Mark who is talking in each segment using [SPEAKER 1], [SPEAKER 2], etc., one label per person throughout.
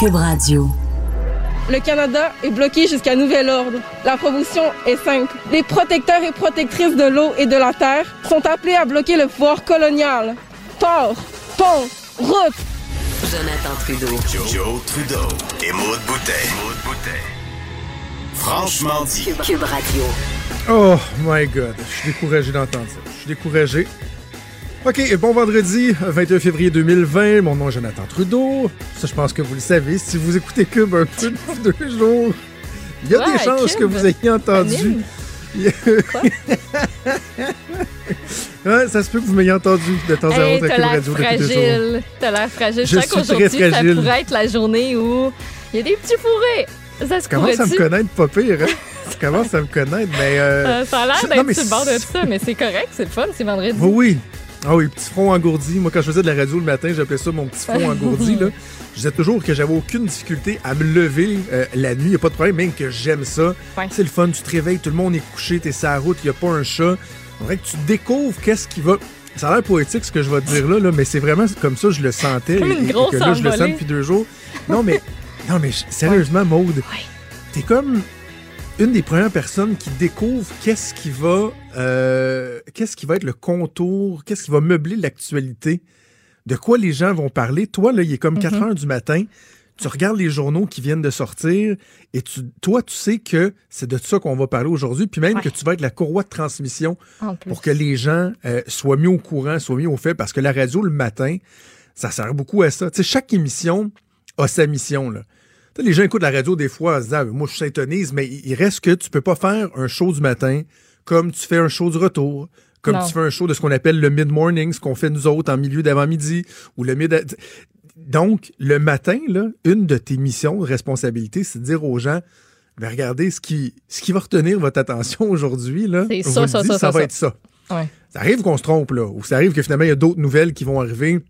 [SPEAKER 1] Cube Radio.
[SPEAKER 2] Le Canada est bloqué jusqu'à nouvel ordre. La promotion est simple. Les protecteurs et protectrices de l'eau et de la terre sont appelés à bloquer le pouvoir colonial. Port, pont, route.
[SPEAKER 1] Jonathan Trudeau.
[SPEAKER 3] Joe, Joe Trudeau et Maude Boutet. Franchement dit.
[SPEAKER 1] Cube, Cube Radio.
[SPEAKER 4] Oh my God, je suis découragé d'entendre ça. Je suis découragé. OK, bon vendredi, 21 février 2020. Mon nom est Jonathan Trudeau. Ça, je pense que vous le savez. Si vous écoutez Cube un peu depuis deux jours, il y a
[SPEAKER 5] Ouais,
[SPEAKER 4] des chances
[SPEAKER 5] Cube.
[SPEAKER 4] que vous ayez entendu. Ouais, ça se peut que vous m'ayez entendu de temps
[SPEAKER 5] Hey,
[SPEAKER 4] autre à Cube
[SPEAKER 5] l'air
[SPEAKER 4] Radio depuis deux jours.
[SPEAKER 5] fragile. T'as l'air fragile.
[SPEAKER 4] Je
[SPEAKER 5] Je
[SPEAKER 4] très
[SPEAKER 5] qu'aujourd'hui, ça pourrait être la journée où il y a des petits fourrés. Ça se
[SPEAKER 4] Commence à me connaître pas pire, hein? Tu commences à me connaître, mais... euh,
[SPEAKER 5] Euh, ça a l'air d'être sur le bord de ça, mais c'est correct, c'est le fun, c'est vendredi.
[SPEAKER 4] Oui, oui. Ah oui, petit front engourdi. Moi, quand je faisais de la radio le matin, j'appelais ça mon petit front engourdi. Là. Je disais toujours que j'avais aucune difficulté à me lever euh, la nuit. Il a pas de problème, même que j'aime ça.
[SPEAKER 5] Ouais.
[SPEAKER 4] C'est le fun. Tu te réveilles, tout le monde est couché, t'es sur la route, il n'y a pas un chat. On dirait que tu découvres qu'est-ce qui va... Ça a l'air poétique ce que je vais te dire là, là mais c'est vraiment comme ça que je le sentais.
[SPEAKER 5] Comme une
[SPEAKER 4] et, que là, je le sens depuis deux jours. Non, mais, non, mais sérieusement, Maude, t'es comme une des premières personnes qui découvre qu'est-ce qui va euh, qu'est-ce qui va être le contour, qu'est-ce qui va meubler l'actualité, de quoi les gens vont parler. Toi, là, il est comme 4
[SPEAKER 5] Mhm.
[SPEAKER 4] heures du matin, tu regardes les journaux qui viennent de sortir et tu, toi, tu sais que c'est de ça qu'on va parler aujourd'hui, puis même
[SPEAKER 5] Ouais.
[SPEAKER 4] que tu vas être la courroie de transmission pour que les gens euh, soient mis au courant, soient mis au fait, parce que la radio, le matin, ça sert beaucoup à ça. Tu sais, chaque émission a sa mission, là. Les gens écoutent la radio des fois en se disant, Ah, moi, je s'intonise, mais il reste que tu peux pas faire un show du matin comme tu fais un show du retour, comme
[SPEAKER 5] Non.
[SPEAKER 4] tu fais un show de ce qu'on appelle le mid-morning, ce qu'on fait nous autres en milieu d'avant-midi, ou le mid... Donc, le matin, là, une de tes missions, de responsabilité, c'est de dire aux gens, ben, regardez, ce qui, ce qui va retenir votre attention aujourd'hui, là,
[SPEAKER 5] ça, ça, ça, ça,
[SPEAKER 4] va être ça.
[SPEAKER 5] Ouais.
[SPEAKER 4] Ça arrive qu'on se trompe, là, ou ça arrive que finalement, il y a d'autres nouvelles qui vont arriver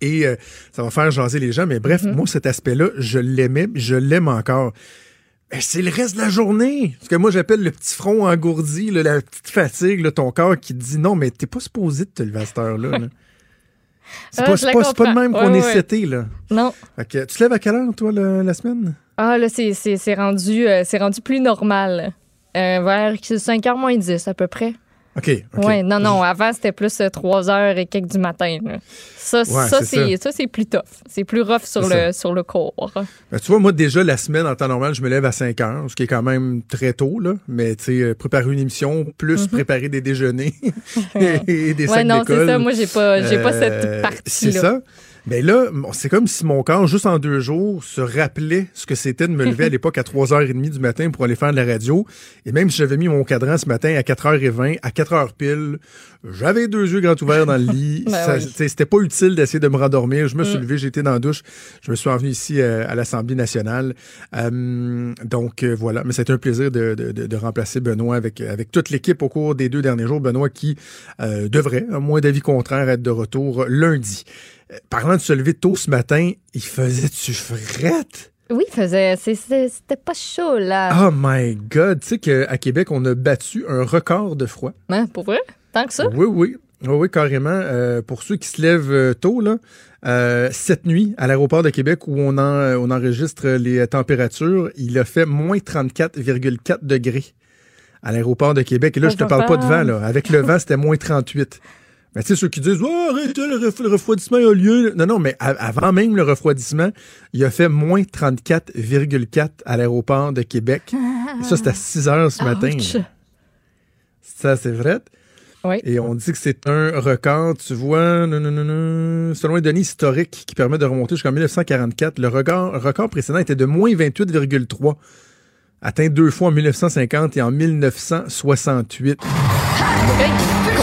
[SPEAKER 4] et euh, ça va faire jaser les gens. Mais bref,
[SPEAKER 5] Mm-hmm.
[SPEAKER 4] moi, cet aspect-là, je l'aimais, je l'aime encore. Mais c'est le reste de la journée. Ce que moi, j'appelle le petit front engourdi, là, la petite fatigue, là, ton corps qui te dit non, mais t'es pas supposé de te lever à cette heure-là. là. C'est
[SPEAKER 5] Ah,
[SPEAKER 4] pas,
[SPEAKER 5] la
[SPEAKER 4] pas, pas de même qu'on
[SPEAKER 5] Ouais,
[SPEAKER 4] est
[SPEAKER 5] ouais.
[SPEAKER 4] seté, là.
[SPEAKER 5] Non.
[SPEAKER 4] Que, tu te lèves à quelle heure, toi, le- la semaine?
[SPEAKER 5] Ah, là, c'est, rendu, euh, rendu plus normal. Euh, vers 5h moins 10 à peu près.
[SPEAKER 4] OK.
[SPEAKER 5] Ouais, non, non. Avant, c'était plus 3 h et quelques du matin. là. Ça,
[SPEAKER 4] Ouais,
[SPEAKER 5] ça,
[SPEAKER 4] c'est
[SPEAKER 5] c'est, c'est plus tough. C'est plus rough sur
[SPEAKER 4] C'est
[SPEAKER 5] le, sur le corps.
[SPEAKER 4] Ben, tu vois, moi, déjà, la semaine, en temps normal, je me lève à 5 heures, ce qui est quand même très tôt, là. Mais, tu sais, euh, préparer une émission, plus préparer des déjeuners et des
[SPEAKER 5] Mhm. Ouais,
[SPEAKER 4] sacs
[SPEAKER 5] non, c'est
[SPEAKER 4] d'école.
[SPEAKER 5] ça. Moi, j'ai pas, j'ai pas
[SPEAKER 4] Euh,
[SPEAKER 5] cette
[SPEAKER 4] C'est
[SPEAKER 5] partie-là.
[SPEAKER 4] ça. Mais là, bon, c'est comme si mon corps, juste en deux jours, se rappelait ce que c'était de me lever à l'époque à 3h30 du matin pour aller faire de la radio. Et même si j'avais mis mon cadran ce matin à 4h20, à 4h pile, j'avais deux yeux grands ouverts dans le lit.
[SPEAKER 5] Ben oui.
[SPEAKER 4] C'était pas utile d'essayer de me rendormir. Je me suis
[SPEAKER 5] Mm.
[SPEAKER 4] levé, j'étais dans la douche. Je me suis envenu ici euh, à l'Assemblée nationale. Euh, donc euh, voilà, mais c'était un plaisir de, de- de- de remplacer Benoît avec, avec toute l'équipe au cours des deux derniers jours. Benoît qui euh, devrait, à moins d'avis contraire, être de retour lundi. Euh, Parlant de se lever tôt ce matin, il faisait-tu frette?
[SPEAKER 5] Oui, il faisait, c'était pas chaud, là.
[SPEAKER 4] Oh my God! Tu sais qu'à Québec, on a battu un record de froid.
[SPEAKER 5] Hein, pour vrai? Tant que ça?
[SPEAKER 4] Oui, oui. Oui, oui, carrément. Euh, pour ceux qui se lèvent euh, tôt, là, euh, cette nuit, à l'aéroport de Québec, où on, en- on enregistre les températures, il a fait moins 34,4 degrés à l'aéroport de Québec. Et là, je te parle pas de vent, là. Avec le vent, c'était moins 38. Mais tu sais, ceux qui disent, oh, arrête, le, ref- le refroidissement a lieu. Non, non, mais avant même le refroidissement, il a fait moins 34,4 à l'aéroport de Québec. Et ça, c'était à 6 heures ce matin.
[SPEAKER 5] Ouch.
[SPEAKER 4] Ça, c'est vrai.
[SPEAKER 5] Oui.
[SPEAKER 4] Et on dit que c'est un record, tu vois, non, non, non, non, selon les données historiques qui permettent de remonter jusqu'en 1944, le record, record précédent était de moins 28,3, atteint deux fois en 1950 et en 1968. Ah,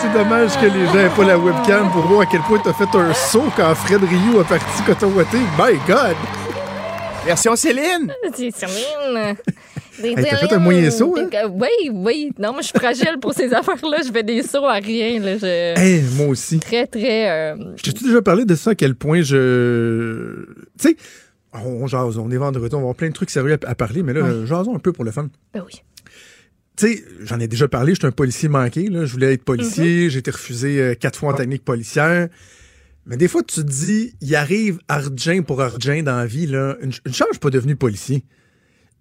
[SPEAKER 4] c'est dommage que les gens n'aient pas la webcam pour voir à quel point t'as fait un saut quand Fred Rioux a parti Cotawaté. My God!
[SPEAKER 6] Version Céline!
[SPEAKER 5] C'est Céline.
[SPEAKER 4] Hey, t'as fait un moyen saut, hein?
[SPEAKER 5] Oui, oui. Non, moi, je suis fragile pour ces affaires-là. Je fais des sauts à rien. Là. Je...
[SPEAKER 4] Hey, moi aussi.
[SPEAKER 5] Très, très. euh,
[SPEAKER 4] Je t'ai déjà parlé de ça, à quel point je. Tu sais, on jase, on est vendredi, on va avoir plein de trucs sérieux à, à parler, mais là,
[SPEAKER 5] Ouais.
[SPEAKER 4] jasons un peu pour le fun.
[SPEAKER 5] Ben oui.
[SPEAKER 4] Tu sais, j'en ai déjà parlé, j'étais un policier manqué, là. Je voulais être policier, j'ai été refusé euh, quatre fois en technique policière. Mais des fois, tu te dis, il arrive argent pour argent dans la vie, là. Une, une chance, je suis pas devenu policier.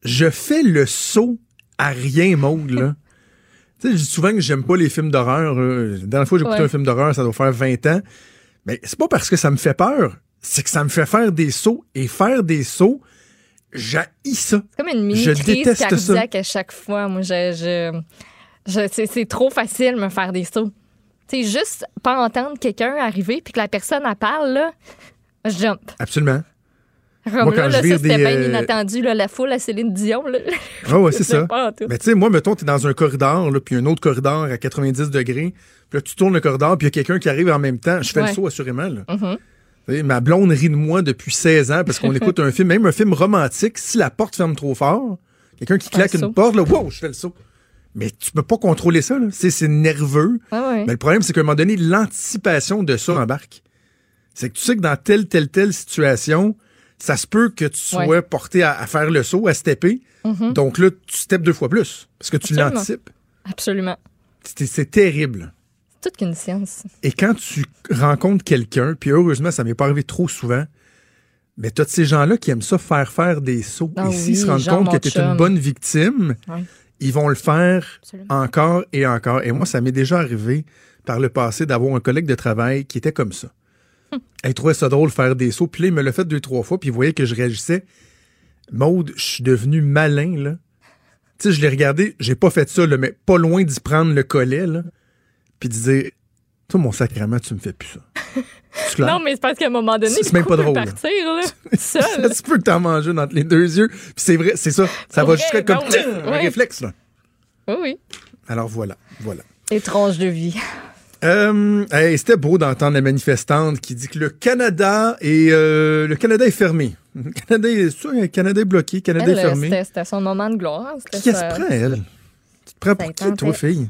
[SPEAKER 4] Je fais le saut à rien, Maud, là. tu sais, je dis souvent que j'aime pas les films d'horreur. là. La dernière fois que j'ai écouté
[SPEAKER 5] Ouais.
[SPEAKER 4] un film d'horreur, ça doit faire 20 ans. Mais c'est pas parce que ça me fait peur, c'est que ça me fait faire des sauts. Et faire des sauts, j'haïs ça.
[SPEAKER 5] C'est comme une mini
[SPEAKER 4] Je
[SPEAKER 5] crise
[SPEAKER 4] déteste ça.
[SPEAKER 5] cardiaque à chaque fois. Moi, je, je, je- c'est, c'est trop facile me faire des sauts. Sais, juste pas entendre quelqu'un arriver puis que la personne elle parle, là, je jump.
[SPEAKER 4] Absolument.
[SPEAKER 5] Comme
[SPEAKER 4] Moi,
[SPEAKER 5] là,
[SPEAKER 4] quand
[SPEAKER 5] là, c'était bien
[SPEAKER 4] euh,
[SPEAKER 5] inattendu, là, la foule à Céline Dion. Là.
[SPEAKER 4] Ah ouais, c'est ça. Mais tu sais, moi, mettons, t'es dans un corridor, là, puis un autre corridor à 90 degrés, puis là, tu tournes le corridor, puis il y a quelqu'un qui arrive en même temps. Je fais
[SPEAKER 5] Ouais.
[SPEAKER 4] le saut, assurément. Là.
[SPEAKER 5] Mhm.
[SPEAKER 4] Tu Ma blonde rit de moi depuis 16 ans parce qu'on écoute un film, même un film romantique, si la porte ferme trop fort, quelqu'un qui claque
[SPEAKER 5] saut.
[SPEAKER 4] une porte, là, wow, je fais le saut. Mais tu peux pas contrôler ça, là. C'est nerveux.
[SPEAKER 5] Ah ouais.
[SPEAKER 4] Mais le problème, c'est qu'à un moment donné, l'anticipation de ça embarque. C'est que tu sais que dans telle, telle, telle situation, ça se peut que tu sois
[SPEAKER 5] Ouais.
[SPEAKER 4] porté à, à faire le saut, à stepper.
[SPEAKER 5] Mhm.
[SPEAKER 4] Donc là, tu steppes deux fois plus. Parce que tu l'anticipes.
[SPEAKER 5] Absolument.
[SPEAKER 4] C'est terrible.
[SPEAKER 5] C'est toute qu'une science.
[SPEAKER 4] Et quand tu rencontres quelqu'un, puis heureusement, ça m'est pas arrivé trop souvent, mais de ces gens-là qui aiment ça faire faire des sauts.
[SPEAKER 5] Ah
[SPEAKER 4] Et s'ils
[SPEAKER 5] oui,
[SPEAKER 4] se rendent compte que t'es
[SPEAKER 5] chum.
[SPEAKER 4] une bonne victime, ils vont le faire
[SPEAKER 5] Absolument.
[SPEAKER 4] encore et encore. Et moi, ça m'est déjà arrivé par le passé d'avoir un collègue de travail qui était comme ça.
[SPEAKER 5] Hum.
[SPEAKER 4] Il trouvait ça drôle de faire des sauts. Puis là, il me l'a fait deux, trois fois. Puis il voyait que je réagissais. Maude, je suis devenu malin, là. Tu sais, je l'ai regardé. J'ai pas fait ça, là, mais pas loin d'y prendre le collet, là. Puis de dire, toi, mon sacrement, tu me fais plus ça.
[SPEAKER 5] Non, mais c'est parce qu'à un moment donné,
[SPEAKER 4] C'est même pas drôle,
[SPEAKER 5] partir, là, seul.
[SPEAKER 4] ça se peut que t'en manges une entre les deux yeux. Puis c'est vrai, c'est ça. Ça va jusqu'à comme
[SPEAKER 5] non, mais-
[SPEAKER 4] un
[SPEAKER 5] ouais.
[SPEAKER 4] réflexe, là.
[SPEAKER 5] Oui, oui.
[SPEAKER 4] Alors voilà, voilà.
[SPEAKER 5] Étrange de vie.
[SPEAKER 4] Euh, hey, C'était beau d'entendre la manifestante qui dit que le Canada est euh, le Canada est fermé. Le Canada est, le Canada est bloqué, le Canada
[SPEAKER 5] Elle,
[SPEAKER 4] est fermé.
[SPEAKER 5] c'était, son moment de gloire.
[SPEAKER 4] Qui prend, elle? Tu te prends pour qui, toi, fille?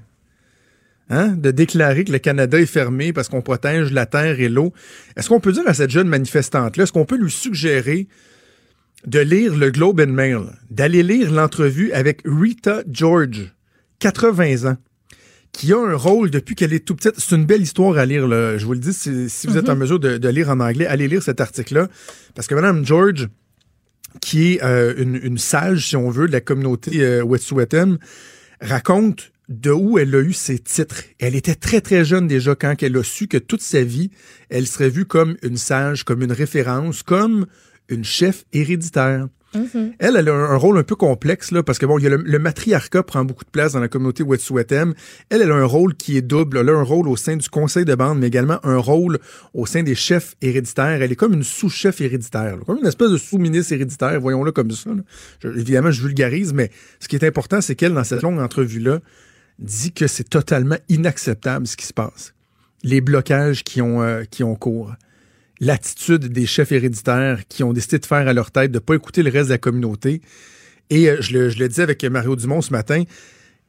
[SPEAKER 4] Hein? De déclarer que le Canada est fermé parce qu'on protège la terre et l'eau. Est-ce qu'on peut dire à cette jeune manifestante-là, est-ce qu'on peut lui suggérer de lire le Globe and Mail, d'aller lire l'entrevue avec Rita George, 80 ans, qui a un rôle depuis qu'elle est tout petite? C'est une belle histoire à lire. là. Je vous le dis, si, si vous êtes en mesure de, de lire en anglais, allez lire cet article-là. Parce que Madame George, qui est euh, une, une sage, si on veut, de la communauté euh, Wet'suwet'en, raconte de où elle a eu ses titres. Elle était très, très jeune déjà quand elle a su que toute sa vie, elle serait vue comme une sage, comme une référence, comme une chef héréditaire. Elle, elle a un, un rôle un peu complexe, là, parce que bon, il y a le, le matriarcat prend beaucoup de place dans la communauté Wet'suwet'en. Elle, elle a un rôle qui est double. Elle a un rôle au sein du conseil de bande, mais également un rôle au sein des chefs héréditaires. Elle est comme une sous-chef héréditaire, là, comme une espèce de sous-ministre héréditaire, voyons-le comme ça. là. Je- évidemment, je vulgarise, mais ce qui est important, c'est qu'elle, dans cette longue entrevue-là, dit que c'est totalement inacceptable ce qui se passe. Les blocages qui ont, euh, qui ont cours l'attitude des chefs héréditaires qui ont décidé de faire à leur tête, de ne pas écouter le reste de la communauté. Et euh, je, le, je le dis avec Mario Dumont ce matin,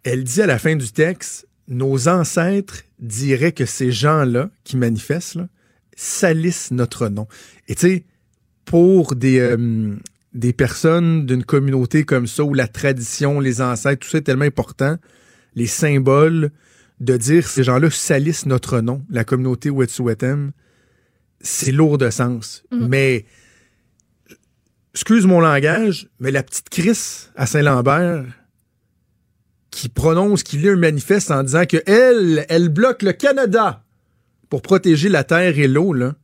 [SPEAKER 4] elle dit à la fin du texte, nos ancêtres diraient que ces gens-là qui manifestent salissent notre nom. Et tu sais, pour des, euh, des personnes d'une communauté comme ça, où la tradition, les ancêtres, tout ça est tellement important, les symboles, de dire ces gens-là salissent notre nom, la communauté Wet'suwet'en, c'est lourd de sens. Mais, excuse mon langage, mais la petite Chris à Saint-Lambert qui prononce, qui lit un manifeste en disant que elle, elle bloque le Canada pour protéger la terre et l'eau, là.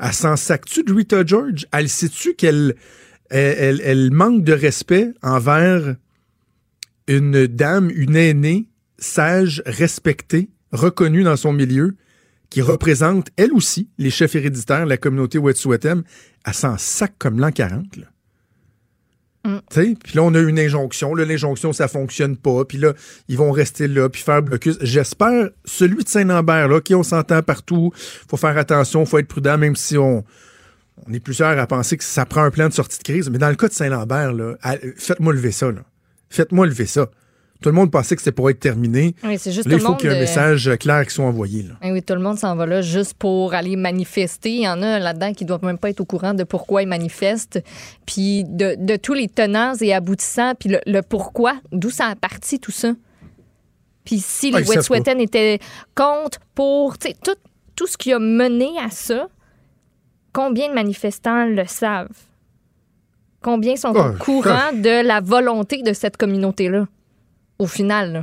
[SPEAKER 4] Elle s'en sac-tu de Rita George? Elle sait-tu qu'elle elle, elle- elle manque de respect envers une dame, une aînée, sage, respectée, reconnue dans son milieu, qui représente, elle aussi, les chefs héréditaires de la communauté Wet'suwet'en, elle s'en sac comme l'an 40. là.
[SPEAKER 5] Mm.
[SPEAKER 4] Tu sais, Puis là, on a une injonction. Là, l'injonction, ça fonctionne pas. Puis là, ils vont rester là, puis faire blocus. J'espère, celui de Saint-Lambert, là, qui on s'entend partout, faut faire attention, faut être prudent, même si on, on est plusieurs à penser que ça prend un plan de sortie de crise. Mais dans le cas de Saint-Lambert, là, à- faites-moi lever ça. là. Faites-moi lever ça. Tout le monde pensait que c'était pour être terminé.
[SPEAKER 5] Oui, c'est juste
[SPEAKER 4] Là, il faut qu'il y ait un
[SPEAKER 5] euh,
[SPEAKER 4] message clair qui soit envoyé. Là.
[SPEAKER 5] Eh oui, tout le monde s'en va là juste pour aller manifester. Il y en a là-dedans qui doivent même pas être au courant de pourquoi ils manifestent, puis de, de tous les tenants et aboutissants, puis le, le pourquoi, d'où ça a parti tout ça. Puis si
[SPEAKER 4] Ah,
[SPEAKER 5] les Wet'suwet'en étaient contre, pour, tu sais, tout, tout ce qui a mené à ça, combien de manifestants le savent? Combien sont au courant de la volonté de cette communauté-là, au final? là?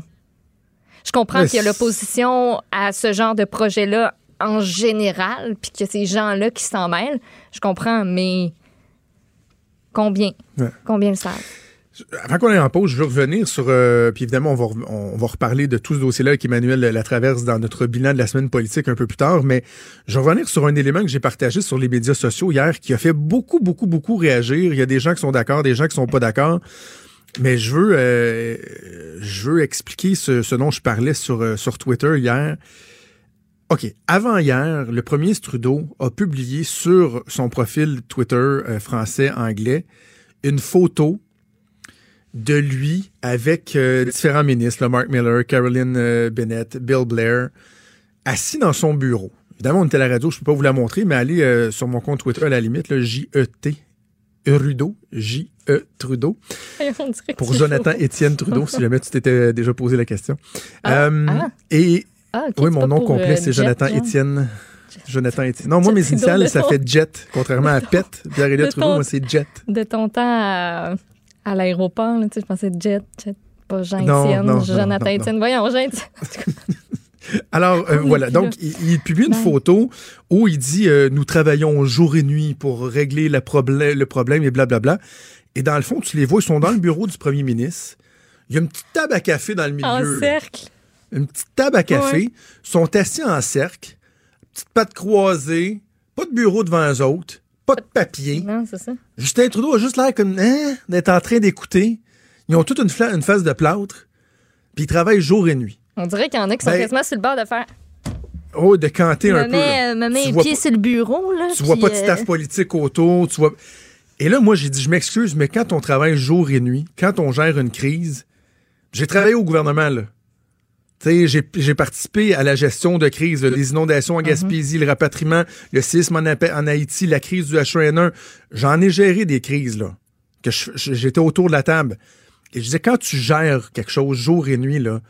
[SPEAKER 5] Je comprends qu'il y a l'opposition à ce genre de projet-là en général, puis a ces gens-là qui s'en mêlent. Je comprends, mais combien?
[SPEAKER 4] Ouais.
[SPEAKER 5] Combien le savent?
[SPEAKER 4] Avant qu'on aille en pause, je veux revenir sur. euh, puis évidemment, on va, on va reparler de tout ce dossier-là avec Emmanuel Latraverse dans notre bilan de la semaine politique un peu plus tard. Mais je vais revenir sur un élément que j'ai partagé sur les médias sociaux hier qui a fait beaucoup, beaucoup, beaucoup réagir. Il y a des gens qui sont d'accord, des gens qui sont pas d'accord. Mais je veux, euh, je veux expliquer ce, dont je parlais sur, euh, sur Twitter hier. OK. Avant hier, le premier Trudeau a publié sur son profil Twitter français-anglais une photo de lui avec euh, différents ministres, là, Mark Miller, Caroline euh, Bennett, Bill Blair, assis dans son bureau. Évidemment, on était à la radio, je ne peux pas vous la montrer, mais allez euh, sur mon compte Twitter à la limite, J-E-T. Rudo, J-E Trudeau, pour Jonathan. Étienne Trudeau, si jamais tu t'étais déjà posé la question.
[SPEAKER 5] Ah, ah.
[SPEAKER 4] Et
[SPEAKER 5] Ah, ok,
[SPEAKER 4] oui, mon nom complet, c'est Jonathan
[SPEAKER 5] genre.
[SPEAKER 4] Étienne. Jonathan Étienne. Non, moi, mes initiales,
[SPEAKER 5] le
[SPEAKER 4] ça fait Jet, contrairement à Pet, Pierre-Éliott
[SPEAKER 5] Le
[SPEAKER 4] Trudeau, moi, c'est Jet.
[SPEAKER 5] De ton temps à, à l'aéroport, là, tu sais, je pensais Jet, Jet, pas Jean-Étienne,
[SPEAKER 4] non, non,
[SPEAKER 5] Jonathan
[SPEAKER 4] non.
[SPEAKER 5] Voyons, Jean-Étienne.
[SPEAKER 4] Alors, euh, voilà. Donc, il, il publie une photo où il dit euh, Nous travaillons jour et nuit pour régler la problème, le problème et blablabla. Et dans le fond, tu les vois, ils sont dans le bureau du premier ministre. Il y a une petite table à café dans le milieu.
[SPEAKER 5] En
[SPEAKER 4] là.
[SPEAKER 5] cercle.
[SPEAKER 4] Une petite table à café.
[SPEAKER 5] Ouais.
[SPEAKER 4] Ils sont assis en cercle. Petite patte croisée. Pas de bureau devant eux autres. Pas de papier.
[SPEAKER 5] Non, c'est ça.
[SPEAKER 4] Justin Trudeau a juste l'air comme hein, d'être en train d'écouter. Ils ont toute une, face de plâtre. Puis ils travaillent jour et nuit.
[SPEAKER 5] On dirait qu'il y en a qui sont
[SPEAKER 4] Ben,
[SPEAKER 5] quasiment sur le bord de faire.
[SPEAKER 4] Oh, de canter un peu. là.
[SPEAKER 5] me mets les pieds
[SPEAKER 4] pas-
[SPEAKER 5] sur le bureau, là.
[SPEAKER 4] Tu vois pas de
[SPEAKER 5] euh,
[SPEAKER 4] staff politique autour, tu vois. Et là, moi, j'ai dit, je m'excuse, mais quand on travaille jour et nuit, quand on gère une crise, j'ai travaillé au gouvernement, là. J'ai, participé à la gestion de crise, les inondations en
[SPEAKER 5] Mhm.
[SPEAKER 4] Gaspésie, le rapatriement, le séisme en, Haïti, la crise du H1N1. J'en ai géré des crises, là. Que j'étais autour de la table. Et je disais, quand tu gères quelque chose jour et nuit, là,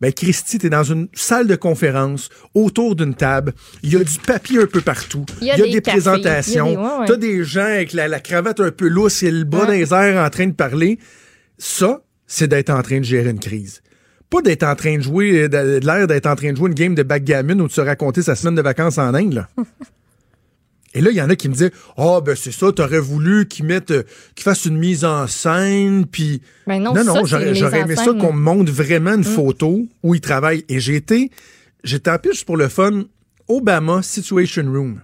[SPEAKER 4] ben, Christy, t'es dans une salle de conférence, autour d'une table. Il y a du papier un peu partout.
[SPEAKER 5] Il y a des cafés,
[SPEAKER 4] présentations.
[SPEAKER 5] a des- ouais, ouais.
[SPEAKER 4] T'as des gens avec la, la cravate un peu lousse et le bras dans les airs en train de parler. Ça, c'est d'être en train de gérer une crise. Pas d'être en train de jouer, de, de l'air d'être en train de jouer une game de backgammon ou de se raconter sa semaine de vacances en Inde, là. Et là, il y en a qui me disaient Ah, ben c'est ça, t'aurais voulu qu'ils mettent, euh, qu'ils fassent une mise en scène, puis.
[SPEAKER 5] Ben non,
[SPEAKER 4] non, non, j'aurais aimé ça qu'on me montre vraiment une photo où ils travaillent. Et j'ai été, j'étais en plus juste pour le fun, Obama Situation Room.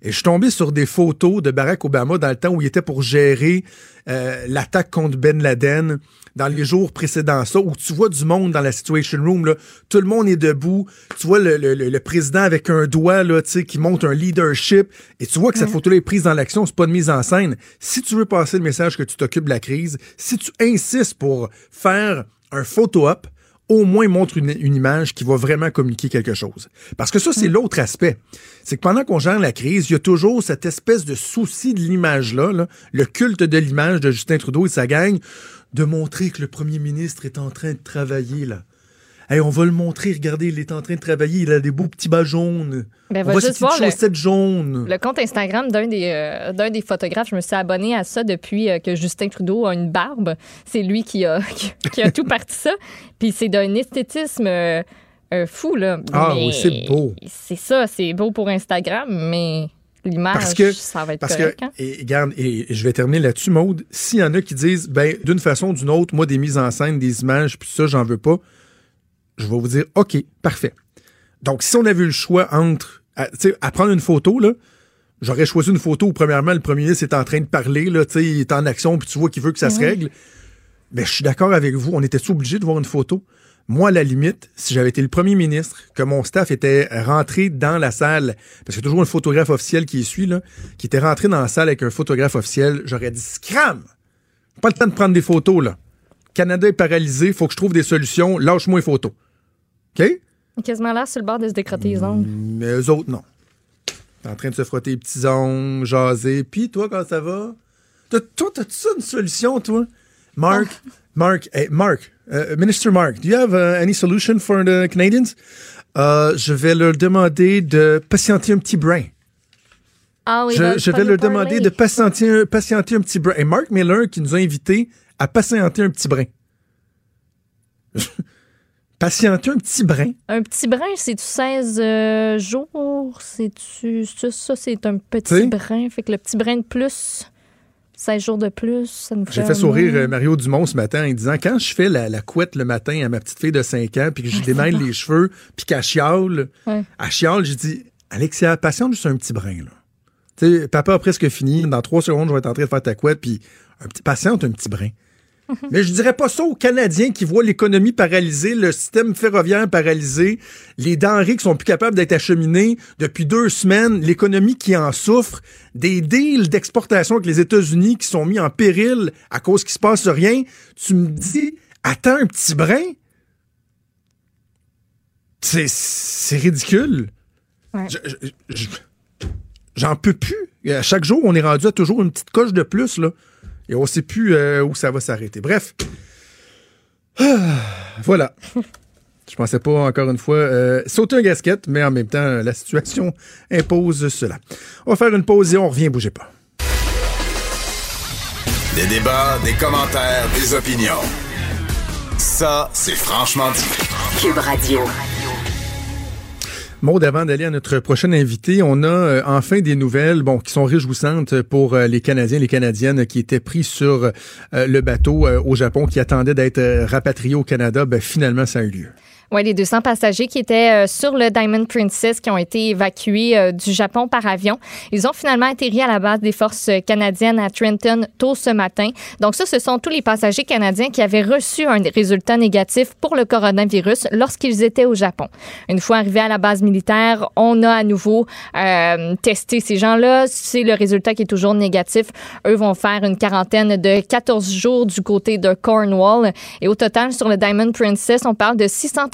[SPEAKER 4] Et je suis tombé sur des photos de Barack Obama dans le temps où il était pour gérer euh, l'attaque contre Ben Laden dans les jours précédents. Ça, où tu vois du monde dans la Situation Room, là, tout le monde est debout, tu vois le, le- président avec un doigt là, qui montre un leadership, et tu vois que cette photo-là est prise dans l'action, c'est pas une mise en scène. Si tu veux passer le message que tu t'occupes de la crise, si tu insistes pour faire un photo-op, au moins montre une, une image qui va vraiment communiquer quelque chose. Parce que ça, c'est l'autre aspect. C'est que pendant qu'on gère la crise, il y a toujours cette espèce de souci de l'image-là, là, le culte de l'image de Justin Trudeau et sa gang, de montrer que le premier ministre est en train de travailler, là. Hey, on va le montrer, regardez, il est en train de travailler, il a des beaux petits bas jaunes.
[SPEAKER 5] Ben,
[SPEAKER 4] on
[SPEAKER 5] va juste voir le-
[SPEAKER 4] jaunes.
[SPEAKER 5] Le compte Instagram d'un des, euh, d'un des photographes, je me suis abonnée à ça depuis euh, que Justin Trudeau a une barbe. C'est lui qui a, qui, qui a tout parti ça. Puis c'est d'un esthétisme euh, fou, là.
[SPEAKER 4] Ah
[SPEAKER 5] Mais
[SPEAKER 4] oui, c'est beau.
[SPEAKER 5] C'est ça, c'est beau pour Instagram, mais l'image,
[SPEAKER 4] Parce que-
[SPEAKER 5] ça va être
[SPEAKER 4] Parce
[SPEAKER 5] correct.
[SPEAKER 4] que,
[SPEAKER 5] hein?
[SPEAKER 4] et, regarde, et, et je vais terminer là-dessus, Maude. S'il y en a qui disent, ben, d'une façon ou d'une autre, moi, des mises en scène, des images, puis ça, j'en veux pas, je vais vous dire, OK, parfait. Donc, si on avait eu le choix entre, tu sais, à prendre une photo, là, J'aurais choisi une photo où, premièrement, le premier ministre est en train de parler, là, tu sais, il est en action, puis tu vois qu'il veut que ça se règle. Mais je suis d'accord avec vous. On était obligé de voir une photo? Moi, à la limite, si j'avais été le premier ministre, que mon staff était rentré dans la salle, parce qu'il y a toujours un photographe officiel qui suit, là, qui était rentré dans la salle avec un photographe officiel, j'aurais dit scram! Pas le temps de prendre des photos, là. Canada est paralysé, faut que je trouve des solutions, lâche-moi les photos. OK?
[SPEAKER 5] Quasiment là, sur le bord de se décrotter les ongles.
[SPEAKER 4] Mais eux autres, non. T'es en train de se frotter les petits ongles, jaser. Puis toi, quand ça va? Toi, t'as-tu ça une solution, toi? Mark, Mark, hey, Mark, uh, Minister Mark, do you have uh, any solution for the Canadians? Euh, je vais leur demander de patienter un petit brin.
[SPEAKER 5] Ah oui,
[SPEAKER 4] je, je vais leur
[SPEAKER 5] parler.
[SPEAKER 4] demander de patienter, patienter un petit brin. Et Mark Miller qui nous a invités à patienter un petit brin. patienter un petit brin?
[SPEAKER 5] Un petit brin, c'est-tu 16 euh, jours? C'est-tu. Ça, ça, c'est un petit
[SPEAKER 4] T'sais?
[SPEAKER 5] brin. Fait que le petit brin de plus, 16 jours de plus, ça nous fait.
[SPEAKER 4] J'ai fait sourire euh, Mario Dumont ce matin en disant quand je fais la, la couette le matin à ma petite fille de 5 ans, puis que je démêle les cheveux, puis qu'elle chiale,
[SPEAKER 5] Ouais.
[SPEAKER 4] elle chiale, j'ai dit Alexia, patiente juste un petit brin. Là. Tu sais, papa a presque fini. Dans trois secondes, je vais être en train de faire ta couette, puis un petit, patiente un petit brin. Mais je dirais pas ça aux Canadiens qui voient l'économie paralysée, le système ferroviaire paralysé, les denrées qui sont plus capables d'être acheminées depuis deux semaines, l'économie qui en souffre, des deals d'exportation avec les États-Unis qui sont mis en péril à cause qu'il se passe rien. Tu me dis, attends un petit brin? C'est, ridicule.
[SPEAKER 5] Ouais.
[SPEAKER 4] Je- je- je- J'en peux plus. À chaque jour, on est rendu à toujours une petite coche de plus, là. Et on sait plus euh, où ça va s'arrêter. Bref. Ah, voilà. Je pensais pas, encore une fois, euh, sauter un gasket, mais en même temps, la situation impose cela. On va faire une pause et on revient, bougez pas.
[SPEAKER 3] Des débats, des commentaires, des opinions. Ça, c'est franchement dit.
[SPEAKER 1] Cube Radio.
[SPEAKER 4] Maud, avant d'aller à notre prochain invité, on a euh, enfin des nouvelles bon, qui sont réjouissantes pour euh, les Canadiens, les Canadiennes qui étaient pris sur euh, le bateau au Japon, qui attendaient d'être rapatriés au Canada. Ben, finalement, ça a eu lieu.
[SPEAKER 5] Oui, les 200 passagers qui étaient euh, sur le Diamond Princess qui ont été évacués euh, du Japon par avion. Ils ont finalement atterri à la base des forces canadiennes à Trenton tôt ce matin. Donc ça, ce sont tous les passagers canadiens qui avaient reçu un résultat négatif pour le coronavirus lorsqu'ils étaient au Japon. Une fois arrivés à la base militaire, on a à nouveau euh, testé ces gens-là. C'est le résultat qui est toujours négatif. Eux vont faire une quarantaine de 14 jours du côté de Cornwall. Et au total, sur le Diamond Princess, on parle de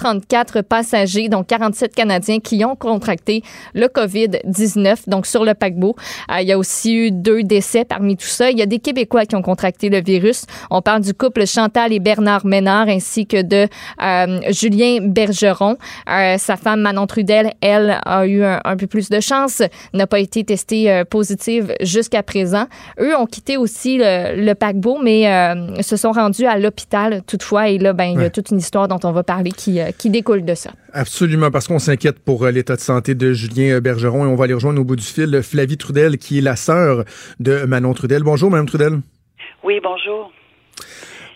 [SPEAKER 5] 634 passagers, dont 47 Canadiens qui ont contracté le COVID-19, donc sur le paquebot. Euh, il y a aussi eu deux décès parmi tout ça. Il y a des Québécois qui ont contracté le virus. On parle du couple Chantal et Bernard Ménard ainsi que de euh, Julien Bergeron. Euh, sa femme Manon Trudel, elle, a eu un, un peu plus de chance, n'a pas été testée positive jusqu'à présent. Eux ont quitté aussi le, le paquebot, mais se sont rendus à l'hôpital toutefois. Et là, ben, il y a toute une histoire dont on va parler qui, qui découle de ça.
[SPEAKER 4] Absolument, parce qu'on s'inquiète pour euh, l'état de santé de Julien euh, Bergeron et on va aller rejoindre au bout du fil Flavie Trudel, qui est la sœur de Manon Trudel. Bonjour, Madame Trudel.
[SPEAKER 7] Oui, bonjour.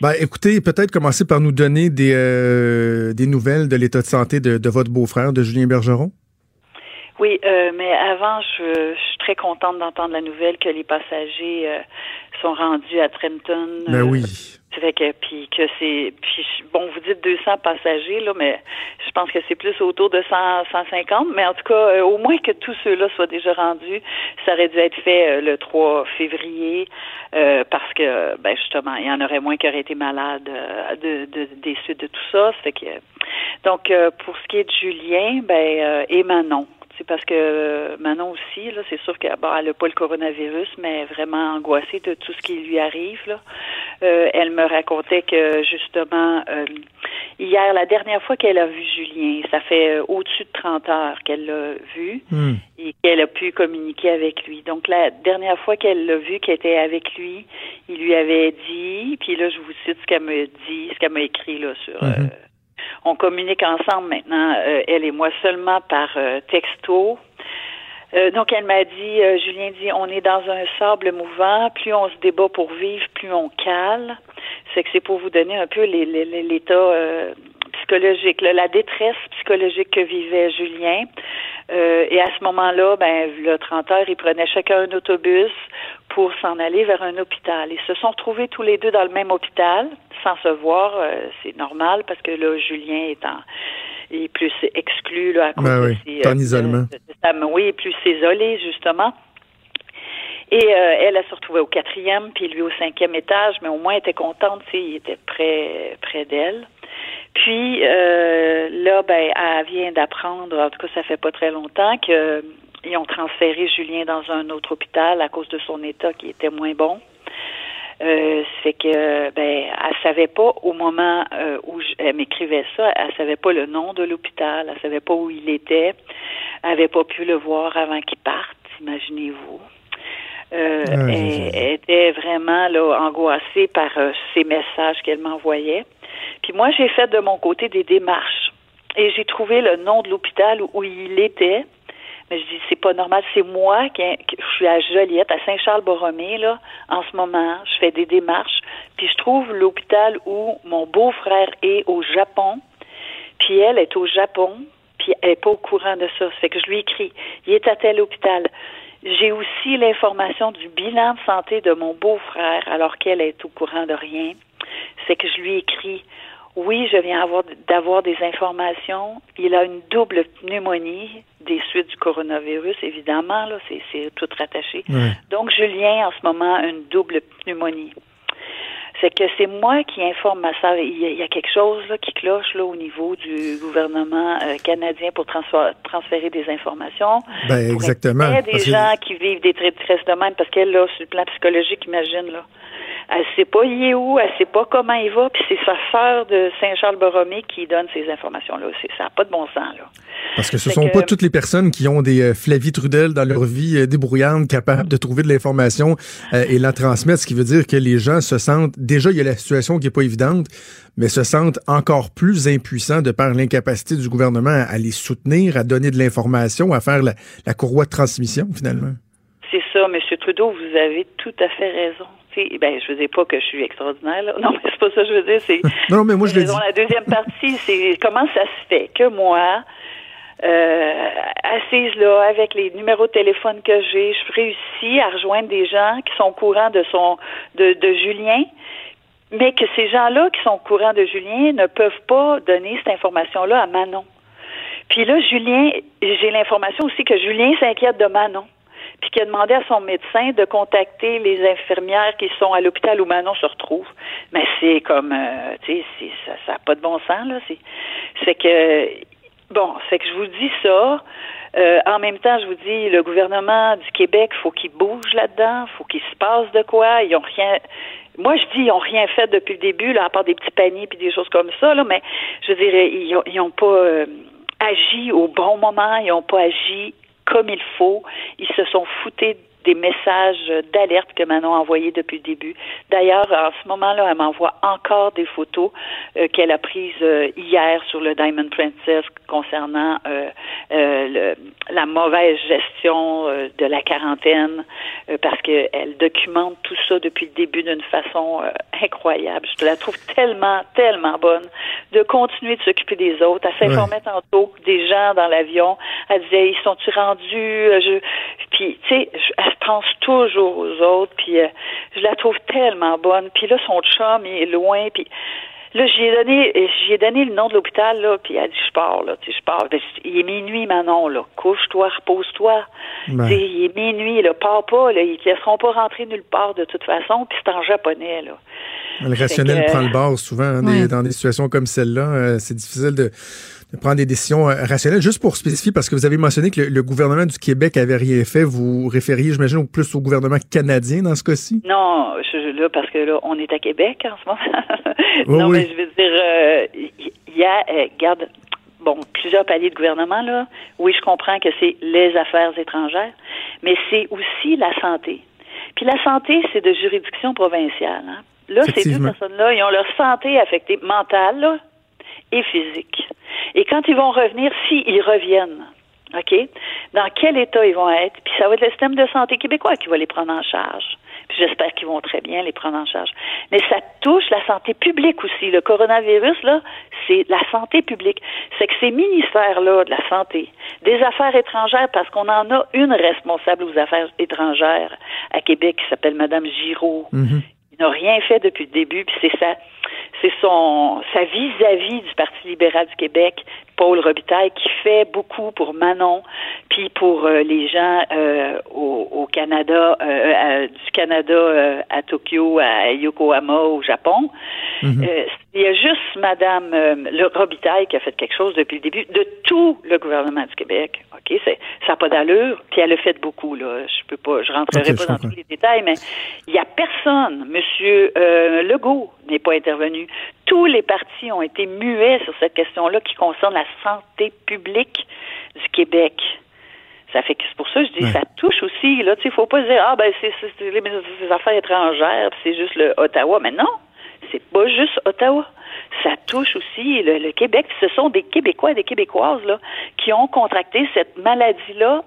[SPEAKER 4] Ben, écoutez, peut-être commencer par nous donner des, euh, des nouvelles de l'état de santé de, de votre beau-frère, de Julien Bergeron.
[SPEAKER 7] Oui, euh, mais avant, je, je suis très contente d'entendre la nouvelle que les passagers euh, sont rendus à Trenton.
[SPEAKER 4] Ben
[SPEAKER 7] Euh,
[SPEAKER 4] oui.
[SPEAKER 7] Fait que puis que c'est puis bon vous dites 200 passagers là mais je pense que c'est plus autour de 100 150 mais en tout cas euh, au moins que tous ceux-là soient déjà rendus ça aurait dû être fait euh, le 3 février euh, parce que ben justement il y en aurait moins qui auraient été malades de, de des suites de tout ça. Fait que donc pour ce qui est de Julien ben et Manon c'est parce que Manon aussi, là, c'est sûr qu'elle elle n'a pas le coronavirus, mais vraiment angoissée de tout ce qui lui arrive. Là. Euh, elle me racontait que justement, euh, hier, la dernière fois qu'elle a vu Julien, ça fait euh, au-dessus de 30 heures qu'elle l'a vu
[SPEAKER 4] Hmm.
[SPEAKER 7] et qu'elle a pu communiquer avec lui. Donc la dernière fois qu'elle l'a vu, qu'elle était avec lui, il lui avait dit, puis là je vous cite ce qu'elle m'a dit, ce qu'elle m'a écrit là sur. euh, on communique ensemble maintenant, euh, elle et moi, seulement par euh, texto. Euh, donc, elle m'a dit, euh, Julien dit, on est dans un sable mouvant. Plus on se débat pour vivre, plus on cale. C'est que c'est pour vous donner un peu l'état euh, psychologique, là, la détresse psychologique que vivait Julien. Euh, et à ce moment-là, ben, le 30 heures, ils prenaient chacun un autobus pour s'en aller vers un hôpital. Ils se sont retrouvés tous les deux dans le même hôpital, sans se voir. Euh, c'est normal parce que là, Julien est en est plus exclu là, à cause
[SPEAKER 4] Ben
[SPEAKER 7] de
[SPEAKER 4] oui,
[SPEAKER 7] ses,
[SPEAKER 4] en
[SPEAKER 7] euh,
[SPEAKER 4] isolement.
[SPEAKER 7] de- de sa- oui, plus isolé, justement. Et euh, elle, elle se retrouvait au quatrième, puis lui au cinquième étage, mais au moins elle était contente, tu sais, il était près, près d'elle. Puis euh, là, ben, elle vient d'apprendre, en tout cas, ça fait pas très longtemps, que ils ont transféré Julien dans un autre hôpital à cause de son état qui était moins bon. Euh, c'est que ben elle savait pas au moment euh, où je- elle m'écrivait ça, elle savait pas le nom de l'hôpital, elle savait pas où il était, elle avait pas pu le voir avant qu'il parte, imaginez-vous. Euh, elle, elle était vraiment là angoissée par euh, ces messages qu'elle m'envoyait. Puis moi, j'ai fait de mon côté des démarches et j'ai trouvé le nom de l'hôpital où, il était. Mais je dis, c'est pas normal, c'est moi qui, je suis à Joliette, à Saint-Charles-Borromée, là, en ce moment. Je fais des démarches. Puis je trouve l'hôpital où mon beau-frère est au Japon. Puis elle est au Japon. Puis elle n'est pas au courant de ça. Ça fait que je lui écris, il est à tel hôpital. J'ai aussi l'information du bilan de santé de mon beau-frère, alors qu'elle est au courant de rien. C'est que je lui écris, oui, je viens avoir- d'avoir des informations. Il a une double pneumonie des suites du coronavirus, évidemment, là, c'est, c'est tout rattaché. Donc, Julien, en ce moment, a une double pneumonie. C'est que c'est moi qui informe ma sœur. Il y a, il y a quelque chose là, qui cloche là, au niveau du gouvernement euh, canadien pour transférer, transférer des informations.
[SPEAKER 4] Ben, exactement.
[SPEAKER 7] aider des
[SPEAKER 4] Parce que-
[SPEAKER 7] gens qui vivent des détresse de même, parce qu'elle, là, sur le plan psychologique, imagine, là, elle sait pas il est où, elle sait pas comment il va, puis c'est sa sœur de Saint-Charles-Borromée qui donne ces informations-là. C'est, ça n'a pas de bon sens, là.
[SPEAKER 4] Parce que ce
[SPEAKER 7] Fait
[SPEAKER 4] sont
[SPEAKER 7] que-
[SPEAKER 4] pas toutes les personnes qui ont des euh, Flavie Trudel dans leur vie euh, débrouillante, capables de trouver de l'information euh, et la transmettre, ce qui veut dire que les gens se sentent, déjà il y a la situation qui est pas évidente, mais se sentent encore plus impuissants de par l'incapacité du gouvernement à, à les soutenir, à donner de l'information, à faire la, la courroie de transmission finalement.
[SPEAKER 7] C'est ça, M. Trudeau, vous avez tout à fait raison. Ben, je veux dire pas que je suis extraordinaire, là. Non, mais c'est pas ça que je veux dire. C'est
[SPEAKER 4] Non, mais moi je le dis.
[SPEAKER 7] raison. La deuxième partie, c'est comment ça se fait que moi, euh, assise là, avec les numéros de téléphone que j'ai, je réussis à rejoindre des gens qui sont au courant de son de, de Julien, mais que ces gens-là qui sont au courant de Julien ne peuvent pas donner cette information-là à Manon. Puis là, Julien, j'ai l'information aussi que Julien s'inquiète de Manon puis qui a demandé à son médecin de contacter les infirmières qui sont à l'hôpital où Manon se retrouve. Mais c'est comme, euh, tu sais, ça n'a pas de bon sens, là. C'est, que, bon, c'est que je vous dis ça. Euh, en même temps, je vous dis, le gouvernement du Québec, faut qu'il bouge là-dedans, faut qu'il se passe de quoi. Ils ont rien. Moi, je dis, ils ont rien fait depuis le début, là, à part des petits paniers puis des choses comme ça, là. Mais je dire, ils ont, ils pas euh, agi au bon moment, ils ont pas agi comme il faut. Ils se sont foutés des messages d'alerte que Manon a envoyés depuis le début. D'ailleurs, en ce moment-là, elle m'envoie encore des photos euh, qu'elle a prises euh, hier sur le Diamond Princess concernant euh, le- la mauvaise gestion de la quarantaine, parce qu'elle documente tout ça depuis le début d'une façon incroyable. Je la trouve tellement, tellement bonne de continuer de s'occuper des autres. Elle s'informait tantôt des gens dans l'avion. Elle disait, ils sont-tu rendus? Je... Puis, tu sais, pense toujours aux autres. Puis, euh, je la trouve tellement bonne. Puis là, son chum, il est loin. Puis là, j'y ai donné, j'y ai donné le nom de l'hôpital, là. Puis elle a dit, je pars, là. Tu sais, je pars. Ben, il est minuit, Manon, là. Couche-toi, repose-toi.
[SPEAKER 4] Ben.
[SPEAKER 7] Il est minuit, là. Pars pas, là. Ils te laisseront pas rentrer nulle part, de toute façon. Puis c'est en japonais, là.
[SPEAKER 4] Le rationnel
[SPEAKER 7] que-
[SPEAKER 4] prend le bord souvent hein, des- dans des situations comme celle-là. Euh, c'est difficile de, de prendre des décisions euh, rationnelles. Juste pour spécifier, parce que vous avez mentionné que le, le gouvernement du Québec avait rien fait, vous référiez, j'imagine, plus au gouvernement canadien dans ce cas-ci?
[SPEAKER 7] Non, je, là, parce que là, on est à Québec en ce moment. Non,
[SPEAKER 4] oui.
[SPEAKER 7] mais je veux dire, euh, il y, a, euh, garde, bon, plusieurs paliers de gouvernement, là. Oui, je comprends que c'est les affaires étrangères, mais c'est aussi la santé. Puis la santé, c'est de juridiction provinciale. hein. Là, ces deux personnes-là, ils ont leur santé affectée mentale là, et physique. Et quand ils vont revenir, s'ils reviennent, OK, dans quel état ils vont être? Puis ça va être le système de santé québécois qui va les prendre en charge. J'espère qu'ils vont très bien les prendre en charge. Mais ça touche la santé publique aussi. Le coronavirus, là, c'est la santé publique. C'est que ces ministères-là de la santé, des affaires étrangères, parce qu'on en a une responsable aux affaires étrangères à Québec qui s'appelle Madame Giraud,
[SPEAKER 4] Mhm.
[SPEAKER 7] il n'a rien fait depuis le début, puis c'est sa, c'est son, sa vis-à-vis du Parti libéral du Québec, Paul Robitaille, qui fait beaucoup pour Manon, puis pour euh, les gens euh, au, au Canada, euh, à- du Canada à Tokyo, à Yokohama, au Japon.
[SPEAKER 4] Mhm.
[SPEAKER 7] Il y a juste Madame le Robitaille qui a fait quelque chose depuis le début de tout le gouvernement du Québec. Ok, ça n'a pas d'allure. Puis elle a fait beaucoup là. Je peux pas, je rentrerai pas dans tous les détails, mais il y a personne. Monsieur Legault n'est pas intervenu. Tous les partis ont été muets sur cette question-là qui concerne la santé publique du Québec. Ça fait que c'est pour ça que je dis ça touche aussi. Là, tu sais, faut pas dire ah ben c'est c'est- les, les affaires étrangères, c'est juste le Ottawa. Mais non, c'est pas juste Ottawa. Ça touche aussi le, le Québec. Ce sont des Québécois et des Québécoises là qui ont contracté cette maladie-là.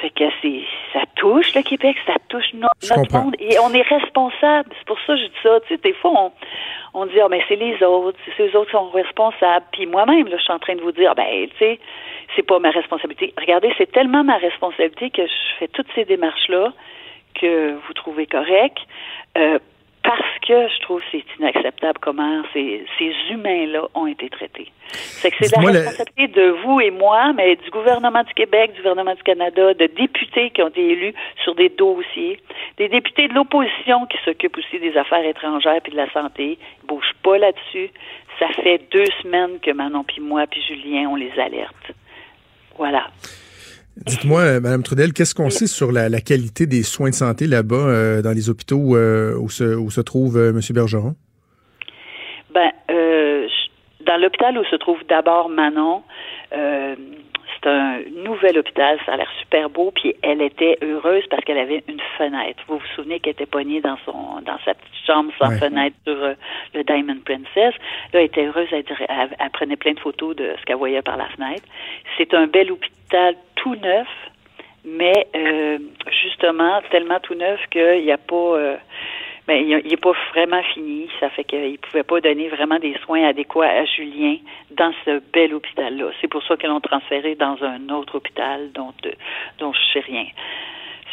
[SPEAKER 7] C'est que c'est ça touche le Québec, ça touche no- notre
[SPEAKER 4] comprends.
[SPEAKER 7] monde et on est responsable. C'est pour ça que je dis ça. Tu sais, des fois on, on dit ah mais c'est les autres, c'est eux autres qui sont responsables. Puis moi-même là, je suis en train de vous dire ah, ben tu sais, c'est pas ma responsabilité. Regardez, c'est tellement ma responsabilité que je fais toutes ces démarches là que vous trouvez correct. Euh, parce que je trouve que c'est inacceptable comment ces, ces humains-là ont été traités. C'est que c'est la
[SPEAKER 4] Dites-moi le-
[SPEAKER 7] responsabilité de vous et moi, mais du gouvernement du Québec, du gouvernement du Canada, de députés qui ont été élus sur des dossiers, des députés de l'opposition qui s'occupent aussi des affaires étrangères puis de la santé. Ils bougent pas là-dessus. Ça fait deux semaines que Manon puis moi puis Julien, on les alerte. Voilà.
[SPEAKER 4] Dites-moi, euh, Madame Trudel, qu'est-ce qu'on sait sur la, qualité des soins de santé là-bas, euh, dans les hôpitaux euh, où, se, trouve M. Bergeron?
[SPEAKER 7] Ben, dans l'hôpital où se trouve d'abord Manon, c'est un nouvel hôpital, ça a l'air super beau, puis elle était heureuse parce qu'elle avait une fenêtre. Vous vous souvenez qu'elle était pognée dans son dans sa petite chambre sans
[SPEAKER 4] Ouais.
[SPEAKER 7] fenêtre sur euh, le Diamond Princess. Là, elle était heureuse, elle- elle prenait plein de photos de ce qu'elle voyait par la fenêtre. C'est un bel hôpital tout neuf, mais euh, justement tellement tout neuf qu'il n'y a pas euh, ben, il n'est pas vraiment fini. Ça fait qu'il ne pouvait pas donner vraiment des soins adéquats à Julien dans ce bel hôpital-là. C'est pour ça qu'ils l'ont transféré dans un autre hôpital dont, euh, dont je sais rien.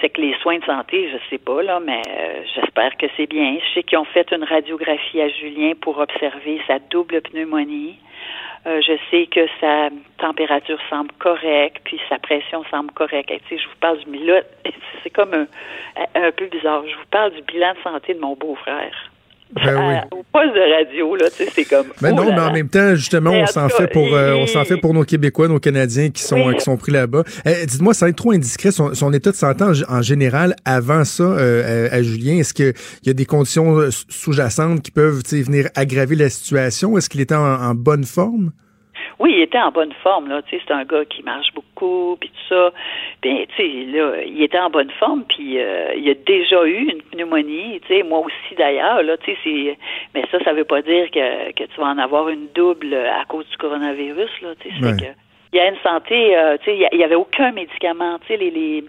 [SPEAKER 7] C'est que les soins de santé, je sais pas, là, mais euh, j'espère que c'est bien. Je sais qu'ils ont fait une radiographie à Julien pour observer sa double pneumonie. Euh, je sais que sa température semble correcte, puis sa pression semble correcte. Et, je vous parle du là, c'est comme un, un peu bizarre. Je vous parle du bilan de santé de mon beau-frère.
[SPEAKER 4] Ben oui.
[SPEAKER 7] Au poste de radio, là, tu sais, c'est comme.
[SPEAKER 4] Ben
[SPEAKER 7] oh
[SPEAKER 4] non,
[SPEAKER 7] là
[SPEAKER 4] mais en
[SPEAKER 7] là.
[SPEAKER 4] même temps, justement,
[SPEAKER 7] Mais
[SPEAKER 4] on
[SPEAKER 7] en
[SPEAKER 4] s'en fait pour euh, on s'en fait pour nos Québécois, nos Canadiens qui sont
[SPEAKER 7] Oui.
[SPEAKER 4] qui sont pris là-bas. Eh, Dites-moi, ça va être trop indiscret son, son état de santé en, général avant ça euh, à, à Julien. Est-ce qu'il y a des conditions euh, sous-jacentes qui peuvent tu sais, venir aggraver la situation? Est-ce qu'il était en, en bonne forme?
[SPEAKER 7] Oui, il était en bonne forme, là. Tu sais, c'est un gars qui marche beaucoup, puis tout ça. Bien, tu sais, là, il était en bonne forme, puis euh, il a déjà eu une pneumonie, tu sais, moi aussi d'ailleurs, là, tu sais, c'est... Mais ça, ça veut pas dire que, que tu vas en avoir une double à cause du coronavirus, là, tu sais, c'est
[SPEAKER 4] Ouais.
[SPEAKER 7] que... Il y a une santé, euh, tu sais, il y a- il y avait aucun médicament. Tu sais, les, les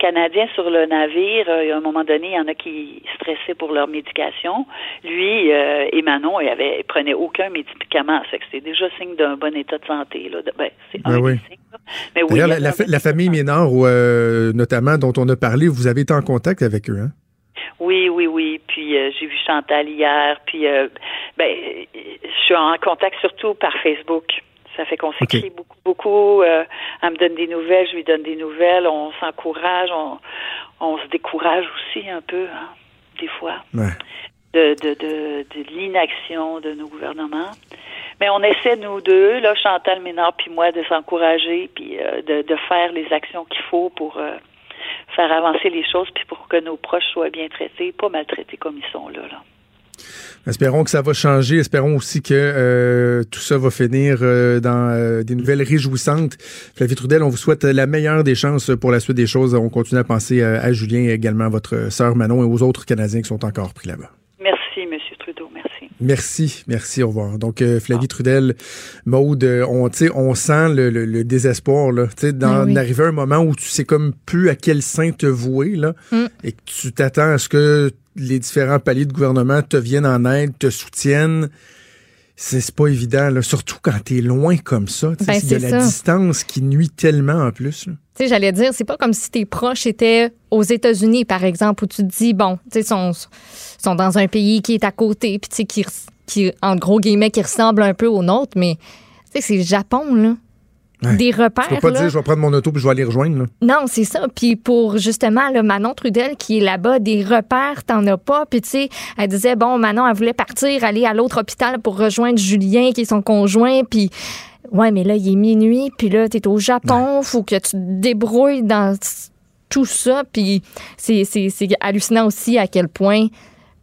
[SPEAKER 7] Canadiens sur le navire, euh, à un moment donné, il y en a qui stressaient pour leur médication. Lui euh, et Manon, il avait, prenait aucun médicament. Ça fait que c'est déjà signe d'un bon état de santé. Là. De- ben, c'est un
[SPEAKER 4] Ben oui.
[SPEAKER 7] signes, là. Mais oui,
[SPEAKER 4] la, la famille. Ménard, euh, notamment, dont on a parlé, vous avez été en contact avec eux, hein?
[SPEAKER 7] Oui, oui, oui. Puis euh, j'ai vu Chantal hier. Puis euh, ben, je suis en contact surtout par Facebook. Ça fait qu'on s'écrit beaucoup, beaucoup. Euh, elle me donne des nouvelles, je lui donne des nouvelles. On s'encourage, on, on se décourage aussi un peu, hein, des fois,
[SPEAKER 4] Ouais.
[SPEAKER 7] de, de, de, de l'inaction de nos gouvernements. Mais on essaie, nous deux, là, Chantal Ménard puis moi, de s'encourager, puis euh, de, de faire les actions qu'il faut pour euh, faire avancer les choses, puis pour que nos proches soient bien traités, pas maltraités comme ils sont là. là.
[SPEAKER 4] Espérons que ça va changer. Espérons aussi que euh, tout ça va finir euh, dans euh, des nouvelles réjouissantes. Flavie Trudel, on vous souhaite la meilleure des chances pour la suite des choses. On continue à penser à, à Julien et également à votre sœur Manon et aux autres Canadiens qui sont encore pris là-bas.
[SPEAKER 7] Merci, M. Trudeau, merci.
[SPEAKER 4] Merci, merci, au revoir. Donc, euh, Flavie Trudel, Maude, euh, on, on sent le, le- le désespoir, là. Tu sais, d'en
[SPEAKER 5] Ah oui.
[SPEAKER 4] à un moment où tu sais comme plus à quel sein te vouer, là,
[SPEAKER 5] Mm.
[SPEAKER 4] et que tu t'attends à ce que les différents paliers de gouvernement te viennent en aide, te soutiennent. c'est pas évident, là, surtout quand t'es loin comme ça.
[SPEAKER 5] Ben, c'est
[SPEAKER 4] la
[SPEAKER 5] ça.
[SPEAKER 4] distance qui nuit tellement en plus.
[SPEAKER 5] Tu sais, j'allais dire, c'est pas comme si tes proches étaient aux États-Unis, par exemple, où tu te dis, bon, tu sais, sont, sont dans un pays qui est à côté, puis tu sais, qui, qui, en gros guillemets, qui ressemble un peu au nôtre, mais tu sais, c'est le Japon, là.
[SPEAKER 4] Ouais.
[SPEAKER 5] Des repères,
[SPEAKER 4] Tu peux pas
[SPEAKER 5] là.
[SPEAKER 4] dire je vais prendre mon auto puis je vais aller rejoindre. là.
[SPEAKER 5] Non, c'est ça. Puis pour justement là, Manon Trudel qui est là-bas, des repères, t'en as pas. Puis tu sais, elle disait bon, Manon, elle voulait partir, aller à l'autre hôpital pour rejoindre Julien qui est son conjoint. Puis ouais, mais là il est minuit. Puis là t'es au Japon, faut que tu te débrouilles dans tout ça. Puis c'est c'est c'est hallucinant aussi à quel point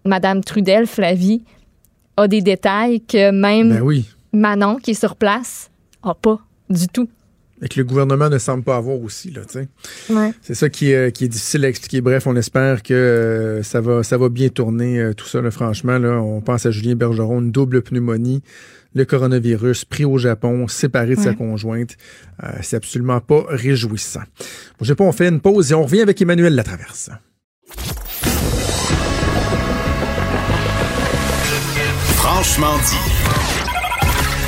[SPEAKER 5] Madame Trudel, Flavie, a des détails que même
[SPEAKER 4] Ben oui.
[SPEAKER 5] Manon qui est sur place a pas du tout.
[SPEAKER 4] Et que le gouvernement ne semble pas avoir aussi, là, tu sais.
[SPEAKER 5] Ouais.
[SPEAKER 4] C'est ça qui est, qui est difficile à expliquer. Bref, on espère que euh, ça, va, ça va bien tourner, euh, tout ça, là, franchement. Là, on pense à Julien Bergeron, une double pneumonie, le coronavirus, pris au Japon, séparé de sa conjointe. Euh, c'est absolument pas réjouissant. Bon, j'ai pas, on fait une pause et on revient avec Emmanuel Latraverse.
[SPEAKER 3] Franchement dit.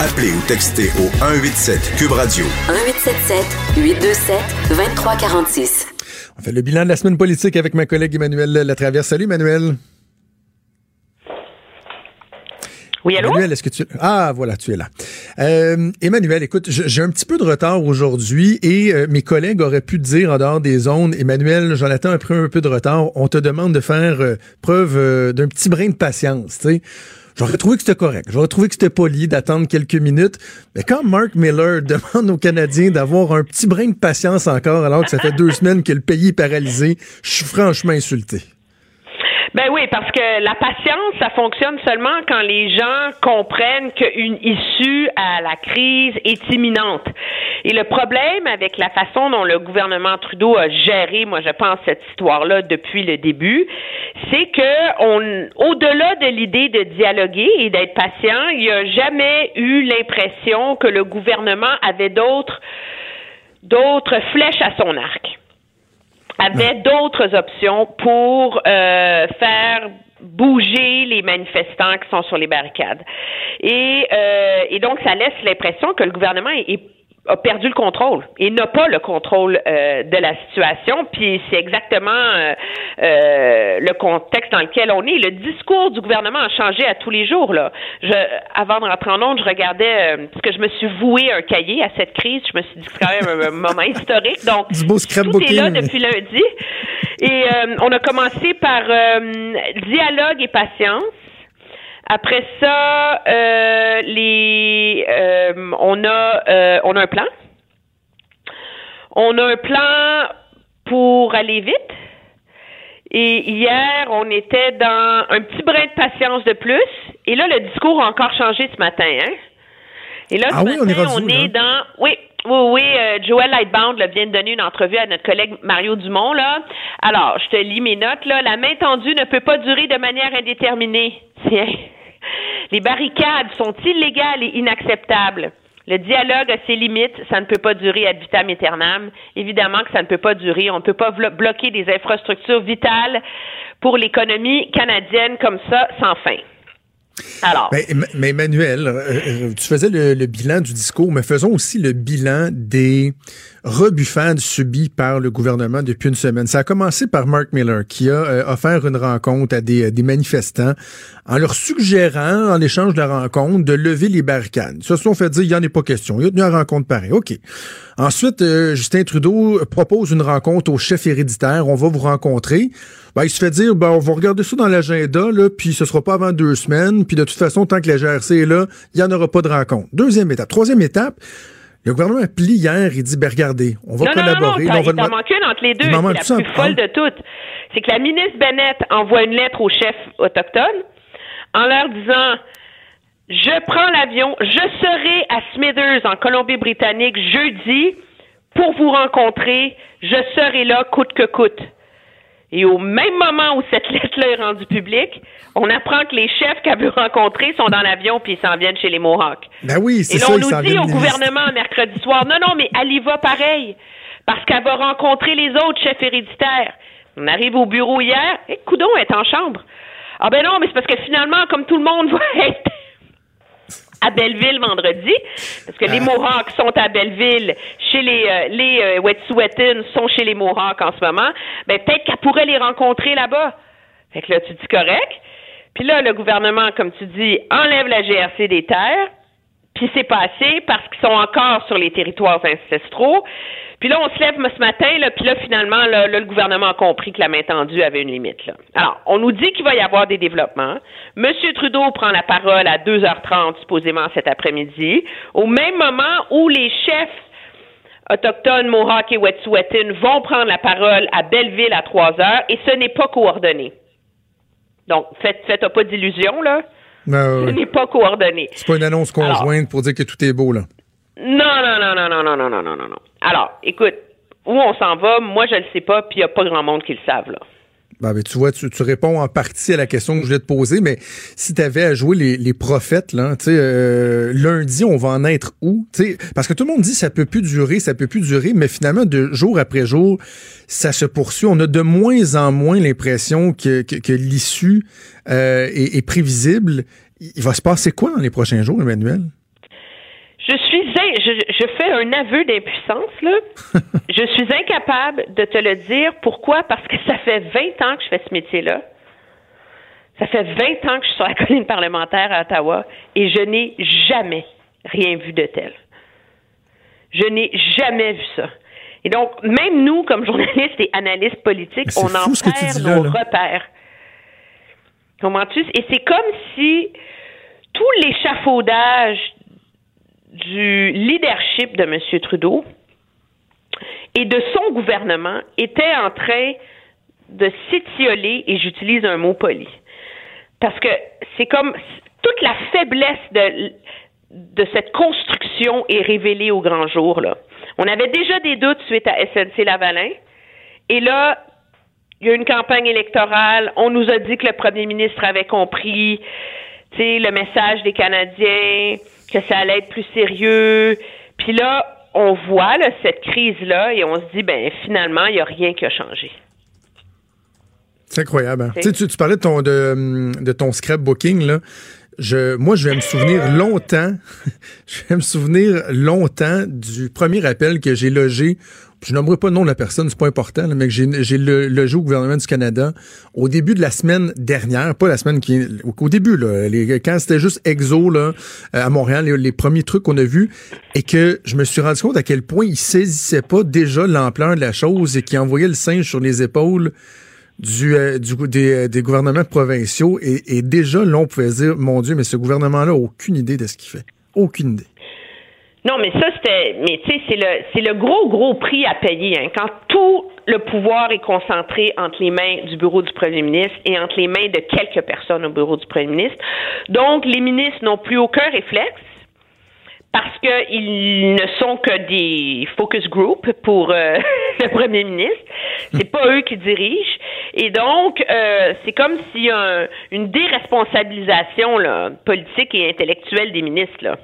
[SPEAKER 3] Appelez ou textez au 187 Cube Radio
[SPEAKER 1] 1877 827 2346.
[SPEAKER 4] On fait le bilan de la semaine politique avec ma collègue Emmanuel Latraverse. Salut, Emmanuel.
[SPEAKER 8] Oui, allô?
[SPEAKER 4] Emmanuel, est-ce que tu... Ah, voilà, tu es là. Euh, Emmanuel, écoute, j'ai un petit peu de retard aujourd'hui et euh, mes collègues auraient pu te dire en dehors des zones, Emmanuel, Jonathan a pris un peu de retard, on te demande de faire euh, preuve euh, d'un petit brin de patience, tu sais. J'aurais trouvé que c'était correct. J'aurais trouvé que c'était poli d'attendre quelques minutes. Mais quand Mark Miller demande aux Canadiens d'avoir un petit brin de patience encore, alors que ça fait deux semaines que le pays est paralysé, je suis franchement insulté.
[SPEAKER 8] Ben oui, parce que la patience, ça fonctionne seulement quand les gens comprennent qu'une issue à la crise est imminente. Et le problème avec la façon dont le gouvernement Trudeau a géré, moi je pense, cette histoire-là depuis le début, c'est que on, au-delà de l'idée de dialoguer et d'être patient, il n'y a jamais eu l'impression que le gouvernement avait d'autres d'autres flèches à son arc avait d'autres options pour euh, faire bouger les manifestants qui sont sur les barricades. Et, euh, et donc, ça laisse l'impression que le gouvernement est, est- a perdu le contrôle et n'a pas le contrôle euh, de la situation. Puis c'est exactement euh, euh, le contexte dans lequel on est. Le discours du gouvernement a changé à tous les jours. Là. Je, avant de rentrer en onde, je regardais euh, parce que je me suis voué un cahier à cette crise. Je me suis dit que c'est quand même un, moment historique. Donc
[SPEAKER 4] Du beau
[SPEAKER 8] tout est là depuis lundi. Et euh, on a commencé par euh, dialogue et patience. Après ça, euh, les, euh, on a, euh, on a un plan. On a un plan pour aller vite. Et hier, on était dans un petit brin de patience de plus. Et là, le discours a encore changé ce matin. Hein? Et là,
[SPEAKER 4] Ah
[SPEAKER 8] ce
[SPEAKER 4] oui, on est
[SPEAKER 8] matin,
[SPEAKER 4] rendu
[SPEAKER 8] on est dans... Oui, oui, oui. euh, Joël Lightbound là, vient de donner une entrevue à notre collègue Mario Dumont. Là. Alors, je te lis mes notes. Là. La main tendue ne peut pas durer de manière indéterminée. Tiens. Les barricades sont illégales et inacceptables. Le dialogue a ses limites, ça ne peut pas durer ad vitam aeternam. Évidemment que ça ne peut pas durer. On ne peut pas bloquer des infrastructures vitales pour l'économie canadienne comme ça sans fin. Alors,
[SPEAKER 4] Mais, Em- mais Emmanuel, euh, euh, tu faisais le bilan du discours, mais faisons aussi le bilan des rebuffades subies par le gouvernement depuis une semaine. Ça a commencé par Mark Miller, qui a euh, offert une rencontre à des, des manifestants en leur suggérant, en échange de la rencontre, de lever les barricades. Ils se sont fait dire, il n'y en est pas question. Il a tenu la rencontre pareil. OK. Ensuite, euh, Justin Trudeau propose une rencontre au chef héréditaire. On va vous rencontrer. Ben, il se fait dire, ben, on va regarder ça dans l'agenda, puis ce sera pas avant deux semaines. Puis de toute façon, tant que la GRC est là, il n'y en aura pas de rencontre. Deuxième étape. Troisième étape, le gouvernement plie hier, il dit, ben regardez, on va
[SPEAKER 8] non, non, non,
[SPEAKER 4] collaborer.
[SPEAKER 8] non,
[SPEAKER 4] là, on
[SPEAKER 8] il t'en manque une entre les deux. C'est la plus folle de toutes. C'est que la ministre Bennett envoie une lettre aux chefs autochtones en leur disant Je prends l'avion, je serai à Smithers en Colombie-Britannique jeudi pour vous rencontrer. Je serai là coûte que coûte. Et au même moment où cette lettre-là est rendue publique, on apprend que les chefs qu'elle veut rencontrer sont dans l'avion puis ils s'en viennent chez les Mohawks.
[SPEAKER 4] Ben oui, c'est
[SPEAKER 8] Et là,
[SPEAKER 4] ça,
[SPEAKER 8] on
[SPEAKER 4] il s'en
[SPEAKER 8] nous dit au gouvernement mercredi soir, non, non, mais elle y va pareil, parce qu'elle va rencontrer les autres chefs héréditaires. On arrive au bureau hier, et Coudon est en chambre. Ah ben non, mais c'est parce que finalement, comme tout le monde va être à Belleville vendredi, parce que les Mohawks sont à Belleville, chez les euh, les euh, Wet'suwet'en sont chez les Mohawks en ce moment, ben peut-être qu'elle pourrait les rencontrer là-bas. Fait que là, tu dis correct. Puis là, le gouvernement, comme tu dis, enlève la GRC des terres, puis c'est passé parce qu'ils sont encore sur les territoires ancestraux. Puis là, on se lève ce matin, là, puis là, finalement, là, le gouvernement a compris que la main tendue avait une limite. Là. Alors, on nous dit qu'il va y avoir des développements. Monsieur Trudeau prend la parole à 2h30, supposément cet après-midi, au même moment où les chefs autochtones, Mohawk et Wet'suwet'en vont prendre la parole à Belleville à 3 h et ce n'est pas coordonné. Donc, faites, faites pas d'illusions, là.
[SPEAKER 4] Ben,
[SPEAKER 8] Ce n'est pas coordonné.
[SPEAKER 4] C'est pas une annonce conjointe pour dire que tout est beau, là.
[SPEAKER 8] Non, non, non, non, non, non, non, non, non, non. Alors, écoute, où on s'en va, moi, je le sais pas, puis il n'y a pas grand monde qui le savent, là.
[SPEAKER 4] Ben, ben, tu vois, tu, tu réponds en partie à la question que je voulais te poser, mais si tu avais à jouer les, les prophètes, là, tu sais, euh, lundi, on va en être où? Tu sais, parce que tout le monde dit ça peut plus durer, ça peut plus durer, mais finalement, de jour après jour, ça se poursuit. On a de moins en moins l'impression que, que, que l'issue euh, est, est prévisible. Il va se passer quoi dans les prochains jours, Emmanuel?
[SPEAKER 8] Je suis, je, je fais un aveu d'impuissance, là. je suis incapable de te le dire. Pourquoi? Parce que ça fait 20 ans que je fais ce métier-là. Ça fait 20 ans que je suis sur la colline parlementaire à Ottawa et je n'ai jamais rien vu de tel. Je n'ai jamais vu ça. Et donc, même nous, comme journalistes et analystes politiques, on en
[SPEAKER 4] tu
[SPEAKER 8] perd
[SPEAKER 4] là,
[SPEAKER 8] nos
[SPEAKER 4] là.
[SPEAKER 8] repères. Comprends-tu? Et c'est comme si tout l'échafaudage du leadership de M. Trudeau et de son gouvernement était en train de s'étioler, et j'utilise un mot poli. Parce que c'est comme toute la faiblesse de, cette construction est révélée au grand jour. Là. On avait déjà des doutes suite à SNC Lavalin. Et là, il y a une campagne électorale. On nous a dit que le premier ministre avait compris tu sais, le message des Canadiens, que ça allait être plus sérieux. Puis là, on voit là, cette crise-là et on se dit, ben finalement, il n'y a rien qui a changé.
[SPEAKER 4] C'est incroyable. hein? Tu, parlais de ton, de, hum, de ton scrapbooking, là. Je, moi, je vais me souvenir longtemps, je vais me souvenir longtemps du premier appel que j'ai logé. Je nommerai pas le nom de la personne, c'est pas important, là, mais que j'ai, le- logé au gouvernement du Canada. Au début de la semaine dernière, pas la semaine qui, au, début là, quand c'était juste exo là euh, à Montréal, les, premiers trucs qu'on a vus, et que je me suis rendu compte à quel point il saisissait pas déjà l'ampleur de la chose et qu'il envoyait le singe sur les épaules du, euh, du des, euh, des gouvernements provinciaux. Et, et déjà là on pouvait dire mon Dieu mais ce gouvernement-là a aucune idée de ce qu'il fait. Aucune idée
[SPEAKER 8] Non, mais ça, c'était. Mais tu sais, c'est le, c'est le gros, gros prix à payer. Hein, quand tout le pouvoir est concentré entre les mains du bureau du premier ministre et entre les mains de quelques personnes au bureau du premier ministre. Donc, les ministres n'ont plus aucun réflexe parce qu'ils ne sont que des focus group pour euh, le premier ministre. C'est pas eux qui dirigent. Et donc, euh, c'est comme s'il y a un- une déresponsabilisation politique et intellectuelle des ministres. Là.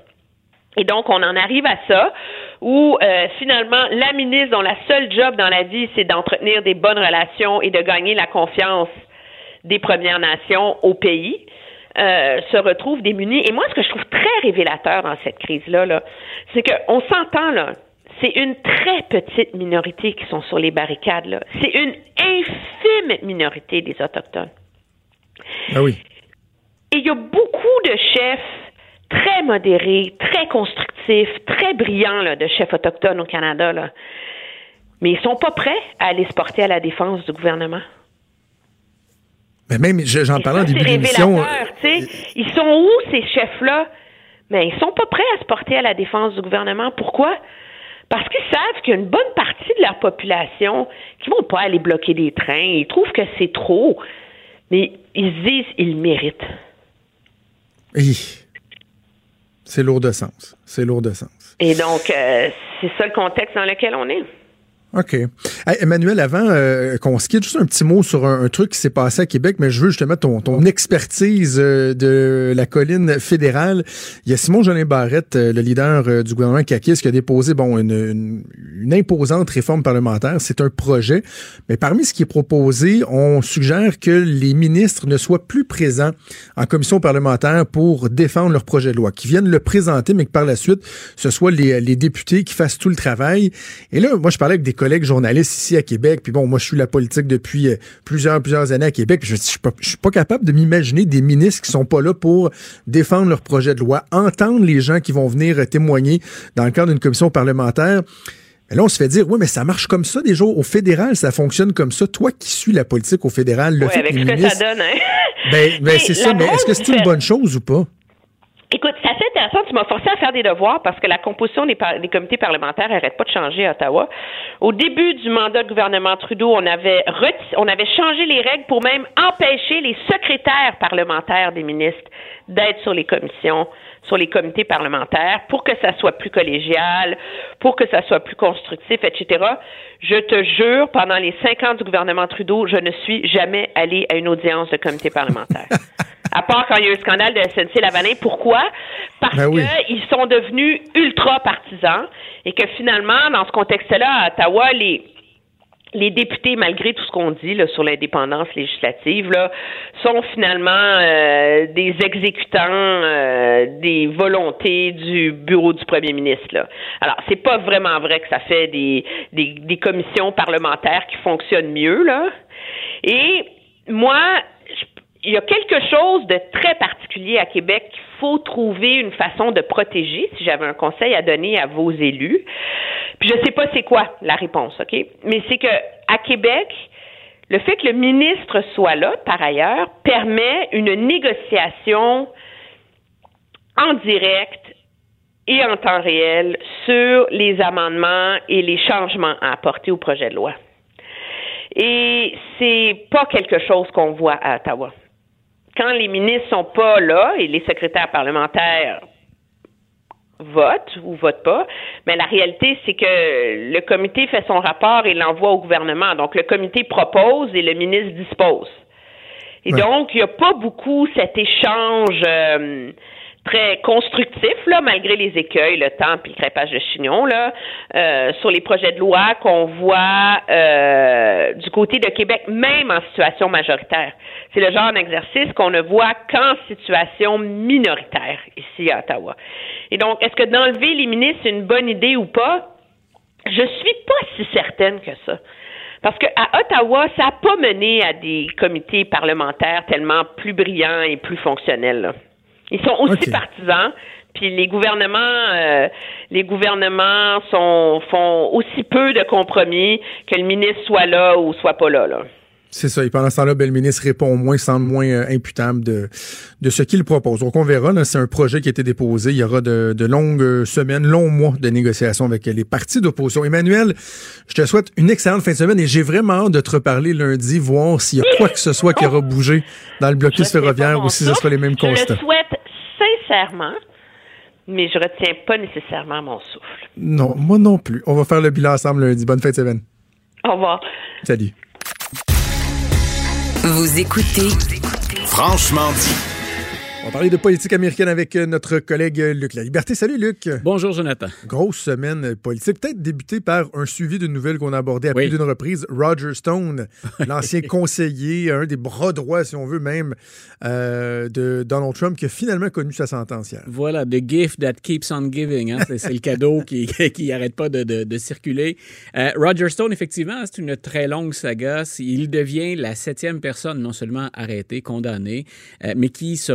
[SPEAKER 8] Et donc, on en arrive à ça, où euh, finalement, la ministre dont la seule job dans la vie, c'est d'entretenir des bonnes relations et de gagner la confiance des Premières Nations au pays, euh, se retrouve démunie. Et moi, ce que je trouve très révélateur dans cette crise-là, là, c'est qu'on s'entend, là, c'est une très petite minorité qui sont sur les barricades. là. C'est une infime minorité des Autochtones.
[SPEAKER 4] ah oui
[SPEAKER 8] Et il y a beaucoup de chefs très modérés, très constructifs, très brillants là, de chefs autochtones au Canada. Là. Mais ils sont pas prêts à aller se porter à la défense du gouvernement.
[SPEAKER 4] mais même je- j'en parlais en début d'émission
[SPEAKER 8] sais. Ils sont où, ces chefs-là? Mais ils sont pas prêts à se porter à la défense du gouvernement. Pourquoi? Parce qu'ils savent qu'il y a une bonne partie de leur population qui vont pas aller bloquer des trains. Ils trouvent que c'est trop. Mais ils se disent ils le méritent.
[SPEAKER 4] Hi. C'est lourd de sens c'est lourd de sens
[SPEAKER 8] Et donc, euh, c'est ça le contexte dans lequel on est.
[SPEAKER 4] OK. Emmanuel, avant euh, qu'on se quitte, juste un petit mot sur un, truc qui s'est passé à Québec, mais je veux justement ton, ton expertise euh, de la colline fédérale. Il y a Simon Jolin Barrette, euh, le leader euh, du gouvernement Kakis, qui a déposé bon une, une, une imposante réforme parlementaire. C'est un projet, mais parmi ce qui est proposé, on suggère que les ministres ne soient plus présents en commission parlementaire pour défendre leur projet de loi, qu'ils viennent le présenter, mais que par la suite, ce soit les, les députés qui fassent tout le travail. Et là, moi, je parlais avec des journalistes ici à Québec, puis bon, moi, je suis la politique depuis euh, plusieurs, plusieurs années à Québec, puis je, je suis pas, je suis pas capable de m'imaginer des ministres qui sont pas là pour défendre leur projet de loi, entendre les gens qui vont venir euh, témoigner dans le cadre d'une commission parlementaire. Mais là, on se fait dire, oui, mais ça marche comme ça des jours. Au fédéral, ça fonctionne comme ça. Toi qui suis la politique au fédéral, le
[SPEAKER 8] Oui,
[SPEAKER 4] fait
[SPEAKER 8] avec
[SPEAKER 4] que
[SPEAKER 8] ce que ça donne, hein?
[SPEAKER 4] Ben, ben c'est ça, mais est-ce que c'est une bonne chose ou pas?
[SPEAKER 8] Écoute, c'est assez intéressant. Tu m'as forcé à faire des devoirs parce que la composition des, comités parlementaires n'arrête pas de changer à Ottawa. Au début du mandat du gouvernement Trudeau, on avait, on avait changé les règles pour même empêcher les secrétaires parlementaires des ministres d'être sur les commissions, sur les comités parlementaires, pour que ça soit plus collégial, pour que ça soit plus constructif, etc. Je te jure, pendant les cinq ans du gouvernement Trudeau, je ne suis jamais allée à une audience de comité parlementaire. À part quand il y a eu le scandale de SNC Lavalin. Pourquoi? Parce
[SPEAKER 4] Ben oui.
[SPEAKER 8] qu'ils sont devenus ultra partisans et que finalement, dans ce contexte-là, à Ottawa, les, les députés, malgré tout ce qu'on dit sur l'indépendance législative, sont finalement euh, des exécutants euh, des volontés du bureau du premier ministre. Là. Alors, c'est pas vraiment vrai que ça fait des, des, commissions parlementaires qui fonctionnent mieux. Là. Et moi, il y a quelque chose de très particulier à Québec qu'il faut trouver une façon de protéger, si j'avais un conseil à donner à vos élus. Puis je sais pas c'est quoi la réponse, OK? Mais c'est que à Québec, le fait que le ministre soit là, par ailleurs, permet une négociation en direct et en temps réel sur les amendements et les changements à apporter au projet de loi. Et c'est pas quelque chose qu'on voit à Ottawa. Quand les ministres sont pas là et les secrétaires parlementaires votent ou votent pas, mais la réalité c'est que le comité fait son rapport et l'envoie au gouvernement. Donc le comité propose et le ministre dispose. Et
[SPEAKER 4] Ouais.
[SPEAKER 8] donc il n'y a pas beaucoup cet échange euh, très constructif là, malgré les écueils, le temps puis le crépage de chignon là, euh, sur les projets de loi qu'on voit euh, du côté de Québec, même en situation majoritaire. C'est le genre d'exercice qu'on ne voit qu'en situation minoritaire ici à Ottawa. Et donc, est-ce que d'enlever les ministres c'est une bonne idée ou pas? Je suis pas si certaine que ça. Parce qu'à Ottawa, ça n'a pas mené à des comités parlementaires tellement plus brillants et plus fonctionnels. là. Ils sont aussi partisans, puis les gouvernements, euh, les gouvernements sont, font aussi peu de compromis que le ministre soit là ou soit pas là. là.
[SPEAKER 4] C'est ça. Et pendant ce temps-là, ben, le ministre répond au moins, semble moins euh, imputable de, de ce qu'il propose. Donc, on verra. C'est un projet qui a été déposé. Il y aura de, de longues euh, semaines, longs mois de négociations avec les partis d'opposition. Emmanuel, je te souhaite une excellente fin de semaine et j'ai vraiment hâte de te reparler lundi, voir s'il y a quoi que ce soit qui aura bougé dans le blocus ferroviaire ou si ce sera les mêmes
[SPEAKER 8] Je
[SPEAKER 4] constats.
[SPEAKER 8] le souhaite mais je retiens pas nécessairement mon souffle.
[SPEAKER 4] Non, moi non plus. On va faire le bilan ensemble lundi. Bonne fin de semaine.
[SPEAKER 8] Au revoir.
[SPEAKER 4] Salut.
[SPEAKER 1] Vous écoutez
[SPEAKER 3] Franchement dit.
[SPEAKER 4] On va parler de politique américaine avec euh, notre collègue euh, Luc La Liberté. Salut Luc.
[SPEAKER 9] Bonjour, Jonathan.
[SPEAKER 4] Grosse semaine politique. Peut-être débuter par un suivi d'une nouvelle qu'on a abordée à
[SPEAKER 9] Oui.
[SPEAKER 4] plus d'une reprise. Roger Stone, l'ancien conseiller, un des bras droits, si on veut même, euh, de Donald Trump, qui a finalement connu sa sentence hier.
[SPEAKER 9] Voilà, the gift that keeps on giving. hein. C'est, le cadeau qui qui arrête pas de, de- de circuler. Euh, Roger Stone, effectivement, c'est une très longue saga. Il devient la septième personne non seulement arrêtée, condamnée, euh, mais qui se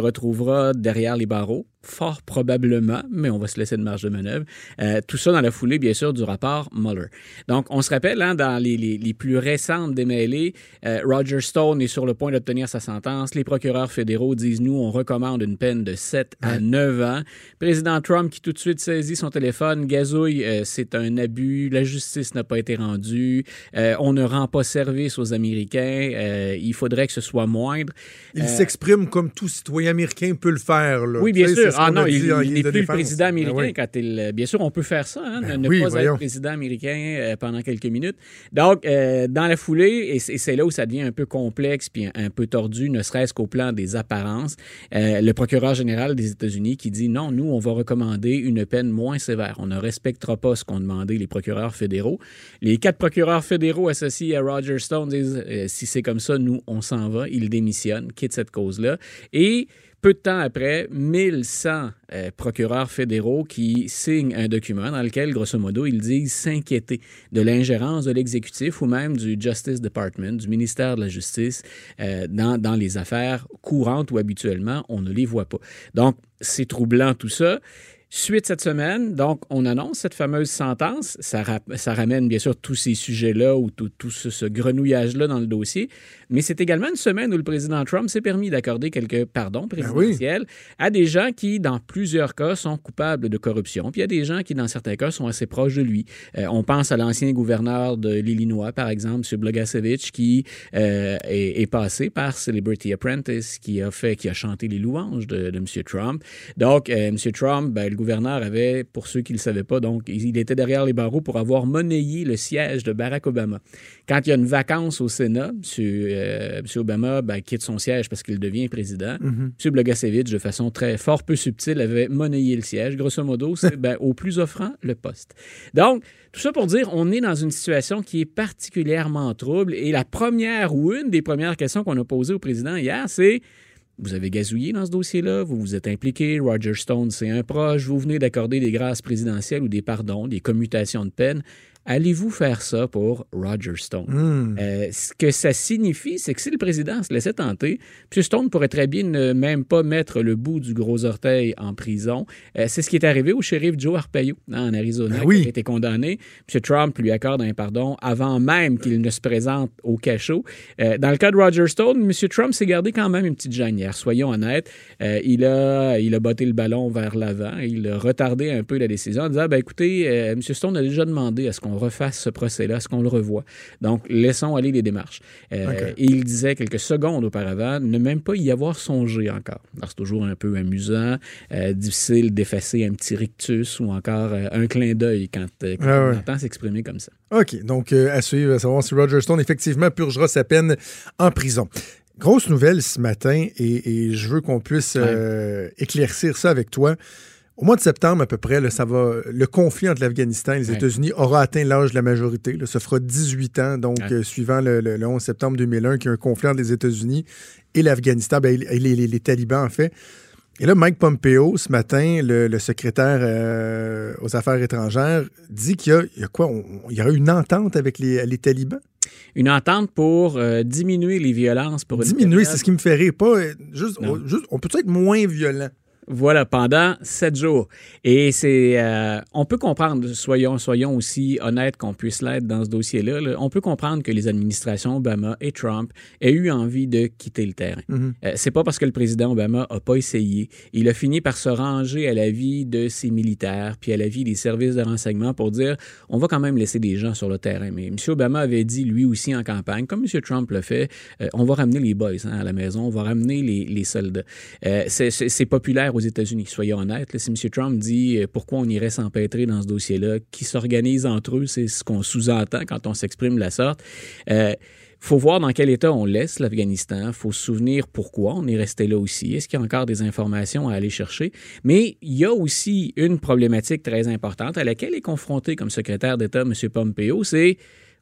[SPEAKER 9] derrière les barreaux. Fort probablement, mais on va se laisser de marge de manœuvre. Euh, tout ça dans la foulée, bien sûr, du rapport Mueller. Donc, on se rappelle, hein, dans les, les- les plus récentes démêlés, euh, Roger Stone est sur le point d'obtenir sa sentence. Les procureurs fédéraux disent, nous, on recommande une peine de 7 à 9 ans. Président Trump qui tout de suite saisit son téléphone, gazouille, euh, c'est un abus, la justice n'a pas été rendue, on ne rend pas service aux Américains, il faudrait que ce soit moindre.
[SPEAKER 4] Il s'exprime comme tout citoyen américain peut le faire. Là.
[SPEAKER 9] Oui, bien
[SPEAKER 4] sais,
[SPEAKER 9] sûr. Ah non, il, n'est
[SPEAKER 4] de
[SPEAKER 9] plus le président américain
[SPEAKER 4] Ah oui.
[SPEAKER 9] quand il. Bien sûr, on peut faire ça, hein,
[SPEAKER 4] Ben
[SPEAKER 9] ne
[SPEAKER 4] oui,
[SPEAKER 9] pas
[SPEAKER 4] voyons.
[SPEAKER 9] être président américain euh, pendant quelques minutes. Donc, euh, dans la foulée, et c'est là où ça devient un peu complexe puis un, un peu tordu, ne serait-ce qu'au plan des apparences, euh, le procureur général des États-Unis qui dit non, nous, on va recommander une peine moins sévère. On ne respectera pas ce qu'ont demandé les procureurs fédéraux. Les quatre procureurs fédéraux associés à Roger Stone disent euh, si c'est comme ça, nous, on s'en va. Ils démissionnent, quittent cette cause-là. Et peu de temps après, 1100 euh, procureurs fédéraux qui signent un document dans lequel, grosso modo, ils disent s'inquiéter de l'ingérence de l'exécutif ou même du Justice Department, du ministère de la Justice, euh, dans, dans les affaires courantes où habituellement on ne les voit pas. Donc, c'est troublant tout ça. Suite cette semaine, donc, on annonce cette fameuse sentence. Ça, ra- ça ramène bien sûr tous ces sujets-là ou tout, tout ce, ce grenouillage-là dans le dossier. Mais c'est également une semaine où le président Trump s'est permis d'accorder quelques pardons présidentiels à des gens qui, dans plusieurs cas, sont coupables de corruption. Puis il y a des gens qui, dans certains cas, sont assez proches de lui. Euh, on pense à l'ancien gouverneur de l'Illinois, par exemple, M. Blogasevich, qui euh, est, est passé par Celebrity Apprentice, qui a fait, qui a chanté les louanges de, de M. Trump. Donc, euh, M. Trump, ben, le gouverneur avait, pour ceux qui ne le savaient pas, donc il était derrière les barreaux pour avoir monnayé le siège de Barack Obama. Quand il y a une vacance au Sénat, M. euh, M. Obama ben, quitte son siège parce qu'il devient président.
[SPEAKER 4] Mhm.
[SPEAKER 9] M. Blogasevich, de façon très fort peu subtile, avait monnayé le siège. Grosso modo, c'est ben, au plus offrant le poste. Donc, tout ça pour dire, on est dans une situation qui est particulièrement trouble. Et la première ou une des premières questions qu'on a posées au président hier, c'est vous avez gazouillé dans ce dossier-là, vous vous êtes impliqué, Roger Stone, c'est un proche, vous venez d'accorder des grâces présidentielles ou des pardons, des commutations de peine. Allez-vous faire ça pour Roger Stone?
[SPEAKER 4] Hmm.
[SPEAKER 9] Euh, ce que ça signifie, c'est que si le président se laissait tenter, M. Stone pourrait très bien ne même pas mettre le bout du gros orteil en prison. Euh, c'est ce qui est arrivé au shérif Joe Arpaio hein, en Arizona,
[SPEAKER 4] Ben oui.
[SPEAKER 9] qui a été condamné. M. Trump lui accorde un pardon avant même qu'il ne se présente au cachot. Euh, dans le cas de Roger Stone, M. Trump s'est gardé quand même une petite gênière, soyons honnêtes. Il, a, il a botté le ballon vers l'avant. Il a retardé un peu la décision en disant, ben, écoutez, M. Stone a déjà demandé à ce qu'on refasse ce procès-là, à ce qu'on le revoie. Donc, laissons aller les démarches. Euh. Et il disait quelques secondes auparavant ne même pas y avoir songé encore. Alors, c'est toujours un peu amusant, euh, difficile d'effacer un petit rictus ou encore euh, un clin d'œil quand, quand
[SPEAKER 4] Ah
[SPEAKER 9] on entend s'exprimer comme ça.
[SPEAKER 4] OK, donc à suivre, à savoir si Roger Stone effectivement purgera sa peine en prison. Grosse nouvelle ce matin et, et je veux qu'on puisse éclaircir ça avec toi. Au mois de septembre, à peu près, là, ça va, le conflit entre l'Afghanistan et les
[SPEAKER 9] Ouais.
[SPEAKER 4] États-Unis aura atteint l'âge de la majorité. Là, ça fera 18 ans, donc
[SPEAKER 9] Ouais.
[SPEAKER 4] euh, suivant le, le- le 11 septembre 2001, qu'il y a un conflit entre les États-Unis et l'Afghanistan, ben, et les, les- les talibans, en fait. Et là, Mike Pompeo, ce matin, le, le secrétaire euh, aux Affaires étrangères, dit qu'il y a, il y a quoi? on- il y aura une entente avec les, les talibans?
[SPEAKER 9] Une entente pour euh, diminuer les violences pour
[SPEAKER 4] Diminuer, c'est ce qui me fait rire. Pas, euh, juste, on, juste- on peut être moins violent?
[SPEAKER 9] Voilà, pendant sept jours. Et c'est, euh, on peut comprendre, soyons, soyons aussi honnêtes qu'on puisse l'être dans ce dossier-là. là. on peut comprendre que les administrations Obama et Trump aient eu envie de quitter le terrain.
[SPEAKER 4] Mhm.
[SPEAKER 9] Euh, c'est pas parce que le président Obama a pas essayé. Il a fini par se ranger à l'avis de ses militaires, puis à l'avis des services de renseignement pour dire, on va quand même laisser des gens sur le terrain. Mais M. Obama avait dit lui aussi en campagne, comme M. Trump l'a fait, euh, on va ramener les boys hein, à la maison, on va ramener les, les soldats. C'est- c'est c'est populaire aux États-Unis, soyons honnêtes. si M. Trump dit euh, pourquoi on irait s'empêtrer dans ce dossier-là, qui s'organisent entre eux, c'est ce qu'on sous-entend quand on s'exprime de la sorte. Euh, faut voir dans quel état on laisse l'Afghanistan. faut se souvenir pourquoi on est resté là aussi. Est-ce qu'il y a encore des informations à aller chercher? Mais il y a aussi une problématique très importante à laquelle est confronté comme secrétaire d'État M. Pompeo, c'est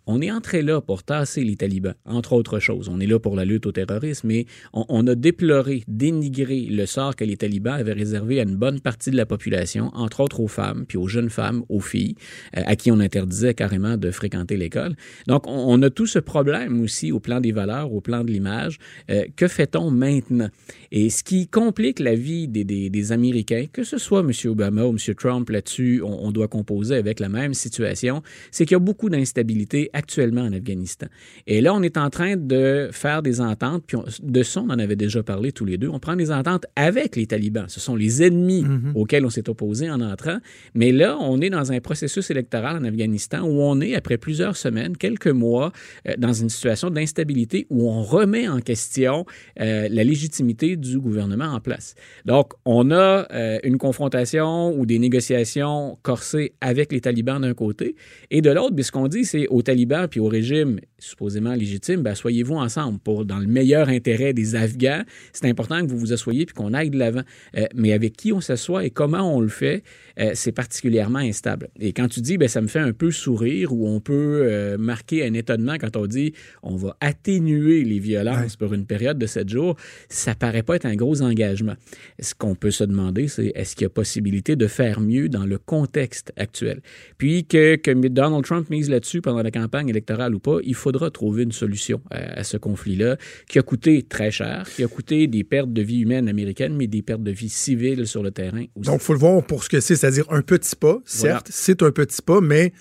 [SPEAKER 9] on est entré là pour tasser les talibans, entre autres choses. On est là pour la lutte au terrorisme, mais on, a déploré, dénigré le sort que les talibans avaient réservé à une bonne partie de la population, entre autres aux femmes, puis aux jeunes femmes, aux filles, euh, à qui on interdisait carrément de fréquenter l'école. Donc, on, a tout ce problème aussi au plan des valeurs, au plan de l'image. Euh, que fait-on maintenant? Et ce qui complique la vie des, Américains, que ce soit M. Obama ou M. Trump là-dessus, on doit composer avec la même situation, c'est qu'il y a beaucoup d'instabilité actuellement en Afghanistan. Et là, on est en train de faire des ententes, puis de ça, on en avait déjà parlé tous les deux. On prend des ententes avec les talibans. Ce sont les ennemis
[SPEAKER 4] Mhm.
[SPEAKER 9] auxquels on s'est opposé en entrant. Mais là, on est dans un processus électoral en Afghanistan où on est, après plusieurs semaines, quelques mois, euh, dans une situation d'instabilité où on remet en question euh, la légitimité du gouvernement en place. Donc, on a euh, une confrontation ou des négociations corsées avec les talibans d'un côté, et de l'autre, ce qu'on dit, c'est aux talibans puis au régime supposément légitime, ben, soyez-vous ensemble pour, dans le meilleur intérêt des Afghans. C'est important que vous vous assoyiez puis qu'on aille de l'avant. Euh, mais avec qui on s'assoit et comment on le fait, euh, c'est particulièrement instable. Et quand tu dis, ben, ça me fait un peu sourire ou on peut euh, marquer un étonnement quand on dit on va atténuer les violences pour une période de sept jours, ça paraît pas être un gros engagement. Ce qu'on peut se demander, c'est est-ce qu'il y a possibilité de faire mieux dans le contexte actuel? Puis que, que Donald Trump mise là-dessus pendant la campagne électorale ou pas, il faudra trouver une solution à, à ce conflit-là qui a coûté très cher, qui a coûté des pertes de vie humaines américaines, mais des pertes de vie civiles sur le terrain aussi.
[SPEAKER 4] Donc, il faut le voir pour ce que c'est, c'est-à-dire un petit pas, certes,
[SPEAKER 9] Voilà.
[SPEAKER 4] c'est un petit pas, mais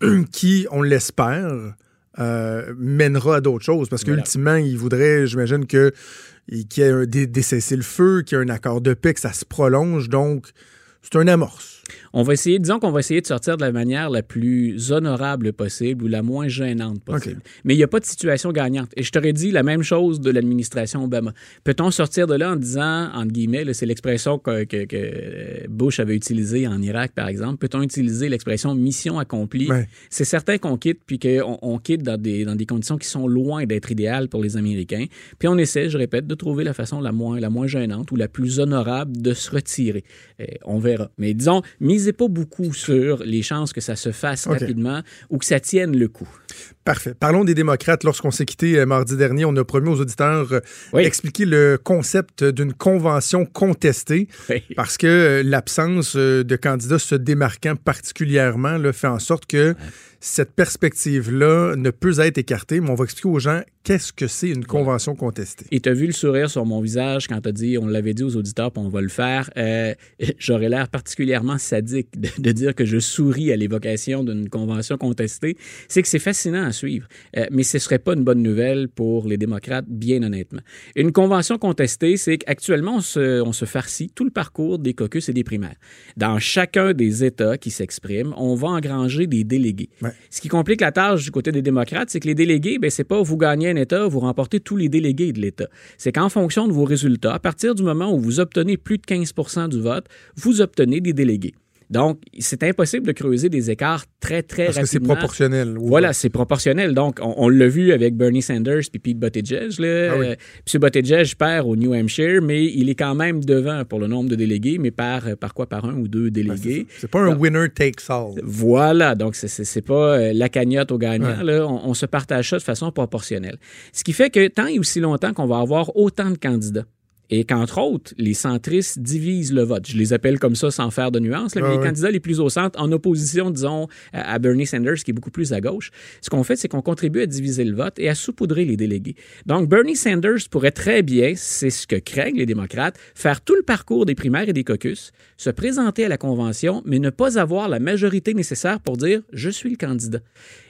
[SPEAKER 4] qui, on l'espère, euh, mènera à d'autres choses. Parce
[SPEAKER 9] Voilà.
[SPEAKER 4] qu'ultimement, il voudrait, j'imagine, que qu'il y ait un dé- des cessez-le-feu, qu'il y ait un accord de paix, que ça se prolonge. Donc, c'est un amorce.
[SPEAKER 9] On va essayer, disons qu'on va essayer de sortir de la manière la plus honorable possible ou la moins gênante possible. Mais il n'y a pas de situation gagnante. Et je t'aurais dit la même chose de l'administration Obama. Peut-on sortir de là en disant, entre guillemets, c'est l'expression que, que- que Bush avait utilisée en Irak, par exemple, peut-on utiliser l'expression mission accomplie?
[SPEAKER 4] Ouais.
[SPEAKER 9] C'est certain qu'on quitte, puis qu'on on quitte dans des, dans des conditions qui sont loin d'être idéales pour les Américains. Puis on essaie, je répète, de trouver la façon la moins, la moins gênante ou la plus honorable de se retirer. On verra. Mais disons, misez pas beaucoup sur les chances que ça se fasse rapidement ou que ça tienne le coup.
[SPEAKER 4] Parfait. Parlons des démocrates. Lorsqu'on s'est quitté euh, mardi dernier, on a promis aux auditeurs euh,
[SPEAKER 9] Oui.
[SPEAKER 4] d'expliquer le concept d'une convention contestée
[SPEAKER 9] Oui.
[SPEAKER 4] parce que euh, l'absence de candidats se démarquant particulièrement là, fait en sorte que cette perspective-là ne peut être écartée, mais on va expliquer aux gens qu'est-ce que c'est une convention contestée.
[SPEAKER 9] Et tu as vu le sourire sur mon visage quand tu as dit, on l'avait dit aux auditeurs, puis on va le faire. Euh, J'aurais l'air particulièrement sadique de, de dire que je souris à l'évocation d'une convention contestée. C'est que c'est fascinant à suivre, Euh, mais ce serait pas une bonne nouvelle pour les démocrates, bien honnêtement. Une convention contestée, c'est qu'actuellement, on se, on se farcit tout le parcours des caucus et des primaires. Dans chacun des États qui s'expriment, on va engranger des délégués.
[SPEAKER 4] Ouais.
[SPEAKER 9] Ce qui complique la tâche du côté des démocrates, c'est que les délégués, ben, c'est pas vous gagnez un État, vous remportez tous les délégués de l'État. C'est qu'en fonction de vos résultats, à partir du moment où vous obtenez plus de 15% du vote, vous obtenez des délégués. Donc, c'est impossible de creuser des écarts très, très
[SPEAKER 4] Parce que c'est
[SPEAKER 9] rapidement.
[SPEAKER 4] proportionnel.
[SPEAKER 9] Voilà, c'est proportionnel. Donc, on, on l'a vu avec Bernie Sanders puis Pete Buttigieg. Là.
[SPEAKER 4] Ah oui.
[SPEAKER 9] Euh, M. Buttigieg perd au New Hampshire, mais il est quand même devant pour le nombre de délégués, mais par, par quoi? Par un ou deux
[SPEAKER 4] Ben,
[SPEAKER 9] délégués.
[SPEAKER 4] C'est pas un
[SPEAKER 9] Donc,
[SPEAKER 4] winner takes all.
[SPEAKER 9] voilà, donc c'est- pas euh, la cagnotte au gagnant.
[SPEAKER 4] Ouais.
[SPEAKER 9] Là, on, on se partage ça de façon proportionnelle. Ce qui fait que tant et aussi longtemps qu'on va avoir autant de candidats et qu'entre autres, les centristes divisent le vote. Je les appelle comme ça sans faire de nuances, là, mais
[SPEAKER 4] Ouais,
[SPEAKER 9] les candidats les plus au centre, en opposition, disons, à à Bernie Sanders, qui est beaucoup plus à gauche, ce qu'on fait, c'est qu'on contribue à diviser le vote et à saupoudrer les délégués. Donc, Bernie Sanders pourrait très bien, c'est ce que craignent les démocrates, faire tout le parcours des primaires et des caucus, se présenter à la convention, mais ne pas avoir la majorité nécessaire pour dire je suis le candidat.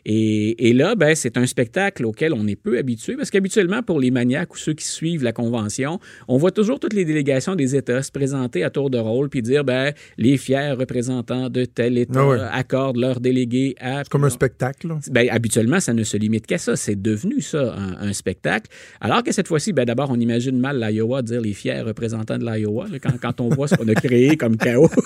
[SPEAKER 9] Et, et là, ben, c'est un spectacle auquel on est peu habitué parce qu'habituellement, pour les maniaques ou ceux qui suivent la convention, on voit toujours toutes les délégations des États se présenter à tour de rôle puis dire ben, les fiers représentants de tel État
[SPEAKER 4] Ah ouais.
[SPEAKER 9] accordent leurs délégués à.
[SPEAKER 4] C'est comme un spectacle. là.
[SPEAKER 9] Ben, habituellement, ça ne se limite qu'à ça. C'est devenu ça, un, un spectacle. Alors que cette fois-ci, ben, d'abord, on imagine mal l'Iowa dire les fiers représentants de l'Iowa quand, quand on voit ce qu'on a créé comme chaos.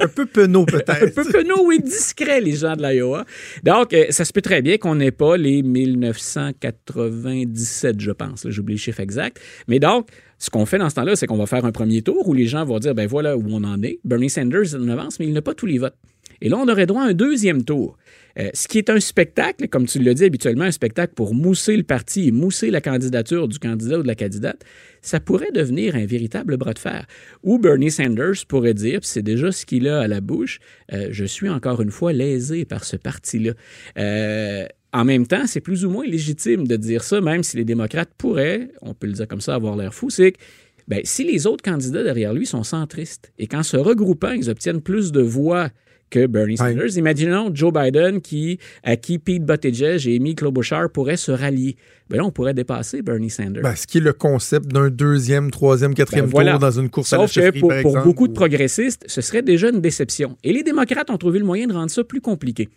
[SPEAKER 4] Un peu penaud,
[SPEAKER 9] un
[SPEAKER 4] peut-être.
[SPEAKER 9] peu penaud, oui, discret, les gens de l'Iowa. Donc, euh, ça se très bien qu'on n'ait pas les 1997, je pense. là, J'oublie le chiffre exact. Mais donc, ce qu'on fait dans ce temps-là, c'est qu'on va faire un premier tour où les gens vont dire, ben voilà où on en est. Bernie Sanders en avance, mais il n'a pas tous les votes. Et là, on aurait droit à un deuxième tour. Euh, ce qui est un spectacle, comme tu l'as dit habituellement, un spectacle pour mousser le parti et mousser la candidature du candidat ou de la candidate, ça pourrait devenir un véritable bras de fer. Où Bernie Sanders pourrait dire, c'est déjà ce qu'il a à la bouche, euh, je suis encore une fois lésé par ce parti-là. Euh, en même temps, c'est plus ou moins légitime de dire ça, même si les démocrates pourraient, on peut le dire comme ça, avoir l'air fou, c'est que ben, si les autres candidats derrière lui sont centristes et qu'en se regroupant, ils obtiennent plus de voix que Bernie Sanders. Imaginons Joe Biden qui, à qui Pete Buttigieg et Amy Klobuchar pourraient se rallier. Ben là, on pourrait dépasser Bernie Sanders.
[SPEAKER 4] Ben, ce qui est le concept d'un deuxième, troisième, quatrième
[SPEAKER 9] Ben voilà.
[SPEAKER 4] tour dans une course à la
[SPEAKER 9] que
[SPEAKER 4] chefferie,
[SPEAKER 9] pour,
[SPEAKER 4] par
[SPEAKER 9] pour
[SPEAKER 4] exemple,
[SPEAKER 9] beaucoup de progressistes, ce serait déjà une déception. Et les démocrates ont trouvé le moyen de rendre ça plus compliqué.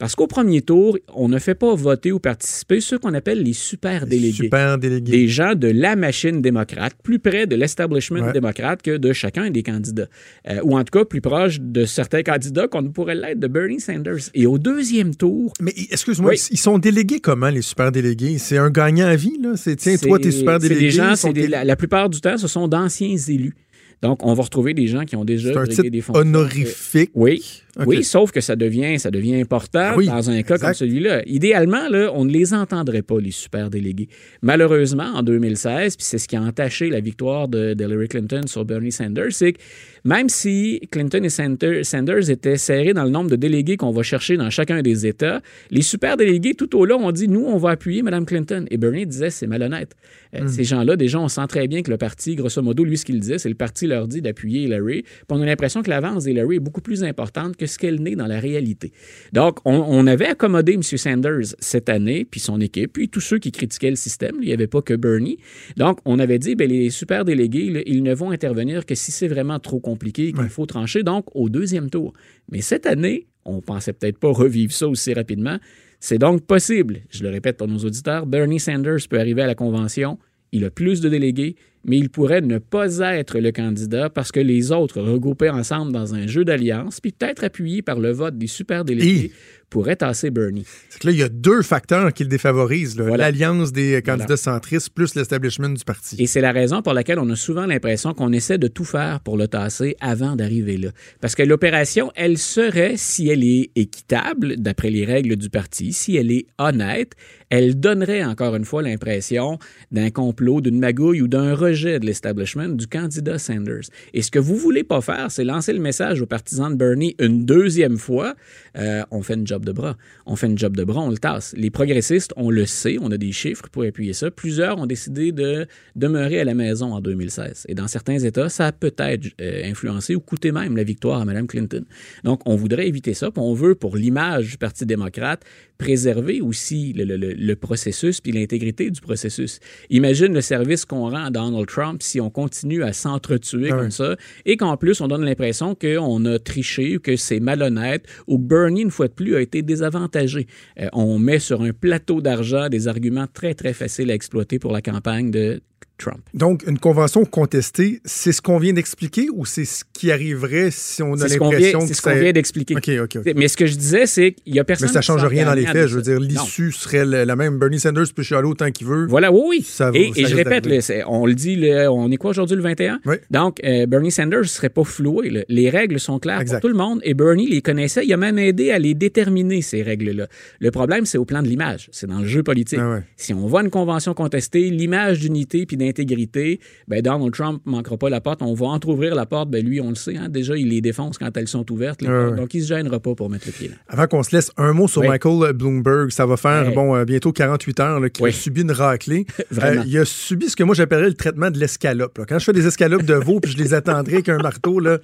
[SPEAKER 9] Parce qu'au premier tour, on ne fait pas voter ou participer ceux qu'on appelle les super délégués.
[SPEAKER 4] Super délégués.
[SPEAKER 9] Des gens de la machine démocrate, plus près de l'establishment
[SPEAKER 4] Ouais.
[SPEAKER 9] démocrate que de chacun des candidats. Euh, ou en tout cas, plus proche de certains candidats qu'on pourrait l'être de Bernie Sanders. Et au deuxième tour,
[SPEAKER 4] Mais excuse-moi,
[SPEAKER 9] Oui.
[SPEAKER 4] ils sont délégués comment, les super délégués? C'est un gagnant à vie, là? C'est, tiens, toi, t'es super
[SPEAKER 9] c'est
[SPEAKER 4] délégué.
[SPEAKER 9] des gens,
[SPEAKER 4] sont
[SPEAKER 9] c'est des- la, la plupart du temps, ce sont d'anciens élus. Donc, on va retrouver des gens qui ont déjà
[SPEAKER 4] C'est un titre
[SPEAKER 9] des fonctions.
[SPEAKER 4] honorifique.
[SPEAKER 9] Oui, Oui, sauf que ça devient, ça devient important
[SPEAKER 4] Oui,
[SPEAKER 9] dans un cas
[SPEAKER 4] exact.
[SPEAKER 9] comme celui-là. Idéalement, là, on ne les entendrait pas, les super délégués. Malheureusement, en 2016, puis c'est ce qui a entaché la victoire de, d'Hillary Clinton sur Bernie Sanders, c'est que même si Clinton et Sander- Sanders étaient serrés dans le nombre de délégués qu'on va chercher dans chacun des États, les super délégués tout au long ont dit nous, on va appuyer Mme Clinton. Et Bernie disait c'est malhonnête. Euh, Ces gens-là, déjà, on sent très bien que le parti, grosso modo, lui, ce qu'il disait, c'est le parti leur dit d'appuyer Hillary. Puis on a l'impression que l'avance d'Hillary est beaucoup plus importante que ce qu'elle n'est dans la réalité. Donc, on, on avait accommodé M. Sanders cette année, puis son équipe, puis tous ceux qui critiquaient le système. Il n'y avait pas que Bernie. Donc, on avait dit, ben, les super délégués, là, ils ne vont intervenir que si c'est vraiment trop compliqué, qu'il faut trancher, donc au deuxième tour. Mais cette année, on pensait peut-être pas revivre ça aussi rapidement. C'est donc possible, je le répète pour nos auditeurs, Bernie Sanders peut arriver à la convention, il a plus de délégués, mais il pourrait ne pas être le candidat parce que les autres, regroupés ensemble dans un jeu d'alliance, puis peut-être appuyés par le vote des super délégués, pourraient tasser Bernie.
[SPEAKER 4] C'est que là, il y a deux facteurs qui le défavorisent.
[SPEAKER 9] Voilà.
[SPEAKER 4] L'alliance des candidats
[SPEAKER 9] Voilà.
[SPEAKER 4] centristes plus l'establishment du parti.
[SPEAKER 9] Et c'est la raison pour laquelle on a souvent l'impression qu'on essaie de tout faire pour le tasser avant d'arriver là. Parce que l'opération, elle serait, si elle est équitable, d'après les règles du parti, si elle est honnête, elle donnerait encore une fois l'impression d'un complot, d'une magouille ou d'un de l'establishment du candidat Sanders. Et ce que vous voulez pas faire, c'est lancer le message aux partisans de Bernie une deuxième fois. Euh, on fait une job de bras. On fait une job de bras, on le tasse. Les progressistes, on le sait, on a des chiffres pour appuyer ça. Plusieurs ont décidé de demeurer à la maison en 2016. Et dans certains États, ça a peut-être euh, influencé ou coûté même la victoire à Mme Clinton. Donc, on voudrait éviter ça. Puis on veut, pour l'image du Parti démocrate, préserver aussi le processus puis l'intégrité du processus. Imagine le service qu'on rend à Donald Trump si on continue à s'entretuer
[SPEAKER 4] Ah
[SPEAKER 9] comme ça et qu'en plus on donne l'impression qu'on a triché ou que c'est malhonnête ou que Bernie, une fois de plus, a été désavantagé. Euh, on met sur un plateau d'argent des arguments très, très faciles à exploiter pour la campagne de Trump.
[SPEAKER 4] Donc, une convention contestée, c'est ce qu'on vient d'expliquer ou c'est ce qui arriverait si on a l'impression que
[SPEAKER 9] c'est ce qu'on vient d'expliquer.
[SPEAKER 4] OK, OK, OK.
[SPEAKER 9] Mais ce que je disais, c'est qu'il y a personne
[SPEAKER 4] Mais ça change rien dans les faits. Je veux dire, l'issue serait la même. Bernie Sanders peut chialer autant qu'il veut.
[SPEAKER 9] Voilà, oui, oui.
[SPEAKER 4] Ça
[SPEAKER 9] et
[SPEAKER 4] ça
[SPEAKER 9] et je répète, là, on le dit, là, on est quoi aujourd'hui le 21?
[SPEAKER 4] Oui.
[SPEAKER 9] Donc, euh, Bernie Sanders ne serait pas floué. là. Les règles sont claires
[SPEAKER 4] Exact.
[SPEAKER 9] pour tout le monde et Bernie les connaissait. Il a même aidé à les déterminer, ces règles-là. Le problème, c'est au plan de l'image. C'est dans le jeu politique.
[SPEAKER 4] Ah ouais.
[SPEAKER 9] Si on voit une convention contestée, l'image d'unité puis d'intégrité, ben Donald Trump manquera pas la porte. On va entrouvrir la porte. Ben lui, on le sait. hein, déjà, il les défonce quand elles sont ouvertes. Donc, il se gênera pas pour mettre le pied là.
[SPEAKER 4] Avant qu'on se laisse, un mot sur
[SPEAKER 9] Oui.
[SPEAKER 4] Michael Bloomberg. Ça va faire bon euh, bientôt 48 heures qu'il
[SPEAKER 9] Oui.
[SPEAKER 4] a subi une raclée. Euh, il a subi ce que moi j'appellerais le traitement de l'escalope. Quand je fais des escalopes de veau puis je les attendrai avec un marteau, là,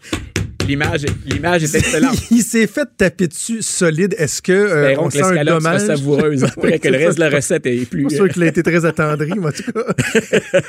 [SPEAKER 9] L'image, l'image est excellente.
[SPEAKER 4] il s'est fait taper dessus solide. Est-ce que euh,
[SPEAKER 9] Espérons
[SPEAKER 4] on sent un dommage?
[SPEAKER 9] savoureuse après
[SPEAKER 4] Oui,
[SPEAKER 9] que le
[SPEAKER 4] c'est
[SPEAKER 9] reste de la recette est plus...
[SPEAKER 4] Je suis sûr qu'il a été très attendri, mais en tout cas.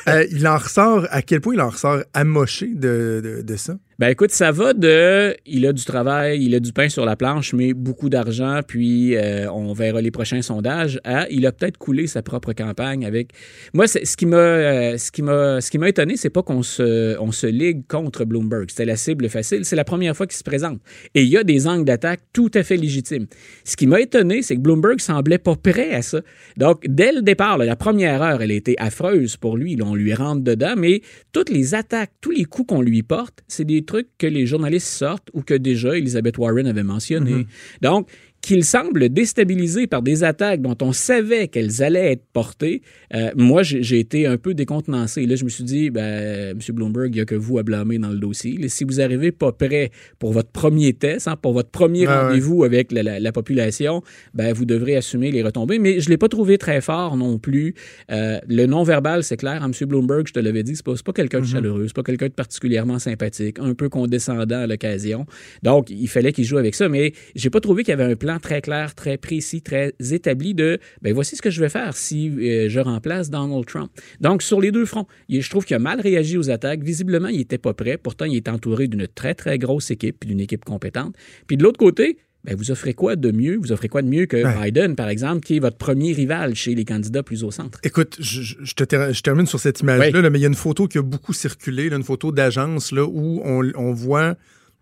[SPEAKER 4] Euh, il en ressort, à quel point il en ressort amoché de, de, de ça?
[SPEAKER 9] Ben écoute, ça va de il a du travail, il a du pain sur la planche, mais beaucoup d'argent, puis euh, on verra les prochains sondages. À il a peut-être coulé sa propre campagne avec. Moi, ce qui m'a euh, ce qui m'a ce qui m'a étonné, c'est pas qu'on se on se ligue contre Bloomberg. C'était la cible facile. C'est la première fois qu'il se présente. Et il y a des angles d'attaque tout à fait légitimes. Ce qui m'a étonné, c'est que Bloomberg semblait pas prêt à ça. Donc, dès le départ, la première heure, elle a été affreuse pour lui. Là, on lui rentre dedans, mais toutes les attaques, tous les coups qu'on lui porte, c'est des trucs que les journalistes sortent ou que déjà Elizabeth Warren avait mentionné. Donc, qu'il semble déstabilisé par des attaques dont on savait qu'elles allaient être portées, euh, moi, j'ai été un peu décontenancé. Là, je me suis dit, ben, M. Bloomberg, il n'y a que vous à blâmer dans le dossier. Là, si vous n'arrivez pas prêt pour votre premier test, hein, pour votre premier
[SPEAKER 4] Ah ouais.
[SPEAKER 9] rendez-vous avec la, la- la population, ben, vous devrez assumer les retombées. Mais je ne l'ai pas trouvé très fort non plus. Euh, le non-verbal, c'est clair. Hein, M. Bloomberg, je te l'avais dit, pas, c'est pas quelqu'un de
[SPEAKER 4] Mhm.
[SPEAKER 9] chaleureux, c'est pas quelqu'un de particulièrement sympathique, un peu condescendant à l'occasion. Donc, il fallait qu'il joue avec ça. Mais j'ai pas trouvé qu'il y avait un plan très clair, très précis, très établi de, ben, voici ce que je vais faire si euh, je remplace Donald Trump. Donc, sur les deux fronts, il- je trouve qu'il a mal réagi aux attaques. Visiblement, il n'était pas prêt. Pourtant, il est entouré d'une très, très grosse équipe, puis d'une équipe compétente. Puis de l'autre côté, ben, vous offrez quoi de mieux? Vous offrez quoi de mieux que
[SPEAKER 4] Ouais.
[SPEAKER 9] Biden, par exemple, qui est votre premier rival chez les candidats plus au centre?
[SPEAKER 4] Écoute, je, je- je te ter- je termine sur cette image-là, là, mais il y a une photo qui a beaucoup circulé, là, une photo d'agence où on, on voit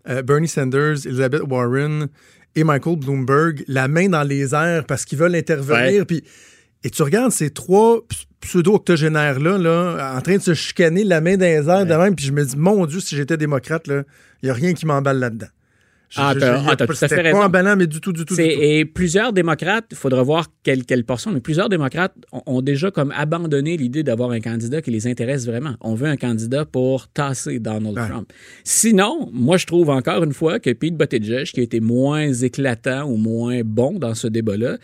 [SPEAKER 4] euh, Bernie Sanders, Elizabeth Warren et Michael Bloomberg la main dans les airs parce qu'ils veulent intervenir.
[SPEAKER 9] Ouais.
[SPEAKER 4] Puis, et tu regardes ces trois ps- pseudo-octogénaires-là là, en train de se chicaner la main dans les airs de même, puis je me dis, mon Dieu, si j'étais démocrate, il n'y a rien qui m'emballe là-dedans.
[SPEAKER 9] Ah, ah,
[SPEAKER 4] c'était pas emballant, mais du tout, du tout, du
[SPEAKER 9] C'est-
[SPEAKER 4] tout.
[SPEAKER 9] Et plusieurs démocrates, il faudra voir quelle, quelle portion, mais plusieurs démocrates ont, ont déjà comme abandonné l'idée d'avoir un candidat qui les intéresse vraiment. On veut un candidat pour tasser Donald
[SPEAKER 4] Ouais.
[SPEAKER 9] Trump. Sinon, moi, je trouve encore une fois que Pete Buttigieg, qui a été moins éclatant ou moins bon dans ce débat-là,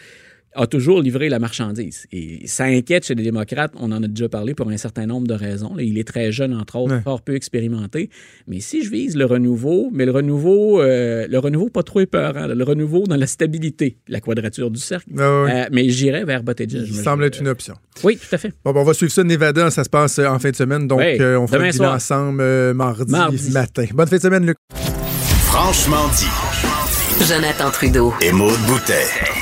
[SPEAKER 9] a toujours livré la marchandise. Et ça inquiète chez les démocrates, on en a déjà parlé pour un certain nombre de raisons. Il est très jeune, entre autres,
[SPEAKER 4] Ouais.
[SPEAKER 9] fort peu expérimenté. Mais si je vise le renouveau, mais le renouveau, euh, le renouveau pas trop épeurant, là, le renouveau dans la stabilité, la quadrature du cercle.
[SPEAKER 4] Ah.
[SPEAKER 9] Euh, mais j'irais vers Buttigieg.
[SPEAKER 4] Il semble être une option.
[SPEAKER 9] Oui, tout à fait.
[SPEAKER 4] Bon, ben, on va suivre ça, Nevada. Ça se passe euh, en fin de semaine. Donc, euh, on fera le bilan
[SPEAKER 9] soir.
[SPEAKER 4] ensemble euh, mardi,
[SPEAKER 9] Mardi.
[SPEAKER 4] matin. Bonne fin de semaine, Luc.
[SPEAKER 3] Franchement dit.
[SPEAKER 1] Jonathan Trudeau.
[SPEAKER 3] Et Maude Boutet.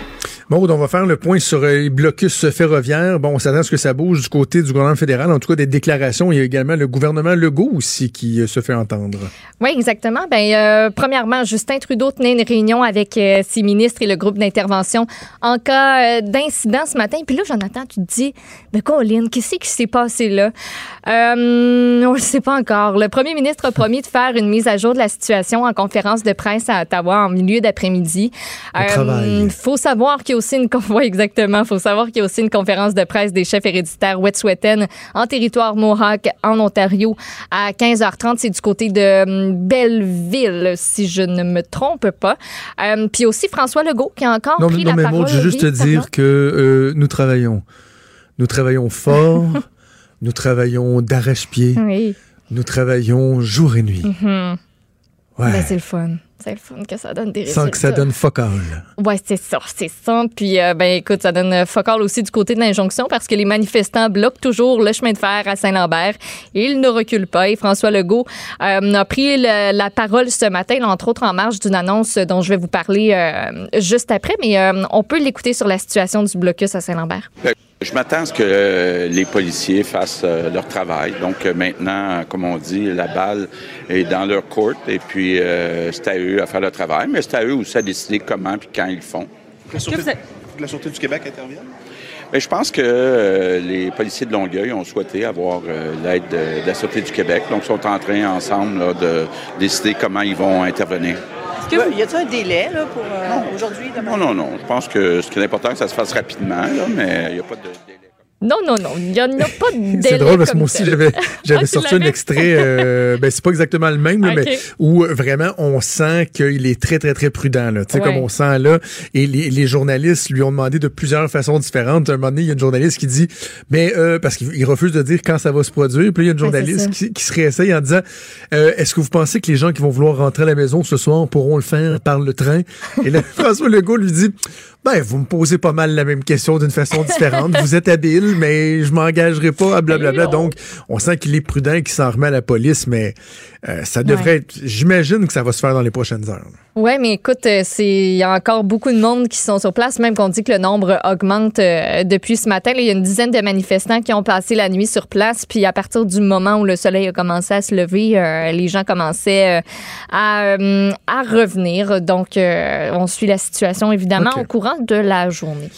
[SPEAKER 4] Maud, on va faire le point sur euh, les blocus ferroviaires. Bon, on s'attend à ce que ça bouge du côté du gouvernement fédéral. En tout cas, des déclarations. Il y a également le gouvernement Legault aussi qui euh, se fait entendre.
[SPEAKER 5] Oui, exactement. Ben, euh, premièrement, Justin Trudeau tenait une réunion avec euh, ses ministres et le groupe d'intervention en cas euh, d'incident ce matin. Puis là, Jonathan, tu te dis, ben, Colin, qu'est-ce qui s'est passé là? On ne le sait pas encore. Le premier ministre a promis de faire une mise à jour de la situation en conférence de presse à Ottawa en milieu d'après-midi. Il faut savoir qu'il aussi une ouais, exactement. faut savoir qu'il y a aussi une conférence de presse des chefs héréditaires Wet'suwet'en en territoire Mohawk en Ontario à 15h30. C'est du côté de hum, Belleville, si je ne me trompe pas. Euh, Puis aussi François Legault qui a encore
[SPEAKER 4] Non,
[SPEAKER 5] pris
[SPEAKER 4] non
[SPEAKER 5] la
[SPEAKER 4] mais
[SPEAKER 5] parole.
[SPEAKER 4] Je veux juste te dire que euh, nous travaillons. Nous travaillons fort. nous travaillons d'arrache-pied.
[SPEAKER 5] Oui.
[SPEAKER 4] Nous travaillons jour et nuit.
[SPEAKER 5] Mhm.
[SPEAKER 4] Ouais.
[SPEAKER 5] Ben, c'est le fun. C'est le fun que ça donne des résultats.
[SPEAKER 4] Sans que ça donne fuck all.
[SPEAKER 5] Ouais, c'est ça, c'est ça. Puis, euh, ben, écoute, ça donne euh, focal aussi du côté de l'injonction parce que les manifestants bloquent toujours le chemin de fer à Saint-Lambert et ils ne reculent pas. Et François Legault euh, a pris le- la parole ce matin, entre autres en marge d'une annonce dont je vais vous parler euh, juste après, mais euh, on peut l'écouter sur la situation du blocus à Saint-Lambert.
[SPEAKER 10] Ben, Je m'attends à ce que euh, les policiers fassent euh, leur travail. Donc euh, maintenant, comme on dit, la balle est dans leur court et puis euh, c'est à eux à faire le travail, mais c'est à eux aussi à décider comment et quand ils le font.
[SPEAKER 11] La Sûreté, la Sûreté du Québec intervient?
[SPEAKER 10] Je pense que euh, les policiers de Longueuil ont souhaité avoir euh, l'aide de, de la Sûreté du Québec. Donc, ils sont en train ensemble là, de décider comment ils vont intervenir.
[SPEAKER 12] Est-ce que y a-t-il un délai là, pour euh, aujourd'hui, demain?
[SPEAKER 10] Non, non, non. Je pense que ce qui est important, c'est que ça se fasse rapidement, là, mais il n'y a pas de délai.
[SPEAKER 5] Non, non, non, il n'y en a pas de.
[SPEAKER 4] C'est drôle parce que moi aussi, j'avais, j'avais
[SPEAKER 5] Ah,
[SPEAKER 4] sorti un extrait, euh, ben, c'est pas exactement le même, mais où euh, vraiment on sent qu'il est très, très, très prudent, là. Tu sais,
[SPEAKER 5] Ouais.
[SPEAKER 4] comme on sent là. Et les, les journalistes lui ont demandé de plusieurs façons différentes. À un moment donné, il y a une journaliste qui dit, mais, euh, parce qu'il il refuse de dire quand ça va se produire. Puis il y a une journaliste qui, qui se réessaye en disant, euh, est-ce que vous pensez que les gens qui vont vouloir rentrer à la maison ce soir pourront le faire par le train? Et là, François Legault lui dit, ben, vous me posez pas mal la même question d'une façon différente. vous êtes habile, mais je m'engagerai pas à blablabla.
[SPEAKER 5] non.
[SPEAKER 4] Donc, on sent qu'il est prudent et qu'il s'en remet à la police, mais euh, ça devrait être. J'imagine que ça va se faire dans les prochaines heures.
[SPEAKER 5] Oui, mais écoute, euh, c'est il y a encore beaucoup de monde qui sont sur place, même qu'on dit que le nombre augmente euh, depuis ce matin. Là, il y a une dizaine de manifestants qui ont passé la nuit sur place, puis à partir du moment où le soleil a commencé à se lever, euh, les gens commençaient à, à revenir. Donc, on suit la situation évidemment au courant de la journée.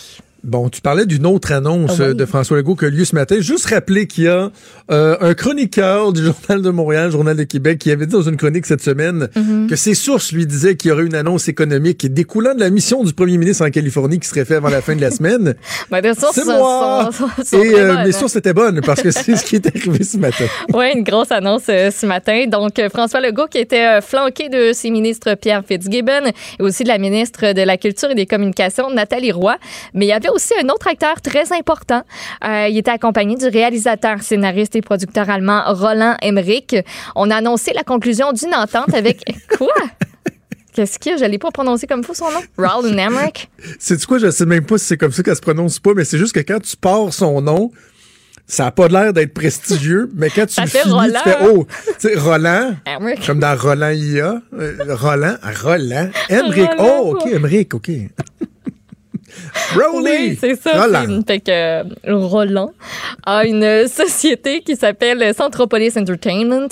[SPEAKER 4] Bon, tu parlais d'une autre annonce
[SPEAKER 5] Ah oui.
[SPEAKER 4] euh, de François Legault qui a eu lieu ce matin. Juste rappeler qu'il y a euh, un chroniqueur du Journal de Montréal, Journal de Québec, qui avait dit dans une chronique cette semaine
[SPEAKER 5] Mhm.
[SPEAKER 4] que ses sources lui disaient qu'il y aurait une annonce économique découlant de la mission du premier ministre en Californie qui serait faite avant la fin de la semaine.
[SPEAKER 5] Ben, des sources
[SPEAKER 4] C'est
[SPEAKER 5] sont-
[SPEAKER 4] moi!
[SPEAKER 5] sont- sont
[SPEAKER 4] Et euh, mes sources étaient bonnes parce que c'est ce qui est arrivé ce matin.
[SPEAKER 5] Oui, une grosse annonce euh, ce matin. Donc, François Legault qui était flanqué de ses ministres Pierre Fitzgibbon et aussi de la ministre de la Culture et des Communications, Nathalie Roy. Mais il y avait aussi un autre acteur très important. Euh, il était accompagné du réalisateur, scénariste et producteur allemand Roland Emmerich. On a annoncé la conclusion d'une entente avec... Quoi? Qu'est-ce qu'il y a? Je l'ai pas prononcé comme faut son nom. Roland Emmerich.
[SPEAKER 4] C'est quoi? Je sais même pas si c'est comme ça qu'elle se prononce pas, mais c'est juste que quand tu pars son nom, ça a pas l'air d'être prestigieux, mais quand tu
[SPEAKER 5] Ça
[SPEAKER 4] le
[SPEAKER 5] fait
[SPEAKER 4] finis,
[SPEAKER 5] Roland.
[SPEAKER 4] tu fais oh, tu sais, Roland,
[SPEAKER 5] Emmerich.
[SPEAKER 4] comme dans Roland IA, euh, Roland, Roland, Emmerich,
[SPEAKER 5] Roland,
[SPEAKER 4] oh, ok, Emmerich, ok. Rowley!
[SPEAKER 5] Oui, c'est ça.
[SPEAKER 4] Roland.
[SPEAKER 5] c'est- Fait que euh, Roland a une société qui s'appelle Centropolis Entertainment.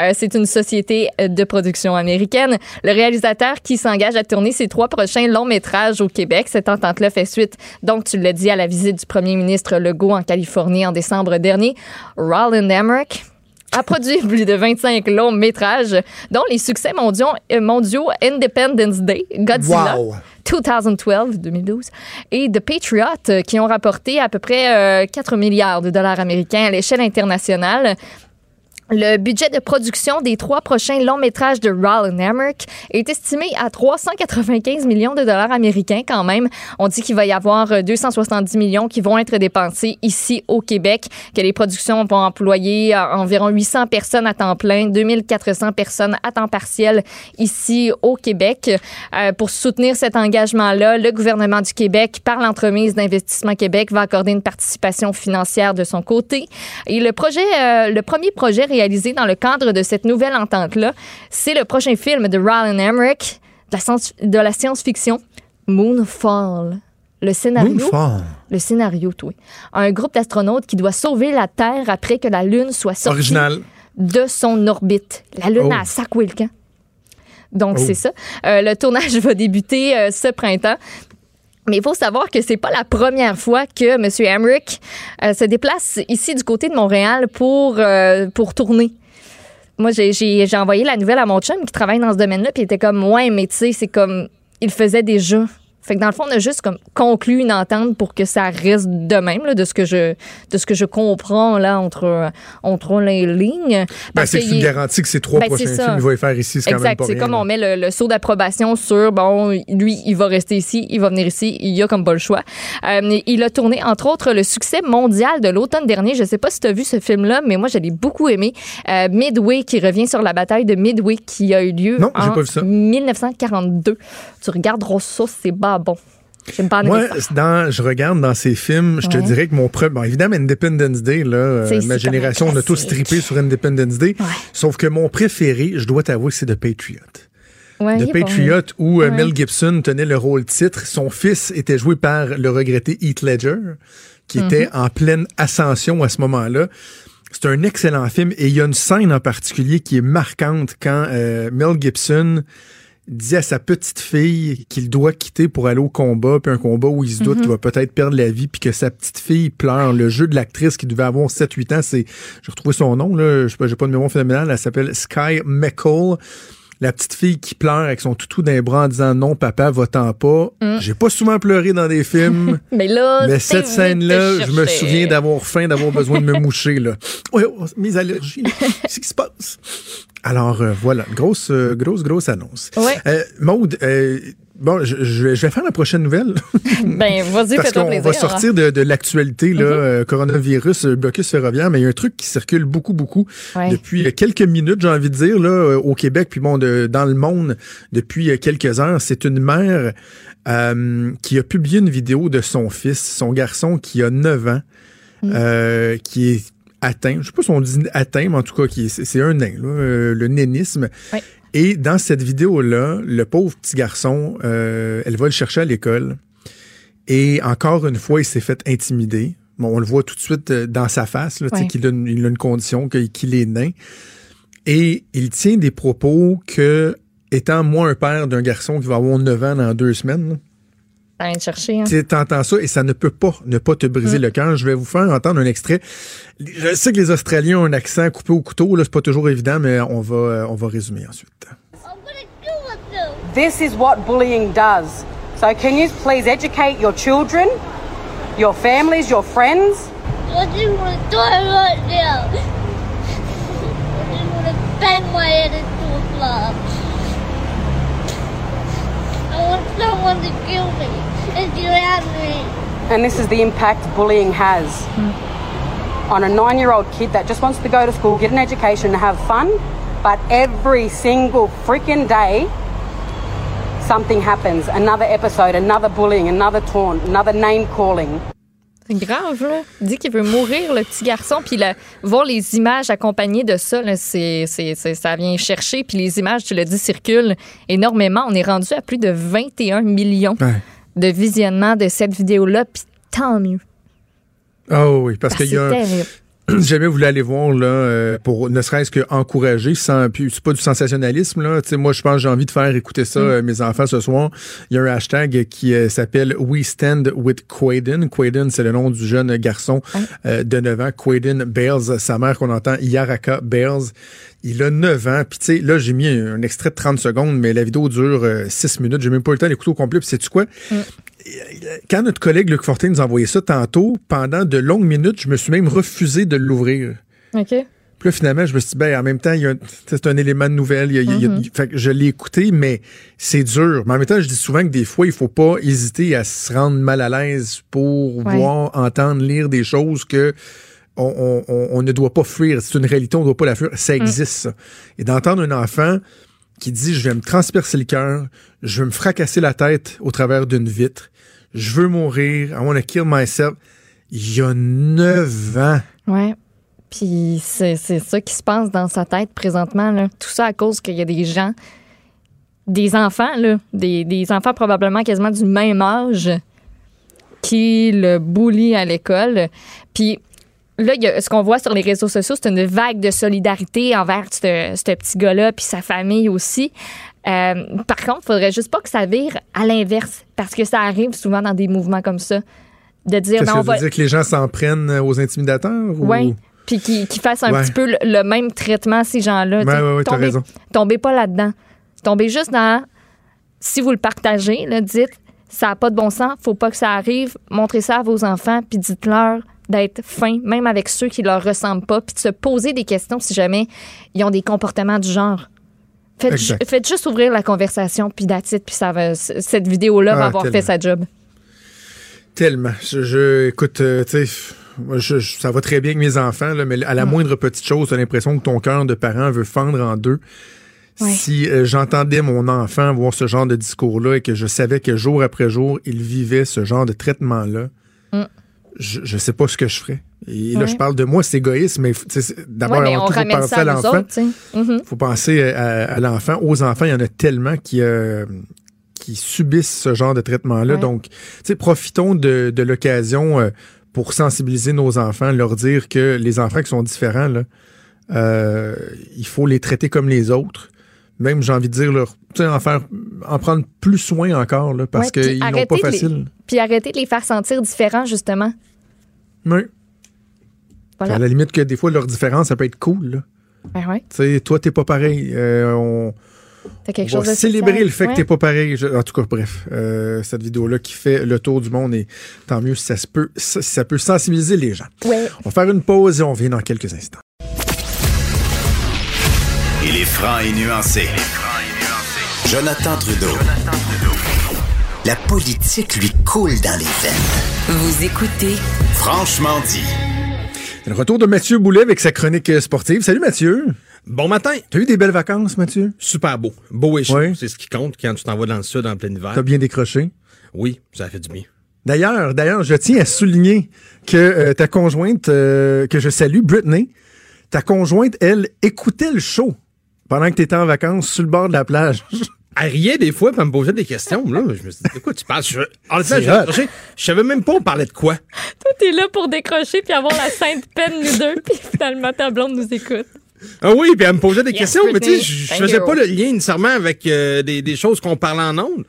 [SPEAKER 5] Euh, c'est une société de production américaine. Le réalisateur qui s'engage à tourner ses trois prochains longs métrages au Québec. Cette entente-là fait suite, donc tu l'as dit, à la visite du premier ministre Legault en Californie en décembre dernier. Roland Emmerich a produit plus de 25 longs métrages, dont les succès mondiaux, euh, mondiaux Independence Day, Godzilla,
[SPEAKER 4] Wow.
[SPEAKER 5] 2012, 2012, et The Patriot, euh, qui ont rapporté à peu près euh, 4 milliards de dollars américains à l'échelle internationale. Le budget de production des trois prochains longs métrages de Roland Emmerich est estimé à 395 millions de dollars américains quand même. On dit qu'il va y avoir euh, 270 millions qui vont être dépensés ici au Québec, que les productions vont employer euh, environ 800 personnes à temps plein, 2400 personnes à temps partiel ici au Québec. Euh, pour soutenir cet engagement-là, le gouvernement du Québec, par l'entremise d'Investissement Québec, va accorder une participation financière de son côté. Et le projet, euh, le premier projet réalisé dans le cadre de cette nouvelle entente-là, c'est le prochain film de Roland Emmerich de la science-fiction, Moonfall. Le scénario.
[SPEAKER 4] Moonfall.
[SPEAKER 5] Le scénario, oui. Un groupe d'astronautes qui doit sauver la Terre après que la Lune soit sortie
[SPEAKER 4] Original.
[SPEAKER 5] de son orbite. La Lune
[SPEAKER 4] Oh.
[SPEAKER 5] a sacoué le camp. Donc,
[SPEAKER 4] Oh.
[SPEAKER 5] c'est ça. Euh, le tournage va débuter euh, ce printemps. Mais il faut savoir que c'est pas la première fois que M. Emmerich euh, se déplace ici du côté de Montréal pour, euh, tourner. Moi, j'ai envoyé la nouvelle à mon chum qui travaille dans ce domaine-là, puis il était comme, ouais, mais tu sais, c'est comme, il faisait déjà. Fait que dans le fond, on a juste comme conclu une entente pour que ça reste de même, là, de ce que je, de ce que je comprends là entre, entre les lignes.
[SPEAKER 4] Ben, c'est une garantie que ces trois
[SPEAKER 5] Ben,
[SPEAKER 4] prochains films, il va les faire ici, c'est quand même
[SPEAKER 5] Exact.
[SPEAKER 4] pas
[SPEAKER 5] C'est comme
[SPEAKER 4] là.
[SPEAKER 5] on met le, le saut d'approbation sur, bon, lui, il va rester ici, il va venir ici, il y a comme pas le choix. Euh, il a tourné, entre autres, le succès mondial de l'automne dernier. Je sais pas si tu as vu ce film-là, mais moi, je l'ai beaucoup aimé. Euh, Midway, qui revient sur la bataille de Midway qui a eu lieu
[SPEAKER 4] Non,
[SPEAKER 5] en
[SPEAKER 4] pas vu ça.
[SPEAKER 5] 1942. Tu regarderas ça, c'est pas bon. J'aime pas
[SPEAKER 4] Moi, dans, je regarde dans ces films, je te dirais que mon premier. Bon, évidemment, Independence Day, là, euh, ma génération, on a tous trippé sur Independence Day. Sauf que mon préféré, je dois t'avouer, c'est The Patriot.
[SPEAKER 5] Ouais,
[SPEAKER 4] The
[SPEAKER 5] bon.
[SPEAKER 4] Patriot, où euh. Mel Gibson tenait le rôle titre. Son fils était joué par le regretté Heath Ledger, qui était
[SPEAKER 5] Mhm.
[SPEAKER 4] en pleine ascension à ce moment-là. C'est un excellent film et il y a une scène en particulier qui est marquante quand euh, Mel Gibson dit à sa petite fille qu'il doit quitter pour aller au combat, puis un combat où il se doute
[SPEAKER 13] Mhm.
[SPEAKER 4] qu'il va peut-être perdre la vie, puis que sa petite fille pleure. Le jeu de l'actrice qui devait avoir 7-8 ans, c'est, j'ai retrouvé son nom, là, je sais pas, j'ai pas de mémoire phénoménale, elle s'appelle Sky McCall. La petite fille qui pleure avec son toutou d'un bras en disant non, papa, va-t'en pas.
[SPEAKER 5] Mm.
[SPEAKER 4] J'ai pas souvent pleuré dans des films.
[SPEAKER 5] Mais là,
[SPEAKER 4] Mais cette scène-là, je me souviens d'avoir faim, d'avoir besoin de me moucher, là. Ouais, oh, mes allergies. Qu'est-ce qui se passe? Alors, euh, voilà, grosse, euh, grosse, grosse annonce.
[SPEAKER 5] Ouais.
[SPEAKER 4] Euh, Maude, euh, bon, je, je vais- faire la prochaine nouvelle.
[SPEAKER 5] Ben, vas-y, fais-toi plaisir.
[SPEAKER 4] va sortir de, de l'actualité, là,
[SPEAKER 5] Mhm.
[SPEAKER 4] euh, coronavirus, blocus ferroviaire, mais il y a un truc qui circule beaucoup, beaucoup
[SPEAKER 5] Ouais.
[SPEAKER 4] depuis quelques minutes, j'ai envie de dire, là, au Québec, puis bon, de- dans le monde depuis quelques heures. C'est une mère qui a publié une vidéo de son fils, son garçon qui a 9 ans, euh, qui est atteint, je sais pas si on dit atteint, mais en tout cas, c'est un nain, là, euh, le nénisme. Et dans cette vidéo-là, le pauvre petit garçon, euh, elle va le chercher à l'école. Et encore une fois, il s'est fait intimider. Bon, on le voit tout de suite euh, dans sa face, là, qu'il a, une, il a une condition, qu'il est nain. Et il tient des propos que, étant moi un père d'un garçon qui va avoir 9 ans dans deux semaines,
[SPEAKER 5] vient te chercher. Hein?
[SPEAKER 4] Tu entends ça et ça ne peut pas ne pas te briser
[SPEAKER 5] Mm.
[SPEAKER 4] le cœur. Je vais vous faire entendre un extrait. Je sais que les Australiens ont un accent coupé au couteau, là, c'est pas toujours évident, mais on va, euh, on va résumer ensuite.
[SPEAKER 13] This is what bullying does. So, can you please educate your children, your families, your friends?
[SPEAKER 14] I just want to die right now. I just want to bang my head into a glove. I want someone to kill me and drown me.
[SPEAKER 13] And this is the impact bullying has hmm. on a nine year old kid that just wants to go to school, get an education, and have fun. But every single freaking day, something happens. Another episode, another bullying, another taunt, another name calling.
[SPEAKER 5] C'est grave, là. Il dit qu'il veut mourir, le petit garçon. Puis le- voir les images accompagnées de ça, là, c'est, c'est- c'est- ça vient chercher. Puis les images, tu l'as dit, circulent énormément. On est rendu à plus de 21 millions de visionnements de cette vidéo-là. Puis tant mieux.
[SPEAKER 4] Ah oui, parce
[SPEAKER 5] Ah,
[SPEAKER 4] qu'il y a
[SPEAKER 5] terrible.
[SPEAKER 4] jamais vous voulez aller voir là, euh, pour ne serait-ce qu'encourager, sans, puis c'est pas du sensationnalisme là. Tu sais, moi, je pense que j'ai envie de faire écouter ça
[SPEAKER 5] Mm.
[SPEAKER 4] euh, mes enfants ce soir. Il y a un hashtag qui euh, s'appelle We Stand with Quaden. Quaden, c'est le nom du jeune garçon euh, de 9 ans. Quaden Bales, sa mère qu'on entend, Yaraka Bales. Il a 9 ans. Puis tu sais, là, j'ai mis un, un extrait de 30 secondes, mais la vidéo dure 6 minutes. J'ai même pas eu le temps d'écouter au complet. Puis sais-tu quoi? Quand notre collègue Luc Fortin nous a envoyé ça tantôt, pendant de longues minutes, je me suis même refusé de l'ouvrir.
[SPEAKER 5] OK.
[SPEAKER 4] Puis là, finalement, je me suis dit, ben, en même temps, y c'est un élément de nouvelle. il y a- il y a-
[SPEAKER 5] Mhm.
[SPEAKER 4] fait que je l'ai écouté, mais c'est dur. Mais en même temps, je dis souvent que des fois, il faut pas hésiter à se rendre mal à l'aise pour
[SPEAKER 5] Ouais.
[SPEAKER 4] voir, entendre, lire des choses que on, on- on- on ne doit pas fuir. C'est une réalité, on ne doit pas la fuir. Ça existe, ça. Et d'entendre un enfant qui dit, je vais me transpercer le cœur, je vais me fracasser la tête au travers d'une vitre, je veux mourir, I want to kill myself. Il y a 9 ans.
[SPEAKER 5] Ouais. Puis c'est ça qui se passe dans sa tête présentement. Tout ça à cause qu'il y a des gens, des enfants, là, des, des enfants probablement quasiment du même âge qui le bully à l'école. Puis là, ce qu'on voit sur les réseaux sociaux, c'est une vague de solidarité envers ce petit gars-là puis sa famille aussi. Euh, par contre, il faudrait juste pas que ça vire à l'inverse parce que ça arrive souvent dans des mouvements comme ça. De dire,
[SPEAKER 4] Qu'est-ce que
[SPEAKER 5] on va...
[SPEAKER 4] dire que les gens s'en prennent aux intimidateurs? ou-
[SPEAKER 5] Oui. Puis qui, qui fassent un
[SPEAKER 4] Ouais.
[SPEAKER 5] petit peu le, le même traitement, ces gens-là.
[SPEAKER 4] Ouais, ouais,
[SPEAKER 5] tombez,
[SPEAKER 4] raison.
[SPEAKER 5] tombez pas là-dedans. Tombez juste dans. Si vous le partagez, là, dites ça n'a pas de bon sens, faut pas que ça arrive. Montrez ça à vos enfants, puis dites-leur d'être fin, même avec ceux qui leur ressemblent pas, puis de se poser des questions si jamais ils ont des comportements du genre. Faites, ju-
[SPEAKER 4] Exact.
[SPEAKER 5] faites juste ouvrir la conversation, puis it, puis ça va, cette vidéo-là va
[SPEAKER 4] Ah,
[SPEAKER 5] avoir
[SPEAKER 4] tellement.
[SPEAKER 5] fait sa job.
[SPEAKER 4] Tellement. Je, je- écoute, euh, tu sais, moi, je- je- ça va très bien avec mes enfants, là, mais à la moindre petite chose, t'as l'impression que ton cœur de parent veut fendre en deux.
[SPEAKER 5] Ouais.
[SPEAKER 4] Si euh, j'entendais mon enfant voir ce genre de discours-là et que je savais que jour après jour, il vivait ce genre de traitement-là,
[SPEAKER 5] Mm.
[SPEAKER 4] je, je sais pas ce que je ferais. Et là,
[SPEAKER 5] Ouais.
[SPEAKER 4] je parle de moi, c'est égoïste, mais d'abord,
[SPEAKER 5] Ouais, on
[SPEAKER 4] tout, faut penser
[SPEAKER 5] ça
[SPEAKER 4] à l'enfant.
[SPEAKER 5] Mhm.
[SPEAKER 4] faut penser à, à l'enfant. Aux enfants, il y en a tellement qui, euh, qui subissent ce genre de traitement-là.
[SPEAKER 5] Ouais.
[SPEAKER 4] Donc, tu sais, profitons de, de l'occasion euh, pour sensibiliser nos enfants, leur dire que les enfants qui sont différents, là, euh, il faut les traiter comme les autres. Même, j'ai envie de dire, leur, tu sais, en, faire, en prendre plus soin encore, là, parce
[SPEAKER 5] Ouais,
[SPEAKER 4] qu'ils n'ont pas
[SPEAKER 5] les-
[SPEAKER 4] facile.
[SPEAKER 5] Puis arrêtez de les faire sentir différents, justement.
[SPEAKER 4] Oui.
[SPEAKER 5] Voilà.
[SPEAKER 4] À la limite que des fois, leur différence, ça peut être cool. Là.
[SPEAKER 5] Ben ouais.
[SPEAKER 4] Tu sais, toi, t'es pas pareil. Euh, on,
[SPEAKER 5] T'as quelque
[SPEAKER 4] On
[SPEAKER 5] chose
[SPEAKER 4] va
[SPEAKER 5] de
[SPEAKER 4] célébrer
[SPEAKER 5] spécial.
[SPEAKER 4] le fait
[SPEAKER 5] Ouais.
[SPEAKER 4] que t'es pas pareil. Je- en tout cas, bref, euh, cette vidéo-là qui fait le tour du monde et tant mieux si ça, se peut, si ça peut sensibiliser les gens.
[SPEAKER 5] Ouais.
[SPEAKER 4] On va faire une pause et on revient dans quelques instants.
[SPEAKER 3] Il est franc et nuancé. Jonathan Trudeau. La politique lui coule dans les veines.
[SPEAKER 1] Vous écoutez
[SPEAKER 3] Franchement dit.
[SPEAKER 4] Le retour de Mathieu Boulet avec sa chronique euh, sportive. Salut Mathieu.
[SPEAKER 15] Bon matin.
[SPEAKER 4] T'as eu des belles vacances, Mathieu?
[SPEAKER 15] Super beau. Beau et chaud. C'est ce qui compte quand tu t'en vas dans le sud en plein hiver.
[SPEAKER 4] T'as bien décroché?
[SPEAKER 15] Oui, ça a fait du bien.
[SPEAKER 4] D'ailleurs, d'ailleurs, je tiens à souligner que euh, ta conjointe, euh, que je salue, Brittany, ta conjointe, elle, écoutait le show pendant que t'étais en vacances sur le bord de la plage.
[SPEAKER 15] Elle riait des fois, puis elle me posait des questions. Là, je me suis dit, de quoi tu parles? Je, honnêtement, j'ai. Je savais même pas on parlait de quoi.
[SPEAKER 5] Toi, t'es là pour décrocher puis avoir la sainte peine, nous deux, puis finalement, ta blonde nous écoute.
[SPEAKER 15] Ah oui, puis elle me posait des
[SPEAKER 5] Yes,
[SPEAKER 15] questions, mais tu sais, je faisais
[SPEAKER 5] you.
[SPEAKER 15] pas le lien nécessairement avec euh, des, des choses qu'on parlait en ondes.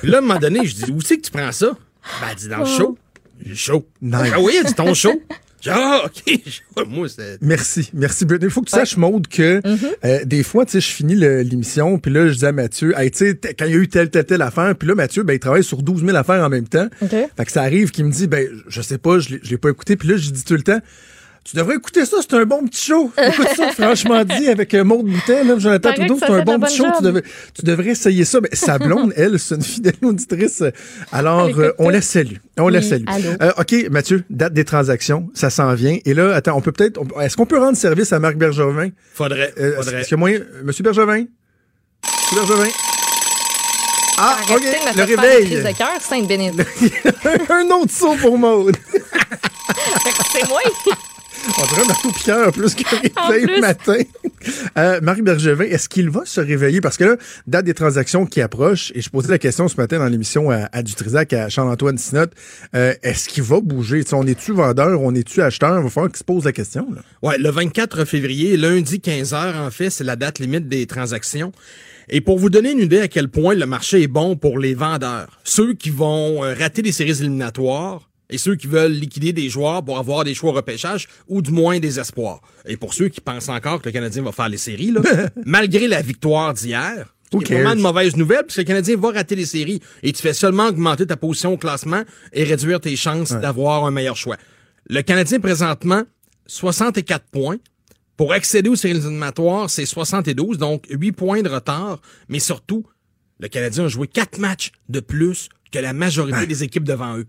[SPEAKER 15] Puis là, à un moment donné, je dis, où c'est que tu prends ça? Ben, elle dit, dans le
[SPEAKER 4] Oh.
[SPEAKER 15] show. J'ai chaud.
[SPEAKER 4] Nice.
[SPEAKER 15] Ah oui, elle dit, ton show. Ah, OK. Moi, c'est.
[SPEAKER 4] Merci, merci Britney. Il faut que tu saches, Maude, que
[SPEAKER 5] Mm-hmm.
[SPEAKER 4] euh, des fois, tu sais, je finis l'émission, puis là, je dis à Mathieu, hey, tu sais, quand il y a eu telle, telle, telle affaire, puis là, Mathieu, ben, il travaille sur 12 000 affaires en même temps. Fait que ça arrive qu'il me dit, ben, je sais pas, je l'ai- je l'ai pas écouté, puis là, je dis tout le temps, tu devrais écouter ça, c'est un bon petit show. Écoute ça, franchement dit, avec euh, Maude Boutet, là, Jonathan Trudeau,
[SPEAKER 5] que
[SPEAKER 4] c'est un bon petit show. Tu tu devrais essayer ça. Mais sa blonde, elle, c'est une fidèle auditrice. Alors, euh, on la salue. On la salue. Euh, OK, Mathieu, date des transactions, ça s'en vient. Et là, attends, on peut peut-être. Est-ce qu'on peut rendre service à Marc Bergevin?
[SPEAKER 15] Faudrait.
[SPEAKER 4] Euh,
[SPEAKER 15] faudrait.
[SPEAKER 4] Est-ce qu'il y a moyen. Monsieur Bergevin? Monsieur Bergevin? Ah, OK,
[SPEAKER 5] Arrêtez me
[SPEAKER 4] le réveil.
[SPEAKER 5] crises de cœur, Sainte-Bénédicte.
[SPEAKER 4] un autre saut pour Maude.
[SPEAKER 5] C'est moi.
[SPEAKER 4] On dirait un marteau piqueur plus que réveil le matin. Euh, Marc Bergevin, est-ce qu'il va se réveiller? Parce que là, date des transactions qui approchent, et je posais la question ce matin dans l'émission à, à Dutrisac, à Charles-Antoine Sinotte, euh, est-ce qu'il va bouger? Tu sais, on est-tu vendeur, on est-tu acheteur? Il va falloir qu'il se pose la question. Là.
[SPEAKER 15] Ouais, le 24 février, lundi 15h, en fait, c'est la date limite des transactions. Et pour vous donner une idée à quel point le marché est bon pour les vendeurs, ceux qui vont euh, rater les séries éliminatoires et ceux qui veulent liquider des joueurs pour avoir des choix au repêchage ou du moins des espoirs. Et pour ceux qui pensent encore que le Canadien va faire les séries, là, malgré la victoire d'hier,
[SPEAKER 4] Who
[SPEAKER 15] qui est vraiment une mauvaise nouvelle, puisque le Canadien va rater les séries et tu fais seulement augmenter ta position au classement et réduire tes chances d'avoir un meilleur choix. Le Canadien, présentement, 64 points. Pour accéder aux séries éliminatoires, c'est 72, donc 8 points de retard. Mais surtout, le Canadien a joué 4 matchs de plus que la majorité des équipes devant eux.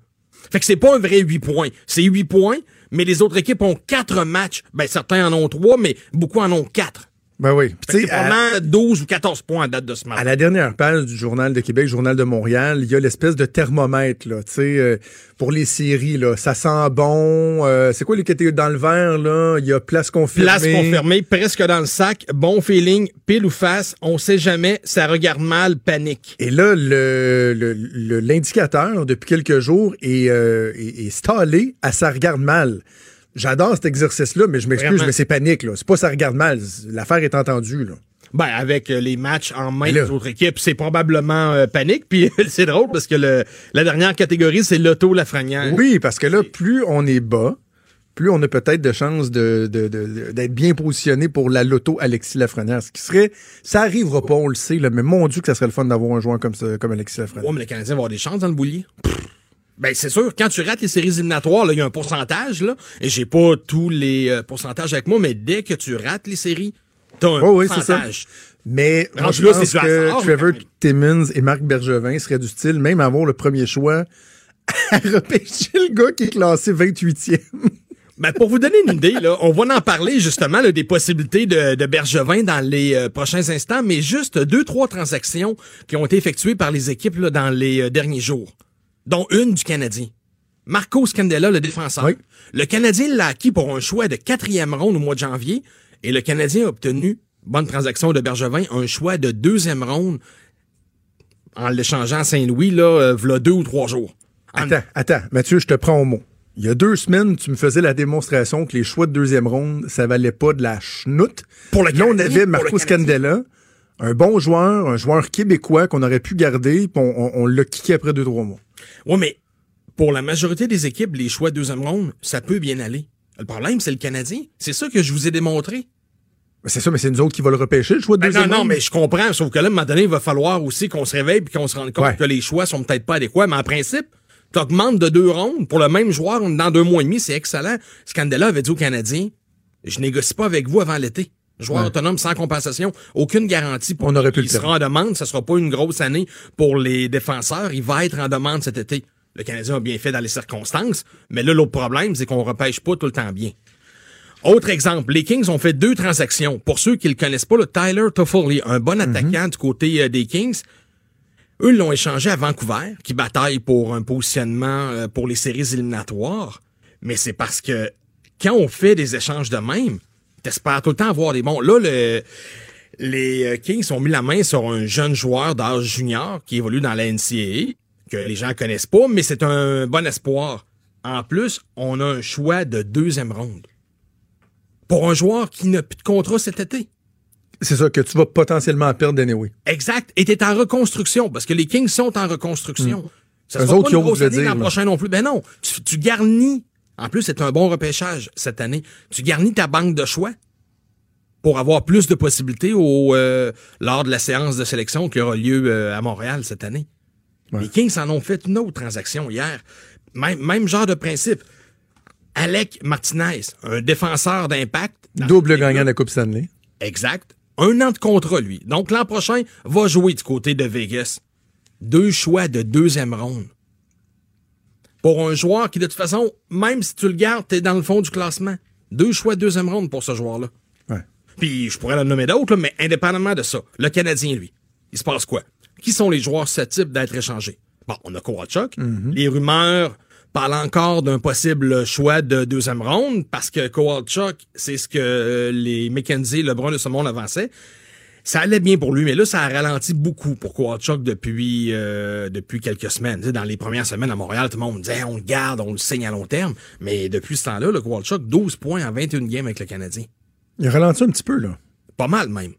[SPEAKER 15] Fait que c'est pas un vrai 8 points. C'est 8 points, mais les autres équipes ont 4 matchs. Ben, certains en ont 3, mais beaucoup en ont 4.
[SPEAKER 4] Ben oui.
[SPEAKER 15] C'est probablement 12 ou 14 points à date de ce match.
[SPEAKER 4] À la dernière page du Journal de Québec, Journal de Montréal, il y a l'espèce de thermomètre, là, tu sais, euh, pour les séries, là. Ça sent bon. euh, c'est quoi les catégories dans le vert, là? Il y a place confirmée.
[SPEAKER 15] Place confirmée, presque dans le sac, bon feeling, pile ou face, on sait jamais, ça regarde mal, panique.
[SPEAKER 4] Et là, le, le- le- l'indicateur, depuis quelques jours, est, euh, est, est stallé à ça regarde mal. J'adore cet exercice-là, mais je m'excuse, mais c'est panique, là. C'est pas ça regarde mal. L'affaire est entendue, là.
[SPEAKER 15] Ben, avec euh, les matchs en main des autres équipes, c'est probablement euh, panique. Puis c'est drôle parce que le, la dernière catégorie, c'est l'auto Lafrenière.
[SPEAKER 4] Oui, parce que là, plus on est bas, plus on a peut-être de chances de, de- de- d'être bien positionné pour la loto Alexis Lafrenière. Ce qui serait, ça arrivera pas, on le sait, là, mais mon Dieu que ça serait le fun d'avoir un joueur comme ça, comme Alexis Lafrenière.
[SPEAKER 15] Ouais, mais le Canadien va avoir des chances dans le boulier. Ben, c'est sûr, quand tu rates les séries éliminatoires, il y a un pourcentage, là, et j'ai pas tous les euh, pourcentages avec moi, mais dès que tu rates les séries, t'as un
[SPEAKER 4] oui, ça.
[SPEAKER 15] pourcentage.
[SPEAKER 4] Mais moi, je pense que Trevor Timmons et Marc Bergevin seraient du style, même avoir le premier choix, à repêcher le gars qui est classé 28e.
[SPEAKER 15] Ben, pour vous donner une idée, là, on va en parler justement là, des possibilités de, de Bergevin dans les euh, prochains instants, mais juste deux, trois transactions qui ont été effectuées par les équipes là, dans les euh, derniers jours, dont une du Canadien. Marco Scandella, le défenseur. Le Canadien l'a acquis pour un choix de quatrième ronde au mois de janvier, et le Canadien a obtenu, bonne transaction de Bergevin, un choix de deuxième ronde en l'échangeant à Saint-Louis, là, euh, v'là deux ou trois jours.
[SPEAKER 4] Attends, attends, Mathieu, je te prends au mot. Il y a deux semaines, tu me faisais la démonstration que les choix de deuxième ronde, ça valait pas de la chenoute.
[SPEAKER 15] Pour le
[SPEAKER 4] Là, on avait Marco. Scandella, un bon joueur, un joueur québécois qu'on aurait pu garder, puis on, on- on l'a kické après deux, trois mois.
[SPEAKER 15] Oui, mais pour la majorité des équipes, les choix de deuxième ronde, ça peut bien aller. Le problème, c'est le Canadien. C'est ça que je vous ai démontré.
[SPEAKER 4] C'est ça, mais c'est nous autres qui va le repêcher, le choix de
[SPEAKER 15] Ben
[SPEAKER 4] deuxième
[SPEAKER 15] non, non, mais je comprends. Sauf que là, à un moment donné, il va falloir aussi qu'on se réveille et qu'on se rende compte
[SPEAKER 4] Ouais.
[SPEAKER 15] que les choix sont peut-être pas adéquats. Mais en principe, tu augmentes de deux rondes pour le même joueur dans deux mois et demi, c'est excellent. Scandella avait dit aux Canadiens, je négocie pas avec vous avant l'été. Joueur
[SPEAKER 4] Ouais.
[SPEAKER 15] autonome sans compensation, aucune garantie pour
[SPEAKER 4] On aurait pu
[SPEAKER 15] il
[SPEAKER 4] le faire.
[SPEAKER 15] sera en demande, ça sera pas une grosse année pour les défenseurs, il va être en demande cet été. Le Canadien a bien fait dans les circonstances, mais là l'autre problème c'est qu'on repêche pas tout le temps bien. Autre exemple, les Kings ont fait deux transactions. Pour ceux qui le connaissent pas, le Tyler Toffoli, un bon attaquant du côté euh, des Kings, eux l'ont échangé à Vancouver, qui bataille pour un positionnement euh, pour les séries éliminatoires. Mais c'est parce que quand on fait des échanges de même, t'espères tout le temps avoir des bons. Là, le, les euh, Kings ont mis la main sur un jeune joueur d'âge junior qui évolue dans la NCAA, que les gens connaissent pas, mais c'est un bon espoir. En plus, on a un choix de deuxième ronde. Pour un joueur qui n'a plus de contrat cet été.
[SPEAKER 4] C'est ça, que tu vas potentiellement perdre anyway.
[SPEAKER 15] Exact. Et t'es en reconstruction, parce que les Kings sont en reconstruction. Ça
[SPEAKER 4] Eux
[SPEAKER 15] sera
[SPEAKER 4] autres
[SPEAKER 15] pas
[SPEAKER 4] qui
[SPEAKER 15] une grosse année
[SPEAKER 4] dire,
[SPEAKER 15] l'an prochain non plus. Ben non, tu, tu garnis. En plus, c'est un bon repêchage cette année. Tu garnis ta banque de choix pour avoir plus de possibilités au, euh, lors de la séance de sélection qui aura lieu euh, à Montréal cette année. Les Kings en ont fait une autre transaction hier. Même, même genre de principe. Alec Martinez, un défenseur d'impact.
[SPEAKER 4] Double gagnant de la Coupe Stanley.
[SPEAKER 15] Exact. Un an de contrat, lui. Donc, l'an prochain, va jouer du côté de Vegas. Deux choix de deuxième ronde. Pour un joueur qui, de toute façon, même si tu le gardes, t'es dans le fond du classement. Deux choix de deuxième ronde pour ce joueur-là.
[SPEAKER 4] Ouais.
[SPEAKER 15] Puis, je pourrais le nommer d'autres, là, mais indépendamment de ça, le Canadien, lui, il se passe quoi? Qui sont les joueurs susceptibles d'être échangés? Bon, on a Kowalchuk. Les rumeurs parlent encore d'un possible choix de deuxième ronde parce que Kowalchuk, c'est ce que euh, les McKenzie, Lebrun de ce monde avançaient. Ça allait bien pour lui, mais là, ça a ralenti beaucoup pour Kowalchuk depuis, euh, depuis quelques semaines. Tu sais, dans les premières semaines à Montréal, tout le monde disait on le garde, on le signe à long terme. Mais depuis ce temps-là, le Kowalchuk, 12 points en 21 games avec le Canadien.
[SPEAKER 4] Il a ralenti un petit peu, là.
[SPEAKER 15] Pas mal, même.